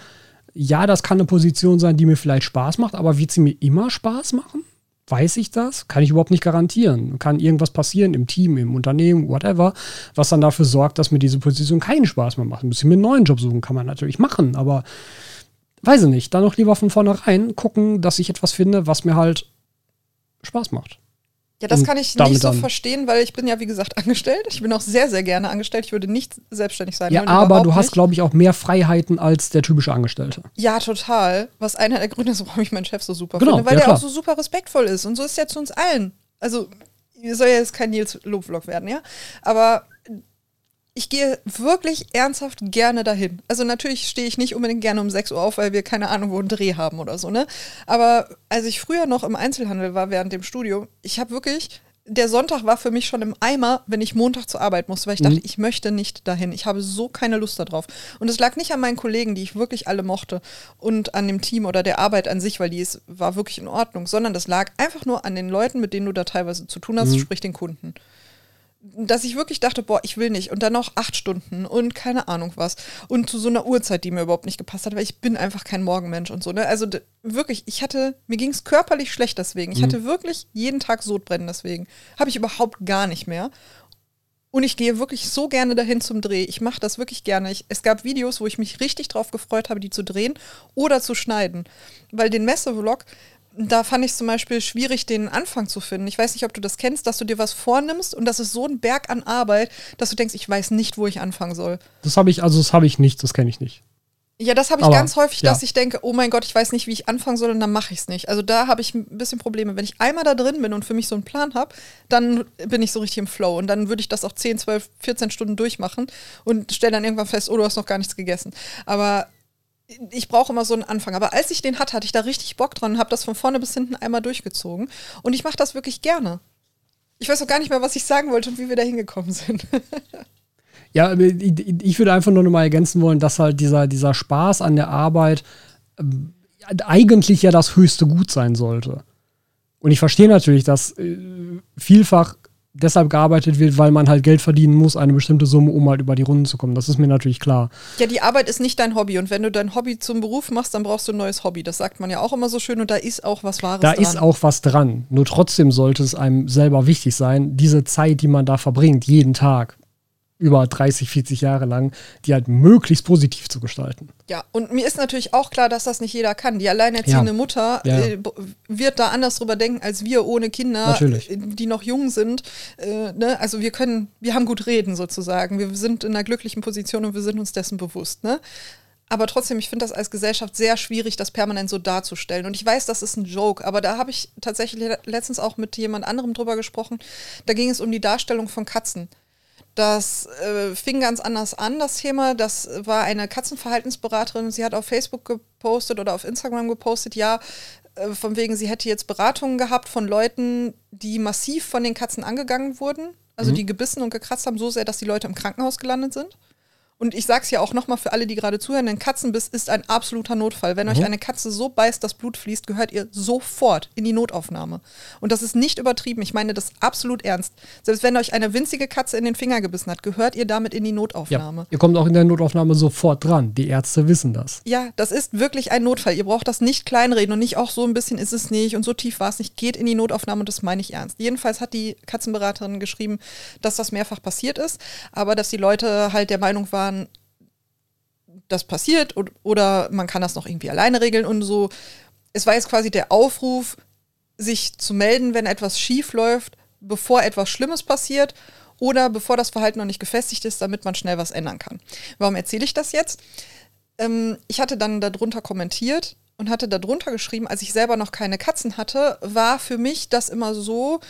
ja, das kann eine Position sein, die mir vielleicht Spaß macht, aber wird sie mir immer Spaß machen? weiß ich das? Kann ich überhaupt nicht garantieren. Kann irgendwas passieren im Team, im Unternehmen, whatever, was dann dafür sorgt, dass mir diese Position keinen Spaß mehr macht. Ein bisschen mir einen neuen Job suchen kann man natürlich machen, aber weiß ich nicht. Dann noch lieber von vornherein gucken, dass ich etwas finde, was mir halt Spaß macht. Ja, das Und kann ich nicht so verstehen, weil ich bin ja, wie gesagt, *laughs* angestellt. Ich bin auch sehr, sehr gerne angestellt. Ich würde nicht selbstständig sein. Ja, aber du hast, glaube ich, auch mehr Freiheiten als der typische Angestellte. Ja, total. Was einer der Gründe ist, warum ich meinen Chef so super Genau, finde, weil ja, der auch so super respektvoll ist. Und so ist er zu uns allen. Also, soll ja jetzt kein Nils Lob-Vlog werden, ja? Aber ich gehe wirklich ernsthaft gerne dahin. Also natürlich stehe ich nicht unbedingt gerne um 6 Uhr auf, weil wir keine Ahnung, wo einen Dreh haben oder so, ne? Aber als ich früher noch im Einzelhandel war während dem Studium, ich habe wirklich, der Sonntag war für mich schon im Eimer, wenn ich Montag zur Arbeit musste, weil ich dachte, ich möchte nicht dahin. Ich habe so keine Lust darauf. Und es lag nicht an meinen Kollegen, die ich wirklich alle mochte und an dem Team oder der Arbeit an sich, weil die ist, war wirklich in Ordnung, sondern das lag einfach nur an den Leuten, mit denen du da teilweise zu tun hast, sprich den Kunden dass ich wirklich dachte, boah, ich will nicht. Und dann noch acht Stunden und keine Ahnung was. Und zu so einer Uhrzeit, die mir überhaupt nicht gepasst hat, weil ich bin einfach kein Morgenmensch und so. Ne? Also wirklich, ich hatte, mir ging es körperlich schlecht deswegen. Ich hatte wirklich jeden Tag Sodbrennen deswegen. Habe ich überhaupt gar nicht mehr. Und ich gehe wirklich so gerne dahin zum Dreh. Ich mache das wirklich gerne. Ich, es gab Videos, wo ich mich richtig drauf gefreut habe, die zu drehen oder zu schneiden. Weil den Messevlog, da fand ich zum Beispiel schwierig, den Anfang zu finden. Ich weiß nicht, ob du das kennst, dass du dir was vornimmst und das ist so ein Berg an Arbeit, dass du denkst, ich weiß nicht, wo ich anfangen soll. Das habe ich, also das habe ich nicht, das kenne ich nicht. Ja, das habe ich Aber, ganz häufig, ja. dass ich denke, oh mein Gott, ich weiß nicht, wie ich anfangen soll und dann mache ich es nicht. Also da habe ich ein bisschen Probleme. Wenn ich einmal da drin bin und für mich so einen Plan habe, dann bin ich so richtig im Flow und dann würde ich das auch 10, 12, 14 Stunden durchmachen und stelle dann irgendwann fest, oh, du hast noch gar nichts gegessen. Aber ich brauche immer so einen Anfang. Aber als ich den hatte, hatte ich da richtig Bock dran und habe das von vorne bis hinten einmal durchgezogen. Und ich mache das wirklich gerne. Ich weiß auch gar nicht mehr, was ich sagen wollte und wie wir da hingekommen sind. *laughs* Ja, ich würde einfach nur noch mal ergänzen wollen, dass halt dieser, dieser Spaß an der Arbeit ähm, eigentlich ja das höchste Gut sein sollte. Und ich verstehe natürlich, dass äh, vielfach deshalb gearbeitet wird, weil man halt Geld verdienen muss, eine bestimmte Summe, um halt über die Runden zu kommen. Das ist mir natürlich klar. Ja, die Arbeit ist nicht dein Hobby. Und wenn du dein Hobby zum Beruf machst, dann brauchst du ein neues Hobby. Das sagt man ja auch immer so schön. Und da ist auch was Wahres Da dran. ist auch was dran. Nur trotzdem sollte es einem selber wichtig sein, diese Zeit, die man da verbringt, jeden Tag, über 30, 40 Jahre lang, die halt möglichst positiv zu gestalten. Ja, und mir ist natürlich auch klar, dass das nicht jeder kann. Die alleinerziehende Ja. Mutter Ja. äh, wird da anders drüber denken als wir ohne Kinder, Natürlich. äh, die noch jung sind. Äh, ne? Also wir können, wir haben gut reden sozusagen. Wir sind in einer glücklichen Position und wir sind uns dessen bewusst. Ne? Aber trotzdem, ich finde das als Gesellschaft sehr schwierig, das permanent so darzustellen. Und ich weiß, das ist ein Joke, aber da habe ich tatsächlich le- letztens auch mit jemand anderem drüber gesprochen. Da ging es um die Darstellung von Katzen. Das äh, fing ganz anders an, das Thema. Das war eine Katzenverhaltensberaterin sie hat auf Facebook gepostet oder auf Instagram gepostet, ja, äh, von wegen, sie hätte jetzt Beratungen gehabt von Leuten, die massiv von den Katzen angegangen wurden, also die gebissen und gekratzt haben, so sehr, dass die Leute im Krankenhaus gelandet sind. Und ich sag's ja auch nochmal für alle, die gerade zuhören, ein Katzenbiss ist ein absoluter Notfall. Wenn euch eine Katze so beißt, dass Blut fließt, gehört ihr sofort in die Notaufnahme. Und das ist nicht übertrieben. Ich meine das absolut ernst. Selbst wenn euch eine winzige Katze in den Finger gebissen hat, gehört ihr damit in die Notaufnahme. Ihr kommt auch in der Notaufnahme sofort dran. Die Ärzte wissen das. Ja, das ist wirklich ein Notfall. Ihr braucht das nicht kleinreden und nicht auch so ein bisschen ist es nicht und so tief war es nicht. Geht in die Notaufnahme und das meine ich ernst. Jedenfalls hat die Katzenberaterin geschrieben, dass das mehrfach passiert ist, aber dass die Leute halt der Meinung waren, das passiert und, oder man kann das noch irgendwie alleine regeln und so. Es war jetzt quasi der Aufruf, sich zu melden, wenn etwas schief läuft, bevor etwas Schlimmes passiert oder bevor das Verhalten noch nicht gefestigt ist, damit man schnell was ändern kann. Warum erzähle ich das jetzt? Ähm, ich hatte dann darunter kommentiert und hatte darunter geschrieben, als ich selber noch keine Katzen hatte, war für mich das immer so,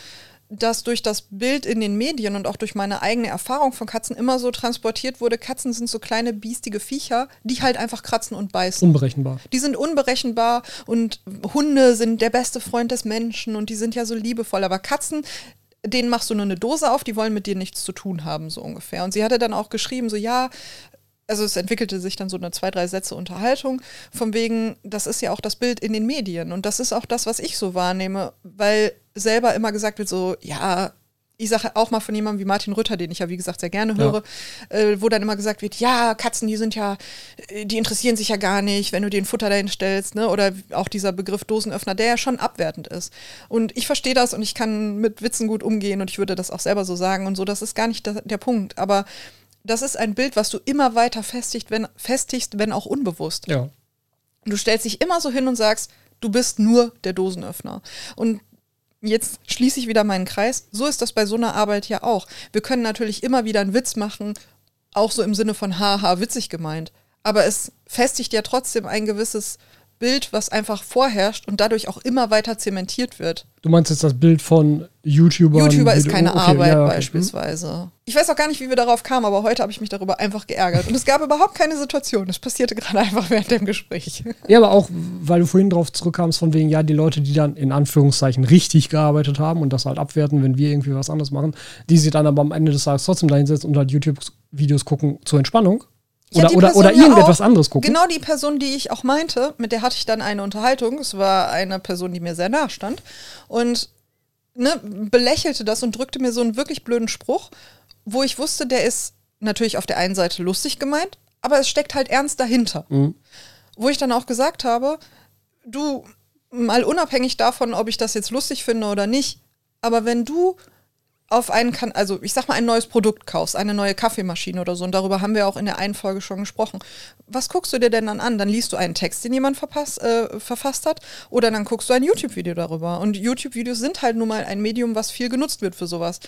dass durch das Bild in den Medien und auch durch meine eigene Erfahrung von Katzen immer so transportiert wurde, Katzen sind so kleine biestige Viecher, die halt einfach kratzen und beißen. Unberechenbar. Die sind unberechenbar und Hunde sind der beste Freund des Menschen und die sind ja so liebevoll. Aber Katzen, denen machst du nur eine Dose auf, die wollen mit dir nichts zu tun haben, so ungefähr. Und sie hatte dann auch geschrieben, so ja, also es entwickelte sich dann so eine zwei, drei Sätze Unterhaltung, von wegen, das ist ja auch das Bild in den Medien und das ist auch das, was ich so wahrnehme, weil selber immer gesagt wird, so, ja, ich sage auch mal von jemandem wie Martin Rütter, den ich ja wie gesagt sehr gerne höre, ja. äh, wo dann immer gesagt wird, ja, Katzen, die sind ja, äh, die interessieren sich ja gar nicht, wenn du den Futter dahin stellst, ne? Oder auch dieser Begriff Dosenöffner, der ja schon abwertend ist. Und ich verstehe das und ich kann mit Witzen gut umgehen und ich würde das auch selber so sagen und so, das ist gar nicht der, der Punkt. Aber das ist ein Bild, was du immer weiter festigst, wenn, festigst, wenn auch unbewusst. Ja. Du stellst dich immer so hin und sagst, du bist nur der Dosenöffner. Und jetzt schließe ich wieder meinen Kreis. So ist das bei so einer Arbeit ja auch. Wir können natürlich immer wieder einen Witz machen, auch so im Sinne von haha, witzig gemeint. Aber es festigt ja trotzdem ein gewisses Bild, was einfach vorherrscht und dadurch auch immer weiter zementiert wird. Du meinst jetzt das Bild von YouTuber? YouTuber ist keine okay, Arbeit ja, okay. beispielsweise. Ich weiß auch gar nicht, wie wir darauf kamen, aber heute habe ich mich darüber einfach geärgert. Und es gab *laughs* überhaupt keine Situation. Es passierte gerade einfach während dem Gespräch. Ja, aber auch, weil du vorhin drauf zurückkamst, von wegen, ja, die Leute, die dann in Anführungszeichen richtig gearbeitet haben und das halt abwerten, wenn wir irgendwie was anderes machen, die sich dann aber am Ende des Tages trotzdem dahinsetzen und halt YouTube-Videos gucken zur Entspannung oder, oder, oder irgendetwas ja anderes gucken. Genau die Person, die ich auch meinte, mit der hatte ich dann eine Unterhaltung. Es war eine Person, die mir sehr nahe stand. Und ne, belächelte das und drückte mir so einen wirklich blöden Spruch, wo ich wusste, der ist natürlich auf der einen Seite lustig gemeint, aber es steckt halt ernst dahinter. Mhm. Wo ich dann auch gesagt habe, du, mal unabhängig davon, ob ich das jetzt lustig finde oder nicht, aber wenn du auf einen kann, also ich sag mal, ein neues Produkt kaufst, eine neue Kaffeemaschine oder so, und darüber haben wir auch in der einen Folge schon gesprochen. Was guckst du dir denn dann an? Dann liest du einen Text, den jemand verpasst, äh, verfasst hat, oder dann guckst du ein YouTube-Video darüber. Und YouTube-Videos sind halt nun mal ein Medium, was viel genutzt wird für sowas.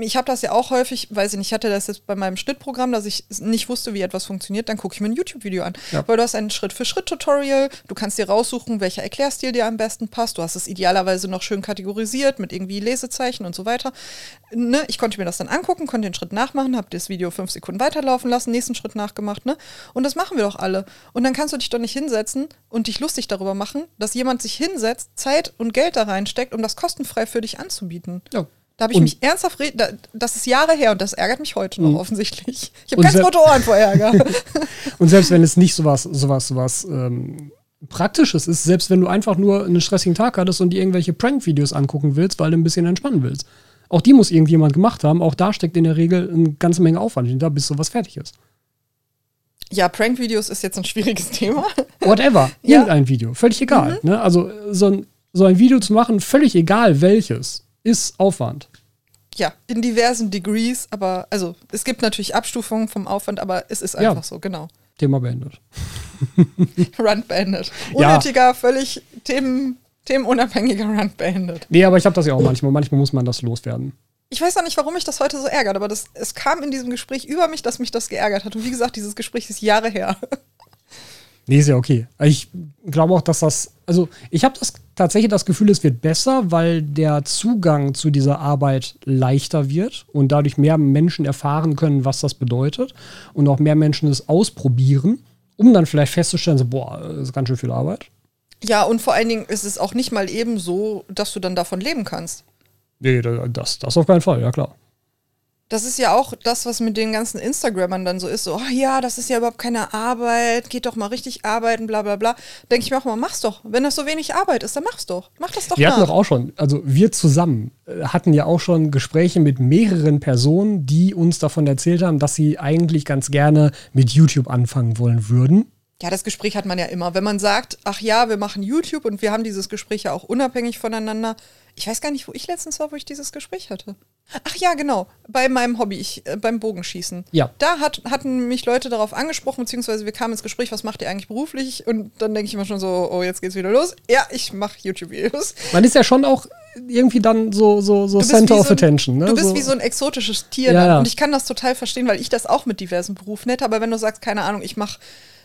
Ich habe das ja auch häufig, weiß ich nicht, ich hatte das jetzt bei meinem Schnittprogramm, dass ich nicht wusste, wie etwas funktioniert, dann gucke ich mir ein YouTube-Video an. Ja. Weil du hast ein Schritt-für-Schritt-Tutorial, du kannst dir raussuchen, welcher Erklärstil dir am besten passt. Du hast es idealerweise noch schön kategorisiert mit irgendwie Lesezeichen und so weiter ne, ich konnte mir das dann angucken, konnte den Schritt nachmachen, habe das Video fünf Sekunden weiterlaufen lassen, nächsten Schritt nachgemacht, ne? Und das machen wir doch alle. Und dann kannst du dich doch nicht hinsetzen und dich lustig darüber machen, dass jemand sich hinsetzt, Zeit und Geld da reinsteckt, um das kostenfrei für dich anzubieten. Ja. Da habe ich und mich ernsthaft, da, das ist Jahre her und das ärgert mich heute noch mhm. offensichtlich. Ich habe ganz rote Ohren vor Ärger. *laughs* und selbst wenn es nicht sowas, sowas, sowas ähm, Praktisches ist, selbst wenn du einfach nur einen stressigen Tag hattest und dir irgendwelche Prank-Videos angucken willst, weil du ein bisschen entspannen willst. Auch die muss irgendjemand gemacht haben. Auch da steckt in der Regel eine ganze Menge Aufwand hinter, bis sowas fertig ist. Ja, Prank-Videos ist jetzt ein schwieriges Thema. Whatever. *laughs* ja. Irgendein Video. Völlig egal. Mhm. Ne? Also so ein, so ein Video zu machen, völlig egal welches, ist Aufwand. Ja, in diversen Degrees, aber also es gibt natürlich Abstufungen vom Aufwand, aber es ist einfach ja. so, genau. Thema beendet. *laughs* Run beendet. Unnötiger, ja. völlig Themen, themenunabhängiger Run beendet. Nee, aber ich habe das ja auch manchmal. Manchmal muss man das loswerden. Ich weiß auch nicht, warum mich das heute so ärgert, aber das, es kam in diesem Gespräch über mich, dass mich das geärgert hat. Und wie gesagt, dieses Gespräch ist Jahre her. *laughs* Nee, ist ja okay. Ich glaube auch, dass das, also ich habe das tatsächlich das Gefühl, es wird besser, weil der Zugang zu dieser Arbeit leichter wird und dadurch mehr Menschen erfahren können, was das bedeutet und auch mehr Menschen es ausprobieren, um dann vielleicht festzustellen, so, boah, das ist ganz schön viel Arbeit. Ja, und vor allen Dingen ist es auch nicht mal eben so, dass du dann davon leben kannst. Nee, das, das auf keinen Fall, ja klar. Das ist ja auch das, was mit den ganzen Instagrammern dann so ist. So, oh ja, das ist ja überhaupt keine Arbeit, geht doch mal richtig arbeiten, bla bla bla. Denke ich mir auch mal, mach's doch. Wenn das so wenig Arbeit ist, dann mach's doch. Mach das doch Wir nach. hatten doch auch schon, also wir zusammen äh, hatten ja auch schon Gespräche mit mehreren Personen, die uns davon erzählt haben, dass sie eigentlich ganz gerne mit YouTube anfangen wollen würden. Ja, das Gespräch hat man ja immer. Wenn man sagt, ach ja, wir machen YouTube und wir haben dieses Gespräch ja auch unabhängig voneinander. Ich weiß gar nicht, wo ich letztens war, wo ich dieses Gespräch hatte. Ach ja, genau, bei meinem Hobby, ich, äh, beim Bogenschießen. Ja. Da hat, hatten mich Leute darauf angesprochen, beziehungsweise wir kamen ins Gespräch, was macht ihr eigentlich beruflich? Und dann denke ich immer schon so, oh, jetzt geht's wieder los. Ja, ich mache YouTube-Videos. Man ist ja schon auch irgendwie dann so, so, so Center of so Attention. Ne? Du bist so. wie so ein exotisches Tier. Ja, ja. Und ich kann das total verstehen, weil ich das auch mit diversen Berufen hätte. Aber wenn du sagst, keine Ahnung, ich mache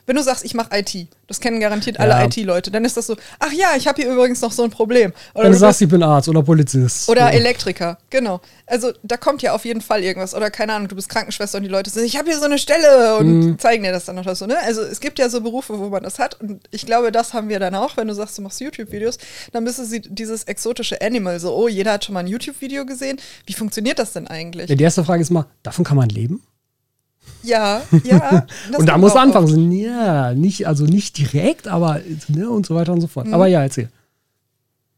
wenn du sagst, ich mache IT, das kennen garantiert alle ja. IT-Leute, dann ist das so, ach ja, ich habe hier übrigens noch so ein Problem. Oder wenn du, sagst, ich bin Arzt oder Polizist. Oder ja. Elektriker, genau. Also da kommt ja auf jeden Fall irgendwas. Oder keine Ahnung, du bist Krankenschwester und die Leute sagen, ich habe hier so eine Stelle und mhm. zeigen dir das dann noch so. Ne? Also es gibt ja so Berufe, wo man das hat. Und ich glaube, das haben wir dann auch, wenn du sagst, du machst YouTube-Videos, dann bist du dieses exotische Animal. So, oh, jeder hat schon mal ein YouTube-Video gesehen. Wie funktioniert das denn eigentlich? Ja, die erste Frage ist mal, davon kann man leben? Ja, ja. *laughs* und da muss anfangen, ja, nicht, also nicht direkt, aber ne, und so weiter und so fort. Mhm. Aber ja, erzähl.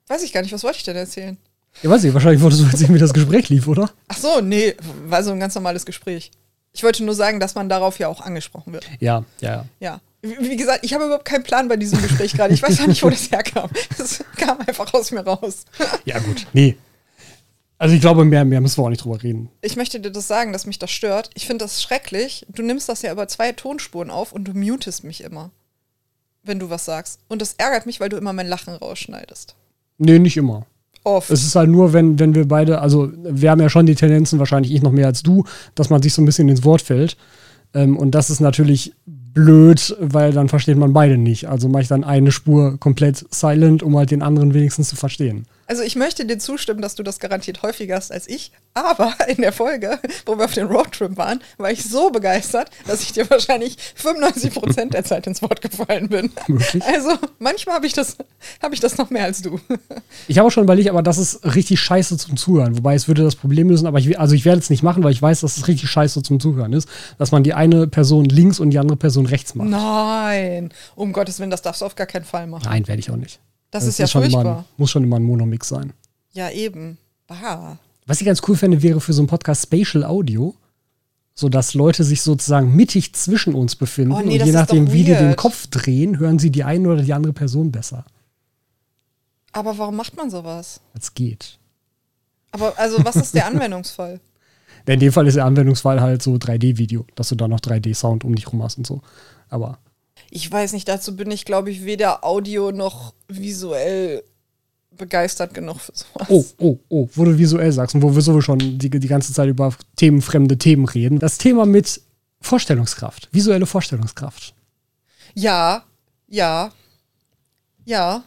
Weiß ich gar nicht, was wollte ich denn erzählen? Ja, weiß ich, wahrscheinlich wolltest du sehen, wie das Gespräch lief, oder? Ach so, nee, war so ein ganz normales Gespräch. Ich wollte nur sagen, dass man darauf ja auch angesprochen wird. Ja, ja, ja. Ja. Wie wie gesagt, ich habe überhaupt keinen Plan bei diesem Gespräch gerade. Ich weiß auch nicht, wo *laughs* das herkam. Es kam einfach aus mir raus. Ja, gut. Nee. Also ich glaube, mehr, mehr müssen wir auch nicht drüber reden. Ich möchte dir das sagen, dass mich das stört. Ich finde das schrecklich. Du nimmst das ja über zwei Tonspuren auf und du mutest mich immer, wenn du was sagst. Und das ärgert mich, weil du immer mein Lachen rausschneidest. Nee, nicht immer. Oft. Es ist halt nur, wenn, wenn wir beide, also wir haben ja schon die Tendenzen, wahrscheinlich ich noch mehr als du, dass man sich so ein bisschen ins Wort fällt. Ähm, und das ist natürlich blöd, weil dann versteht man beide nicht. Also mache ich dann eine Spur komplett silent, um halt den anderen wenigstens zu verstehen. Also ich möchte dir zustimmen, dass du das garantiert häufiger hast als ich, aber *laughs* in der Folge, wo wir auf den Roadtrip waren, war ich so begeistert, dass ich dir wahrscheinlich 95% der Zeit ins Wort gefallen bin. Wirklich? Also manchmal habe ich, das- hab ich das noch mehr als du. Ich habe auch schon überlegt, aber das ist richtig scheiße zum Zuhören. Wobei es würde das Problem lösen, aber ich, also ich werde es nicht machen, weil ich weiß, dass es richtig scheiße zum Zuhören ist, dass man die eine Person links und die andere Person rechts macht. Nein, um Gottes Willen, das darfst du auf gar keinen Fall machen. Nein, werde ich auch nicht. Das, Das ist ja schon immer furchtbar. ein, muss schon immer ein Monomix sein. Ja, eben. Bah. Was ich ganz cool fände, wäre für so einen Podcast Spatial Audio, sodass Leute sich sozusagen mittig zwischen uns befinden. Oh nee, und je ist nachdem, wie die den. Kopf drehen, hören sie die eine oder die andere Person besser. Aber warum macht man sowas? Es geht. Aber also, was ist der *laughs* Anwendungsfall? In dem Fall ist der Anwendungsfall halt so 3D-Video, dass du da noch 3D-Sound um dich rum hast und so. Aber Ich weiß nicht, dazu bin ich, glaube ich, weder audio noch visuell begeistert genug für sowas. Oh, oh, oh, wo du visuell sagst und wo wir sowieso schon die, die ganze Zeit über themenfremde Themen reden. Das Thema mit Vorstellungskraft, visuelle Vorstellungskraft. Ja, ja, ja.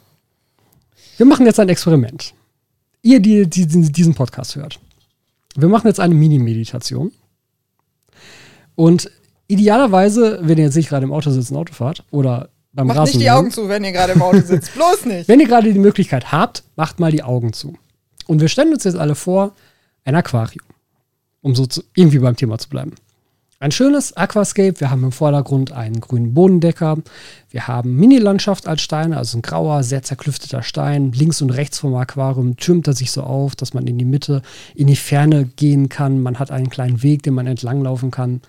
Wir machen jetzt ein Experiment. Ihr, die, die, die diesen Podcast hört. Wir machen jetzt eine Mini-Meditation. Und idealerweise, wenn ihr jetzt nicht gerade im Auto sitzt und Auto fahrt oder beim Macht nicht die Augen zu, wenn ihr gerade im Auto sitzt. Bloß nicht. Wenn ihr gerade die Möglichkeit habt, macht mal die Augen zu. Und wir stellen uns jetzt alle vor, ein Aquarium. Um so zu, irgendwie beim Thema zu bleiben. Ein schönes Aquascape. Wir haben im Vordergrund einen grünen Bodendecker. Wir haben Mini-Landschaft als Steine, also ein grauer, sehr zerklüfteter Stein. Links und rechts vom Aquarium türmt er sich so auf, dass man in die Mitte, in die Ferne gehen kann. Man hat einen kleinen Weg, den man entlanglaufen kann.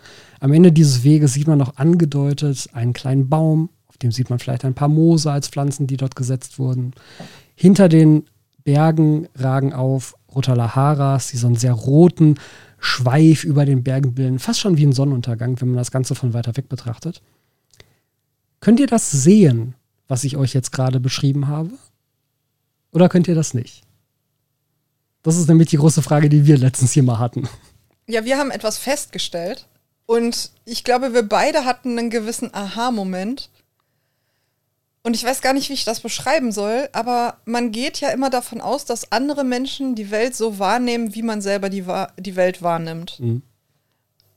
Am Ende dieses Weges sieht man noch angedeutet einen kleinen Baum. Auf dem sieht man vielleicht ein paar Moose als Pflanzen, die dort gesetzt wurden. Hinter den Bergen ragen auf Rotalaharas, die so einen sehr roten Schweif über den Bergen bilden. Fast schon wie ein Sonnenuntergang, wenn man das Ganze von weiter weg betrachtet. Könnt ihr das sehen, was ich euch jetzt gerade beschrieben habe? Oder könnt ihr das nicht? Das ist nämlich die große Frage, die wir letztens hier mal hatten. Ja, wir haben etwas festgestellt und ich glaube, wir beide hatten einen gewissen Aha-Moment. Und ich weiß gar nicht, wie ich das beschreiben soll, aber man geht ja immer davon aus, dass andere Menschen die Welt so wahrnehmen, wie man selber die, die Welt wahrnimmt. Mhm.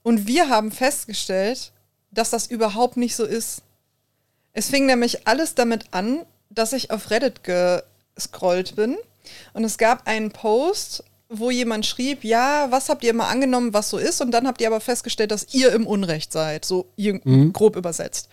Und wir haben festgestellt, dass das überhaupt nicht so ist. Es fing nämlich alles damit an, dass ich auf Reddit gescrollt bin und es gab einen Post, wo jemand schrieb, ja, was habt ihr mal angenommen, was so ist? Und dann habt ihr aber festgestellt, dass ihr im Unrecht seid, so ir- grob übersetzt.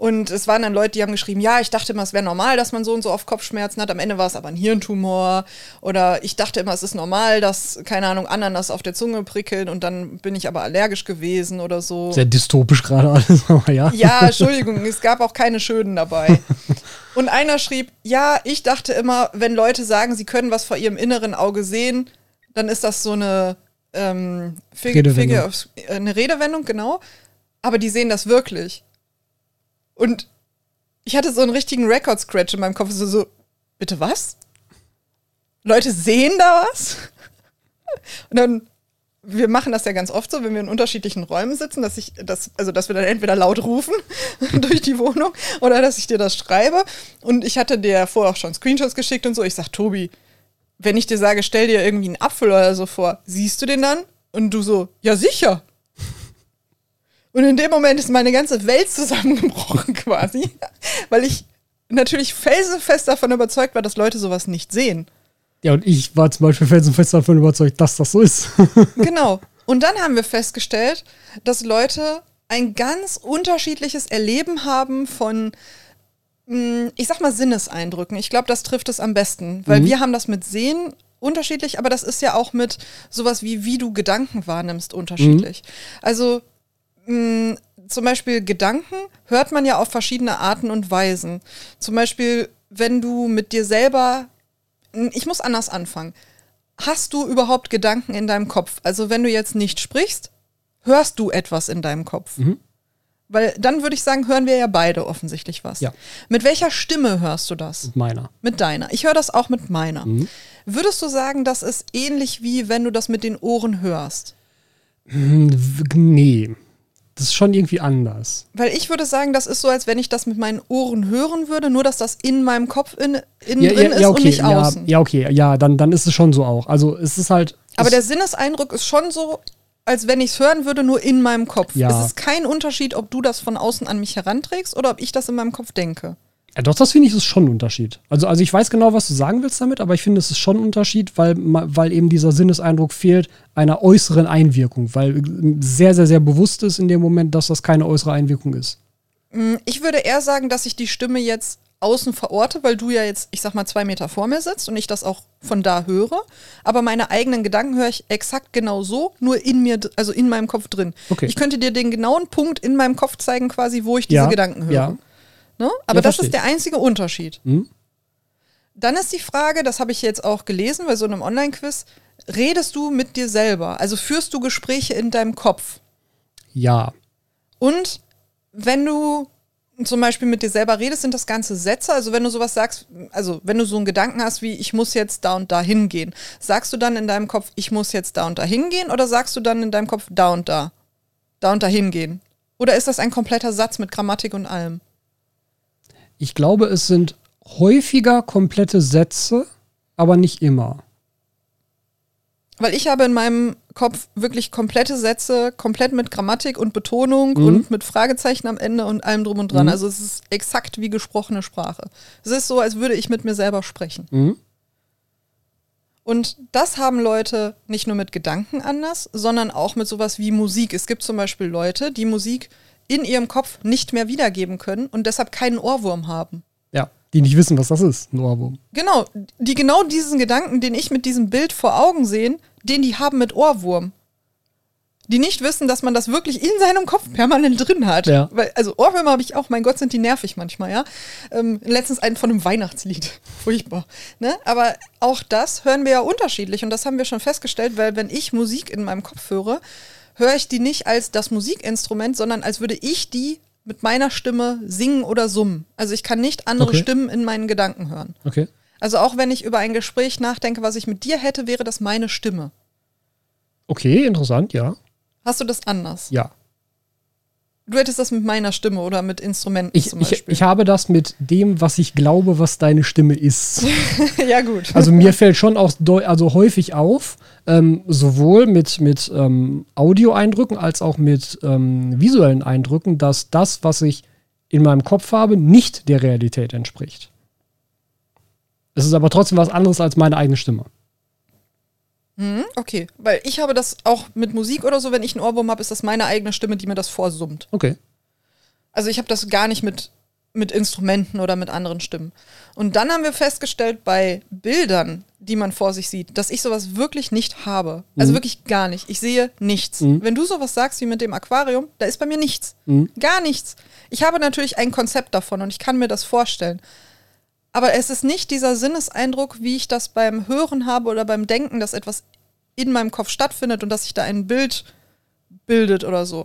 Und es waren dann Leute, die haben geschrieben, ja, ich dachte immer, es wäre normal, dass man so und so oft Kopfschmerzen hat. Am Ende war es aber ein Hirntumor. Oder ich dachte immer, es ist normal, dass, keine Ahnung, Ananas auf der Zunge prickeln und dann bin ich aber allergisch gewesen oder so. Sehr dystopisch gerade alles, *laughs* aber ja. Ja, Entschuldigung, es gab auch keine Schönen dabei. *laughs* Und einer schrieb, ja, ich dachte immer, wenn Leute sagen, sie können was vor ihrem inneren Auge sehen, dann ist das so eine ähm, Fig Redewendung. Of, äh, eine Redewendung, genau. Aber die sehen das wirklich. Und ich hatte so einen richtigen Record-Scratch in meinem Kopf, so, so, bitte was? Leute sehen da was? Und dann wir machen das ja ganz oft so, wenn wir in unterschiedlichen Räumen sitzen, dass ich das, also dass wir dann entweder laut rufen *laughs* durch die Wohnung oder dass ich dir das schreibe. Und ich hatte dir vorher auch schon Screenshots geschickt und so. Ich sag, Tobi, wenn ich dir sage, stell dir irgendwie einen Apfel oder so vor, siehst du den dann? Und du so, ja sicher. Und in dem Moment ist meine ganze Welt zusammengebrochen *laughs* quasi, weil ich natürlich felsenfest davon überzeugt war, dass Leute sowas nicht sehen. Ja, und ich war zum Beispiel felsenfest davon überzeugt, dass das so ist. *laughs* Genau. Und dann haben wir festgestellt, dass Leute ein ganz unterschiedliches Erleben haben von, mh, ich sag mal, Sinneseindrücken. Ich glaube, das trifft es am besten, weil wir haben das mit Sehen unterschiedlich, aber das ist ja auch mit sowas wie, wie du Gedanken wahrnimmst, unterschiedlich. Also mh, zum Beispiel Gedanken hört man ja auf verschiedene Arten und Weisen. Zum Beispiel, wenn du mit dir selber, ich muss anders anfangen. Hast du überhaupt Gedanken in deinem Kopf? Also wenn du jetzt nicht sprichst, hörst du etwas in deinem Kopf? Weil dann würde ich sagen, hören wir ja beide offensichtlich was. Ja. Mit welcher Stimme hörst du das? Mit meiner. Mit deiner. Ich höre das auch mit meiner. Würdest du sagen, das ist ähnlich wie wenn du das mit den Ohren hörst? Hm, Nee. Das ist schon irgendwie anders. Weil ich würde sagen, das ist so, als wenn ich das mit meinen Ohren hören würde, nur dass das in meinem Kopf in, innen Ja, drin ja, ist ja, und okay. nicht Ja, außen. ja, okay. Ja, dann, dann ist es schon so auch. Also es ist halt. Aber der Sinneseindruck ist schon so, als wenn ich es hören würde, nur in meinem Kopf. Ja. Es ist kein Unterschied, ob du das von außen an mich heranträgst oder ob ich das in meinem Kopf denke. Ja, doch, das finde ich ist schon ein Unterschied. Also, also ich weiß genau, was du sagen willst damit, aber ich finde, es ist schon ein Unterschied, weil, weil eben dieser Sinneseindruck fehlt einer äußeren Einwirkung, weil äh, sehr, sehr, sehr bewusst ist in dem Moment, dass das keine äußere Einwirkung ist. Mm, Ich würde eher sagen, dass ich die Stimme jetzt außen verorte, weil du ja jetzt, ich sag mal, zwei Meter vor mir sitzt und ich das auch von da höre. Aber meine eigenen Gedanken höre ich exakt genau so, nur in mir, also in meinem Kopf drin. Okay. Ich könnte dir den genauen Punkt in meinem Kopf zeigen, quasi, wo ich diese Ja, Gedanken höre. ja. Ne? Aber Ja, das verstehe ist der einzige Unterschied. Hm? Dann ist die Frage, das habe ich jetzt auch gelesen bei so einem Online-Quiz, redest du mit dir selber? Also führst du Gespräche in deinem Kopf? Ja. Und wenn du zum Beispiel mit dir selber redest, sind das ganze Sätze. Also wenn du sowas sagst, also wenn du so einen Gedanken hast wie, ich muss jetzt da und da hingehen, sagst du dann in deinem Kopf, ich muss jetzt da und da hingehen oder sagst du dann in deinem Kopf da und da? Da und da hingehen? Oder ist das ein kompletter Satz mit Grammatik und allem? Ich glaube, es sind häufiger komplette Sätze, aber nicht immer. Weil ich habe in meinem Kopf wirklich komplette Sätze, komplett mit Grammatik und Betonung Mhm. und mit Fragezeichen am Ende und allem drum und dran. Mhm. Also es ist exakt wie gesprochene Sprache. Es ist so, als würde ich mit mir selber sprechen. Mhm. Und das haben Leute nicht nur mit Gedanken anders, sondern auch mit sowas wie Musik. Es gibt zum Beispiel Leute, die Musik in ihrem Kopf nicht mehr wiedergeben können und deshalb keinen Ohrwurm haben. Ja. Die nicht wissen, was das ist, ein Ohrwurm. Genau, die genau diesen Gedanken, den ich mit diesem Bild vor Augen sehe, den die haben mit Ohrwurm. Die nicht wissen, dass man das wirklich in seinem Kopf permanent drin hat. Ja. Weil, also Ohrwürmer habe ich auch, mein Gott, sind die nervig manchmal, ja. Ähm, letztens einen von einem Weihnachtslied. *laughs* Furchtbar. Ne? Aber auch das hören wir ja unterschiedlich und das haben wir schon festgestellt, weil wenn ich Musik in meinem Kopf höre, höre ich die nicht als das Musikinstrument, sondern als würde ich die mit meiner Stimme singen oder summen. Also ich kann nicht andere Okay. Stimmen in meinen Gedanken hören. Okay. Also auch wenn ich über ein Gespräch nachdenke, was ich mit dir hätte, wäre das meine Stimme. Okay, interessant, ja. Hast du das anders? Ja. Du hättest das mit meiner Stimme oder mit Instrumenten Ich, zum ich, Beispiel. ich habe das mit dem, was ich glaube, was deine Stimme ist. *laughs* ja, gut. Also mir fällt schon auch also häufig auf, ähm, sowohl mit, mit ähm, Audioeindrücken als auch mit ähm, visuellen Eindrücken, dass das, was ich in meinem Kopf habe, nicht der Realität entspricht. Es ist aber trotzdem was anderes als meine eigene Stimme. Hm, okay, weil ich habe das auch mit Musik oder so, wenn ich einen Ohrwurm habe, ist das meine eigene Stimme, die mir das vorsummt. Okay. Also ich habe das gar nicht mit, mit Instrumenten oder mit anderen Stimmen. Und dann haben wir festgestellt bei Bildern, die man vor sich sieht, dass ich sowas wirklich nicht habe. Also Mhm. wirklich gar nicht. Ich sehe nichts. Mhm. Wenn du sowas sagst wie mit dem Aquarium, da ist bei mir nichts. Mhm. Gar nichts. Ich habe natürlich ein Konzept davon und ich kann mir das vorstellen. Aber es ist nicht dieser Sinneseindruck, wie ich das beim Hören habe oder beim Denken, dass etwas in meinem Kopf stattfindet und dass sich da ein Bild bildet oder so.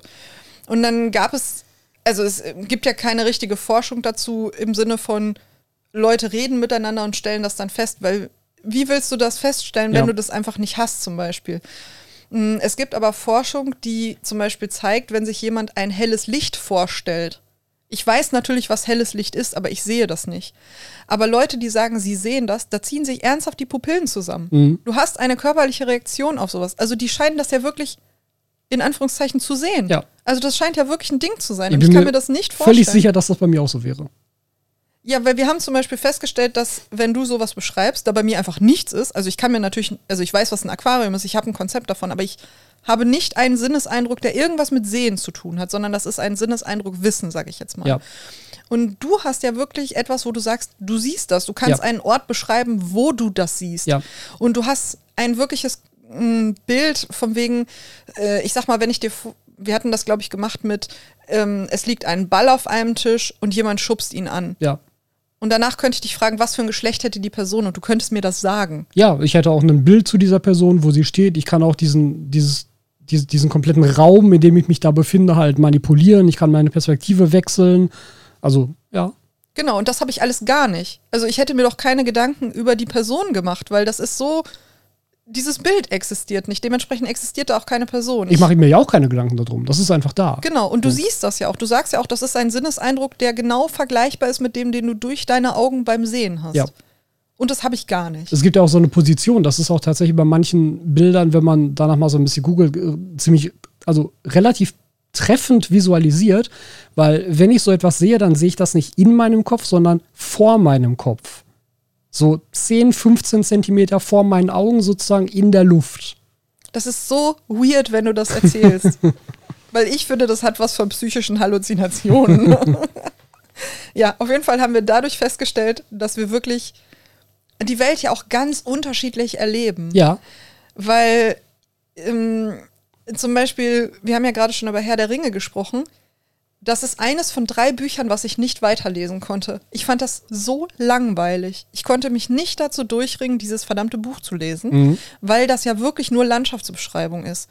Und dann gab es, also es gibt ja keine richtige Forschung dazu im Sinne von Leute reden miteinander und stellen das dann fest, weil wie willst du das feststellen, wenn Ja. du das einfach nicht hast zum Beispiel? Mm, Es gibt aber Forschung, die zum Beispiel zeigt, wenn sich jemand ein helles Licht vorstellt. Ich weiß natürlich, was helles Licht ist, aber ich sehe das nicht. Aber Leute, die sagen, sie sehen das, da ziehen sich ernsthaft die Pupillen zusammen. Mhm. Du hast eine körperliche Reaktion auf sowas. Also die scheinen das ja wirklich in Anführungszeichen zu sehen. Ja. Also das scheint ja wirklich ein Ding zu sein. Ich ich kann mir mir das nicht vorstellen. Völlig sicher, dass das bei mir auch so wäre. Ja, weil wir haben zum Beispiel festgestellt, dass wenn du sowas beschreibst, da bei mir einfach nichts ist, also ich kann mir natürlich, also ich weiß, was ein Aquarium ist, ich habe ein Konzept davon, aber ich habe nicht einen Sinneseindruck, der irgendwas mit Sehen zu tun hat, sondern das ist ein Sinneseindruck Wissen, sage ich jetzt mal. Ja. Und du hast ja wirklich etwas, wo du sagst, du siehst das. Du kannst Ja. einen Ort beschreiben, wo du das siehst. Ja. Und du hast ein wirkliches mm, Bild von wegen, äh, ich sag mal, wenn ich dir, wir hatten das, glaube ich, gemacht mit, ähm, es liegt ein Ball auf einem Tisch und jemand schubst ihn an. Ja. Und danach könnte ich dich fragen, was für ein Geschlecht hätte die Person und du könntest mir das sagen. Ja, ich hätte auch ein Bild zu dieser Person, wo sie steht. Ich kann auch diesen, dieses, dies- diesen kompletten Raum, in dem ich mich da befinde, halt manipulieren. Ich kann meine Perspektive wechseln. Also, ja. Genau, und das habe ich alles gar nicht. Also ich hätte mir doch keine Gedanken über die Person gemacht, weil das ist so, dieses Bild existiert nicht. Dementsprechend existiert da auch keine Person. Ich mache mir ja auch keine Gedanken darum. Das ist einfach da. Genau, und du siehst das ja auch. Du sagst ja auch, das ist ein Sinneseindruck, der genau vergleichbar ist mit dem, den du durch deine Augen beim Sehen hast. Ja. Und das habe ich gar nicht. Es gibt ja auch so eine Position, das ist auch tatsächlich bei manchen Bildern, wenn man danach mal so ein bisschen googelt, äh, ziemlich, also relativ treffend visualisiert, weil wenn ich so etwas sehe, dann sehe ich das nicht in meinem Kopf, sondern vor meinem Kopf. So 10, 15 Zentimeter vor meinen Augen sozusagen in der Luft. Das ist so weird, wenn du das erzählst. *laughs* Weil ich finde, das hat was von psychischen Halluzinationen. *laughs* ja, auf jeden Fall haben wir dadurch festgestellt, dass wir wirklich die Welt ja auch ganz unterschiedlich erleben. Ja, Weil ähm, zum Beispiel, wir haben ja gerade schon über Herr der Ringe gesprochen. Das ist eines von drei Büchern, was ich nicht weiterlesen konnte. Ich fand das so langweilig. Ich konnte mich nicht dazu durchringen, dieses verdammte Buch zu lesen, weil das ja wirklich nur Landschaftsbeschreibung ist.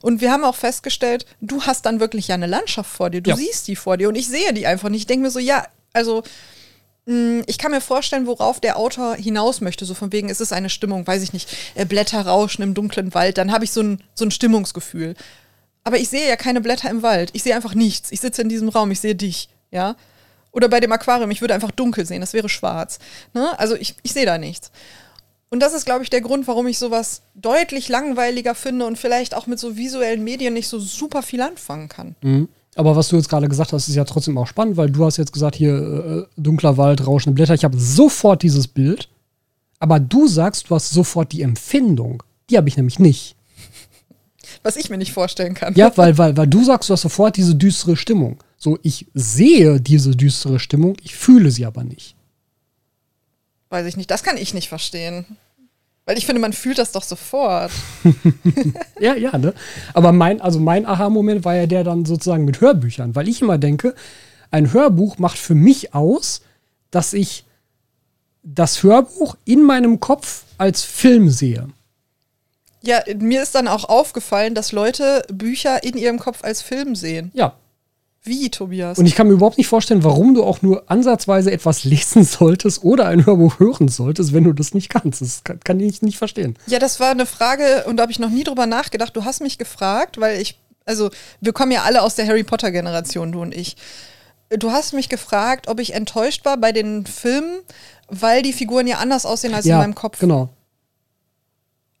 Und wir haben auch festgestellt, du hast dann wirklich ja eine Landschaft vor dir. Du Ja. siehst die vor dir und ich sehe die einfach nicht. Ich denke mir so, ja, also mh, ich kann mir vorstellen, worauf der Autor hinaus möchte. So von wegen, ist es eine Stimmung, weiß ich nicht, äh, Blätter rauschen im dunklen Wald, dann habe ich so ein, so ein Stimmungsgefühl. Aber ich sehe ja keine Blätter im Wald. Ich sehe einfach nichts. Ich sitze in diesem Raum, ich sehe dich, ja. Oder bei dem Aquarium, ich würde einfach dunkel sehen, das wäre schwarz. Ne? Also ich, ich sehe da nichts. Und das ist, glaube ich, der Grund, warum ich sowas deutlich langweiliger finde und vielleicht auch mit so visuellen Medien nicht so super viel anfangen kann. Mhm. Aber was du jetzt gerade gesagt hast, ist ja trotzdem auch spannend, weil du hast jetzt gesagt, hier äh, dunkler Wald, rauschende Blätter. Ich habe sofort dieses Bild. Aber du sagst, du hast sofort die Empfindung. Die habe ich nämlich nicht. Was ich mir nicht vorstellen kann. Ja, weil, *laughs* weil, weil du sagst, du hast sofort diese düstere Stimmung. So, ich sehe diese düstere Stimmung, ich fühle sie aber nicht. Weiß ich nicht. Das kann ich nicht verstehen. Weil ich finde, man fühlt das doch sofort. *laughs* Ja, ja, ne? Aber mein, also mein Aha-Moment war ja der dann sozusagen mit Hörbüchern, weil ich immer denke, ein Hörbuch macht für mich aus, dass ich das Hörbuch in meinem Kopf als Film sehe. Ja, mir ist dann auch aufgefallen, dass Leute Bücher in ihrem Kopf als Film sehen. Ja. Wie, Tobias? Und ich kann mir überhaupt nicht vorstellen, warum du auch nur ansatzweise etwas lesen *laughs* solltest oder ein Hörbuch hören solltest, wenn du das nicht kannst. Das kann, kann ich nicht verstehen. Ja, das war eine Frage und da habe ich noch nie drüber nachgedacht. Du hast mich gefragt, weil ich, also wir kommen ja alle aus der Harry Potter Generation, du und ich. Du hast mich gefragt, ob ich enttäuscht war bei den Filmen, weil die Figuren ja anders aussehen als in meinem Kopf. Genau.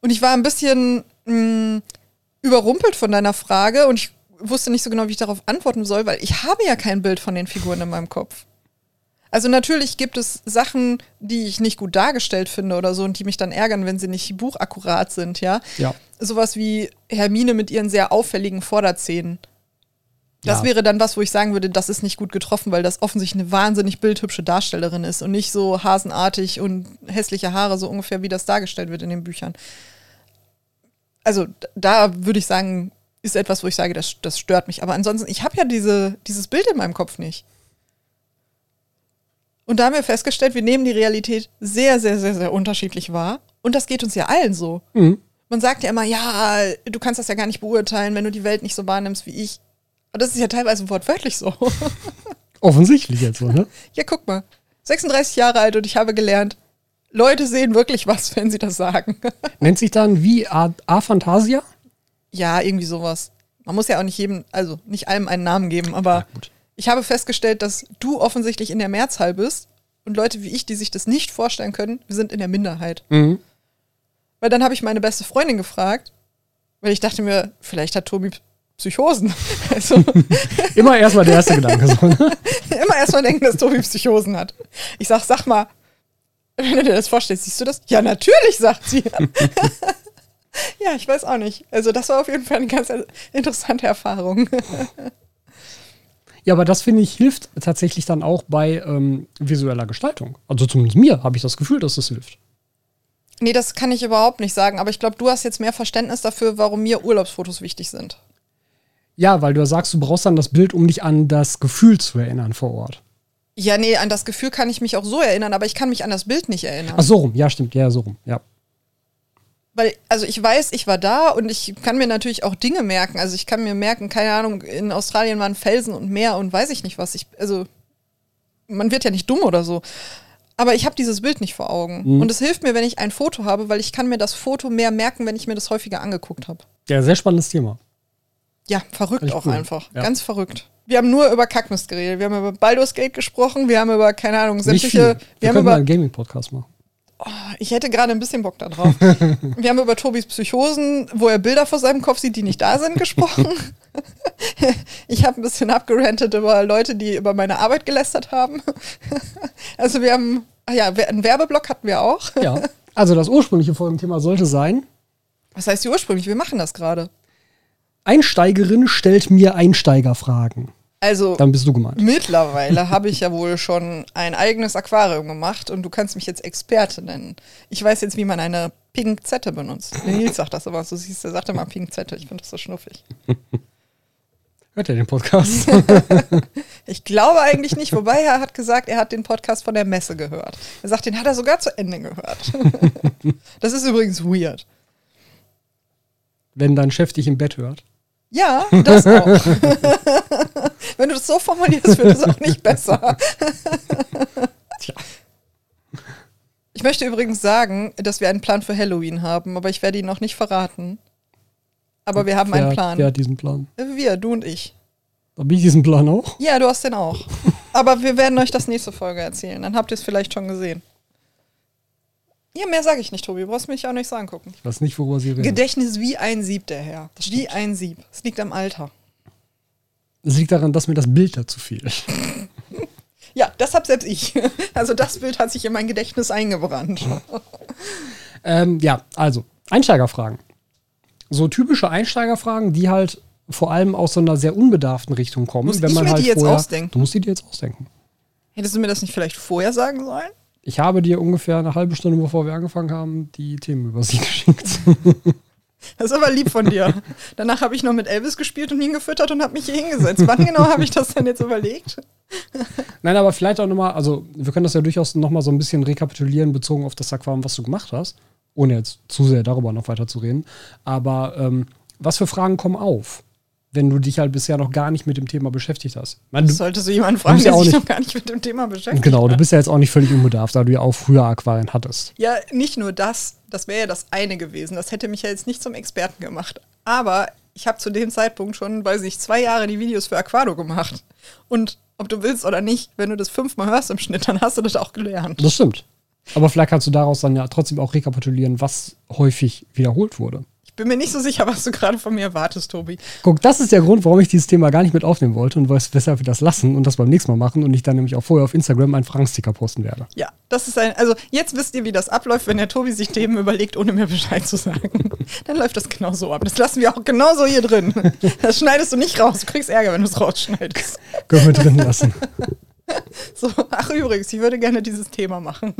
Und ich war ein bisschen mh, überrumpelt von deiner Frage und ich wusste nicht so genau, wie ich darauf antworten soll, weil ich habe ja kein Bild von den Figuren in meinem Kopf. Also natürlich gibt es Sachen, die ich nicht gut dargestellt finde oder so und die mich dann ärgern, wenn sie nicht buchakkurat sind, ja. Ja. Sowas wie Hermine mit ihren sehr auffälligen Vorderzähnen. Das Ja. wäre dann was, wo ich sagen würde, das ist nicht gut getroffen, weil das offensichtlich eine wahnsinnig bildhübsche Darstellerin ist und nicht so hasenartig und hässliche Haare, so ungefähr wie das dargestellt wird in den Büchern. Also da würde ich sagen, ist etwas, wo ich sage, das, das stört mich. Aber ansonsten, ich habe ja diese, dieses Bild in meinem Kopf nicht. Und da haben wir festgestellt, wir nehmen die Realität sehr, sehr, sehr, sehr unterschiedlich wahr. Und das geht uns ja allen so. Mhm. Man sagt ja immer, ja, du kannst das ja gar nicht beurteilen, wenn du die Welt nicht so wahrnimmst wie ich. Und das ist ja teilweise wortwörtlich so. *laughs* Offensichtlich jetzt so, ne? ja, guck mal. 36 Jahre alt und ich habe gelernt, Leute sehen wirklich was, *laughs* wenn sie das sagen. *laughs* Nennt sich dann wie A-Fantasia? ja, irgendwie sowas. Man muss ja auch nicht jedem, also nicht allem einen Namen geben, aber Ja, ich habe festgestellt, dass du offensichtlich in der Mehrzahl bist und Leute wie ich, die sich das nicht vorstellen können, wir sind in der Minderheit. Mhm. Weil dann habe ich meine beste Freundin gefragt, weil ich dachte mir, vielleicht hat Tobi Psychosen. *laughs* Also Immer erstmal der erste Gedanke. So, ne? immer erstmal denken, dass Tobi Psychosen hat. Ich sag, sag mal, *laughs* wenn du dir das vorstellst, siehst du das? Ja, natürlich, sagt sie. *laughs* ja, ich weiß auch nicht. Also, das war auf jeden Fall eine ganz interessante Erfahrung. Ja, aber das finde ich hilft tatsächlich dann auch bei ähm, visueller Gestaltung. Also zumindest mir habe ich das Gefühl, dass das hilft. Nee, das kann ich überhaupt nicht sagen, aber ich glaube, du hast jetzt mehr Verständnis dafür, warum mir Urlaubsfotos wichtig sind. Ja, weil du sagst, du brauchst dann das Bild, um dich an das Gefühl zu erinnern vor Ort. Ja, nee, an das Gefühl kann ich mich auch so erinnern, aber ich kann mich an das Bild nicht erinnern. Ach, so rum, ja, stimmt, ja, so rum, ja. Weil, also ich weiß, ich war da und ich kann mir natürlich auch Dinge merken. Also ich kann mir merken, keine Ahnung, in Australien waren Felsen und Meer und weiß ich nicht was. Ich, also man wird ja nicht dumm oder so. Aber ich habe dieses Bild nicht vor Augen. Mhm. Und es hilft mir, wenn ich ein Foto habe, weil ich kann mir das Foto mehr merken, wenn ich mir das häufiger angeguckt habe. Ja, sehr spannendes Thema. Ja, verrückt auch cool. einfach. Ja. Ganz verrückt. Wir haben nur über Kackmist geredet. Wir haben über Baldur's Gate gesprochen. Wir haben über, keine Ahnung, sämtliche. Wir, Wir haben können mal über. einen Gaming-Podcast machen. Ich hätte gerade ein bisschen Bock da drauf. *laughs* Wir haben über Tobis Psychosen, wo er Bilder vor seinem Kopf sieht, die nicht da sind, gesprochen. *laughs* Ich habe ein bisschen abgerantet über Leute, die über meine Arbeit gelästert haben. *laughs* Also wir haben, ah ja, einen Werbeblock hatten wir auch. Ja. Also das ursprüngliche Folgenthema sollte sein, Was heißt die ursprünglich? Wir machen das gerade. Einsteigerin stellt mir Einsteigerfragen. Also Dann bist du gemeint. mittlerweile *laughs* habe ich ja wohl schon ein eigenes Aquarium gemacht und du kannst mich jetzt Experte nennen. Ich weiß jetzt, wie man eine Pinzette benutzt. Der *laughs* Nils sagt das immer so, siehst du, sagt immer Pinzette. Ich finde das so schnuffig. *laughs* Hört ihr den Podcast? Ich glaube eigentlich nicht, wobei er hat gesagt, er hat den Podcast von der Messe gehört. Er sagt, den hat er sogar zu Ende gehört. Das ist übrigens weird. Wenn dein Chef dich im Bett hört. Ja, das auch. *laughs* Wenn du das so formulierst, wird es auch nicht besser. *laughs* Tja. Ich möchte übrigens sagen, dass wir einen Plan für Halloween haben, aber ich werde ihn noch nicht verraten. Aber wir haben wer, einen Plan. Wer hat diesen Plan? Wir, du und ich. Hab ich diesen Plan auch? Ja, du hast den auch. Aber wir werden euch das nächste Folge erzählen. Dann habt ihr es vielleicht schon gesehen. Ja, mehr sage ich nicht, Tobi. Du brauchst mich auch nicht so angucken. Ich weiß nicht, worüber sie reden. Gedächtnis wie ein Sieb, der Herr. Wie ein Sieb. Es liegt am Alter. Es liegt daran, dass mir das Bild dazu fehlt. *laughs* Ja, das hab selbst ich. *laughs* Also das Bild hat sich in mein Gedächtnis eingebrannt. *laughs* Ähm, ja, also, Einsteigerfragen. So typische Einsteigerfragen, die halt vor allem aus so einer sehr unbedarften Richtung kommen. Muss wenn ich man mir halt die jetzt vorher, ausdenken? Du musst die dir jetzt ausdenken. Hättest du mir das nicht vielleicht vorher sagen sollen? Ich habe dir ungefähr eine halbe Stunde, bevor wir angefangen haben, die Themen über sie *laughs* geschickt. Das ist aber lieb von dir. Danach habe ich noch mit Elvis gespielt und ihn gefüttert und habe mich hier hingesetzt. Wann genau habe ich das denn jetzt überlegt? Nein, aber vielleicht auch nochmal, also wir können das ja durchaus nochmal so ein bisschen rekapitulieren, bezogen auf das Aquarium, was du gemacht hast, ohne jetzt zu sehr darüber noch weiter zu reden. Aber ähm, was für Fragen kommen auf, wenn du dich halt bisher noch gar nicht mit dem Thema beschäftigt hast? Meine, du, Solltest du jemanden fragen, ja der sich nicht- noch gar nicht mit dem Thema beschäftigt genau, du bist ja jetzt auch nicht völlig unbedarft, da du ja auch früher Aquarien hattest. Ja, nicht nur das, das wäre ja das eine gewesen. Das hätte mich ja jetzt nicht zum Experten gemacht. Aber ich habe zu dem Zeitpunkt schon, weiß ich, zwei Jahre die Videos für Aquado gemacht. Und ob du willst oder nicht, wenn du das fünfmal hörst im Schnitt, dann hast du das auch gelernt. Das stimmt. Aber vielleicht kannst du daraus dann ja trotzdem auch rekapitulieren, was häufig wiederholt wurde. Ich bin mir nicht so sicher, was du gerade von mir erwartest, Tobi. Guck, das ist der Grund, warum ich dieses Thema gar nicht mit aufnehmen wollte und wes- weshalb wir das lassen und das beim nächsten Mal machen und ich dann nämlich auch vorher auf Instagram einen Fragensticker posten werde. Ja, das ist ein. Also, jetzt wisst ihr, wie das abläuft, wenn der Tobi sich Themen überlegt, ohne mir Bescheid zu sagen. *laughs* Dann läuft das genau so ab. Das lassen wir auch genauso hier drin. Das schneidest du nicht raus. Du kriegst Ärger, wenn du es rausschneidest. Können wir drin lassen. *laughs* *laughs* So, ach, übrigens, ich würde gerne dieses Thema machen.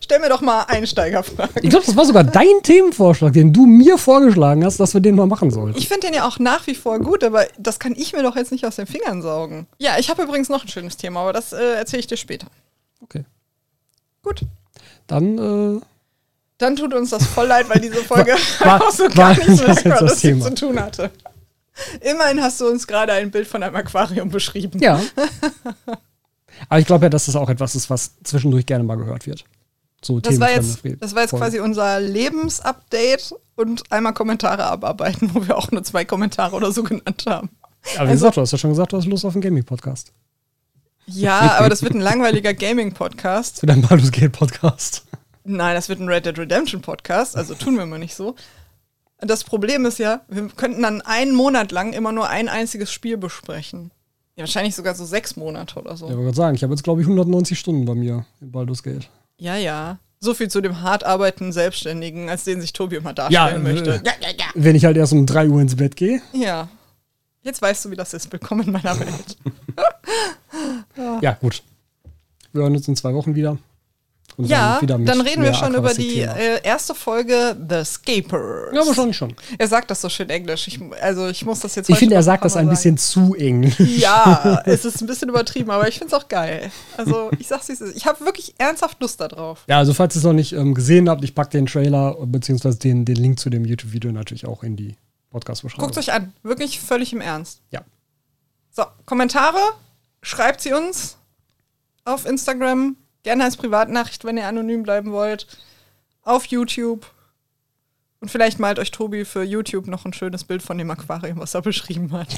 Stell mir doch mal Einsteigerfragen. Ich glaube, das war sogar dein Themenvorschlag, den du mir vorgeschlagen hast, dass wir den mal machen sollten. Ich finde den ja auch nach wie vor gut, aber das kann ich mir doch jetzt nicht aus den Fingern saugen. Ja, ich habe übrigens noch ein schönes Thema, aber das äh, erzähle ich dir später. Okay. Gut. Dann, äh, Dann tut uns das voll leid, weil diese *laughs* Folge War- auch so gar nicht so das jetzt lecker das das zu tun hatte. Immerhin hast du uns gerade ein Bild von einem Aquarium beschrieben. ja. *laughs* Aber ich glaube ja, dass das auch etwas ist, was zwischendurch gerne mal gehört wird. So Das war, jetzt, das war jetzt quasi unser Lebensupdate und einmal Kommentare abarbeiten, *laughs* wo wir auch nur zwei Kommentare oder so genannt haben. Aber wie gesagt, du hast ja schon gesagt, du hast Lust auf einen Gaming-Podcast. Ja, aber das wird ein langweiliger Gaming-Podcast. Für deinen Baldur's Gate-Podcast. Nein, das wird ein Red Dead Redemption Podcast, also tun wir mal nicht so. Das Problem ist ja, wir könnten dann einen Monat lang immer nur ein einziges Spiel besprechen. Ja, wahrscheinlich sogar so sechs Monate oder so. Ja, wollte gerade sagen, ich habe jetzt, glaube ich, 190 Stunden bei mir in Baldur's Gate. Ja, ja. So viel zu dem hart arbeitenden Selbstständigen, als den sich Tobi immer Ja, darstellen äh, möchte. Ja, ja, ja. Wenn ich halt erst um 3 Uhr ins Bett gehe. Ja. Jetzt weißt du, wie das ist. Willkommen in meiner Welt. *laughs* Ja, gut. Wir hören uns in zwei Wochen wieder. Ja, dann reden wir schon über die äh, erste Folge The Scapers. Ja, wahrscheinlich schon. Er sagt das so schön englisch. Ich, also ich muss das jetzt Ich finde, er sagt das ein sagen. bisschen zu englisch. Ja, *laughs* es ist ein bisschen übertrieben, aber ich finde es auch geil. Also ich sag's, wie es ist. Ich habe wirklich ernsthaft Lust darauf. Ja, also falls ihr es noch nicht ähm, gesehen habt, ich packe den Trailer bzw. Den, den Link zu dem YouTube-Video natürlich auch in die Podcast-Beschreibung. Guckt euch an. Wirklich völlig im Ernst. Ja. So, Kommentare, schreibt sie uns auf Instagram. Gerne als Privatnachricht, wenn ihr anonym bleiben wollt. Auf YouTube. Und vielleicht malt euch Tobi für YouTube noch ein schönes Bild von dem Aquarium, was er beschrieben hat.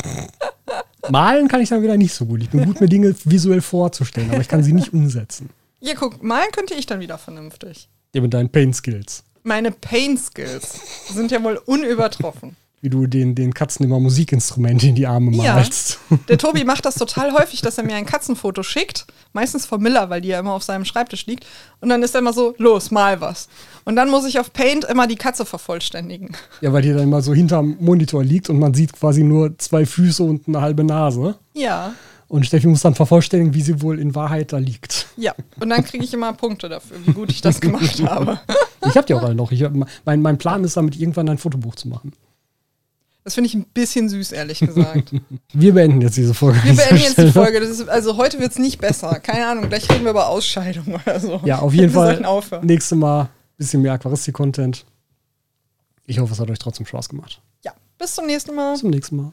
*laughs* Malen kann ich dann wieder nicht so gut. Ich bin gut, mir Dinge visuell vorzustellen, aber ich kann sie nicht umsetzen. Ja, guck, malen könnte ich dann wieder vernünftig. Ja, mit deinen Paint-Skills. Meine Paint-Skills sind ja wohl unübertroffen. Wie du den, den Katzen immer Musikinstrumente in die Arme Ja. malst. *laughs* Der Tobi macht das total häufig, dass er mir ein Katzenfoto schickt. Meistens von Miller, weil die ja immer auf seinem Schreibtisch liegt. Und dann ist er immer so, los, mal was. Und dann muss ich auf Paint immer die Katze vervollständigen. Ja, weil die dann immer so hinterm Monitor liegt und man sieht quasi nur zwei Füße und eine halbe Nase. Ja, Und Steffi muss dann vervollständigen, wie sie wohl in Wahrheit da liegt. ja. Und dann kriege ich immer Punkte dafür, wie gut ich das *laughs* gemacht habe. Ich hab die auch alle noch. Ich mein, mein Plan ist damit, irgendwann ein Fotobuch zu machen. Das finde ich ein bisschen süß, ehrlich gesagt. *laughs* Wir beenden jetzt diese Folge. Wir beenden jetzt die. Folge. Das ist, also heute wird es nicht besser. Keine Ahnung, gleich reden wir über Ausscheidung oder so. Ja, auf jeden Fall. Nächstes Mal ein bisschen mehr Aquaristik-Content. Ich hoffe, es hat euch trotzdem Spaß gemacht. Ja, bis zum nächsten Mal. Bis zum nächsten Mal.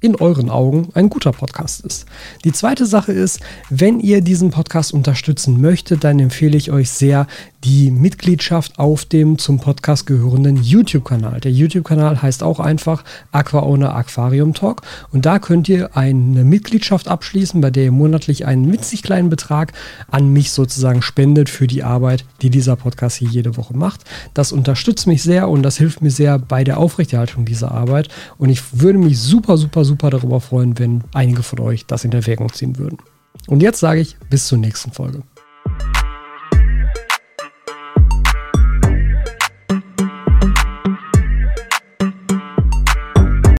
in euren Augen ein guter Podcast ist. Die zweite Sache ist, wenn ihr diesen Podcast unterstützen möchtet, dann empfehle ich euch sehr die Mitgliedschaft auf dem zum Podcast gehörenden YouTube-Kanal. Der YouTube-Kanal heißt auch einfach Aqua Owner Aquarium Talk und da könnt ihr eine Mitgliedschaft abschließen, bei der ihr monatlich einen winzig kleinen Betrag an mich sozusagen spendet für die Arbeit, die dieser Podcast hier jede Woche macht. Das unterstützt mich sehr und das hilft mir sehr bei der Aufrechterhaltung dieser Arbeit und ich würde mich super, super, super darüber freuen, wenn einige von euch das in Erwägung ziehen würden. Und jetzt sage ich bis zur nächsten Folge.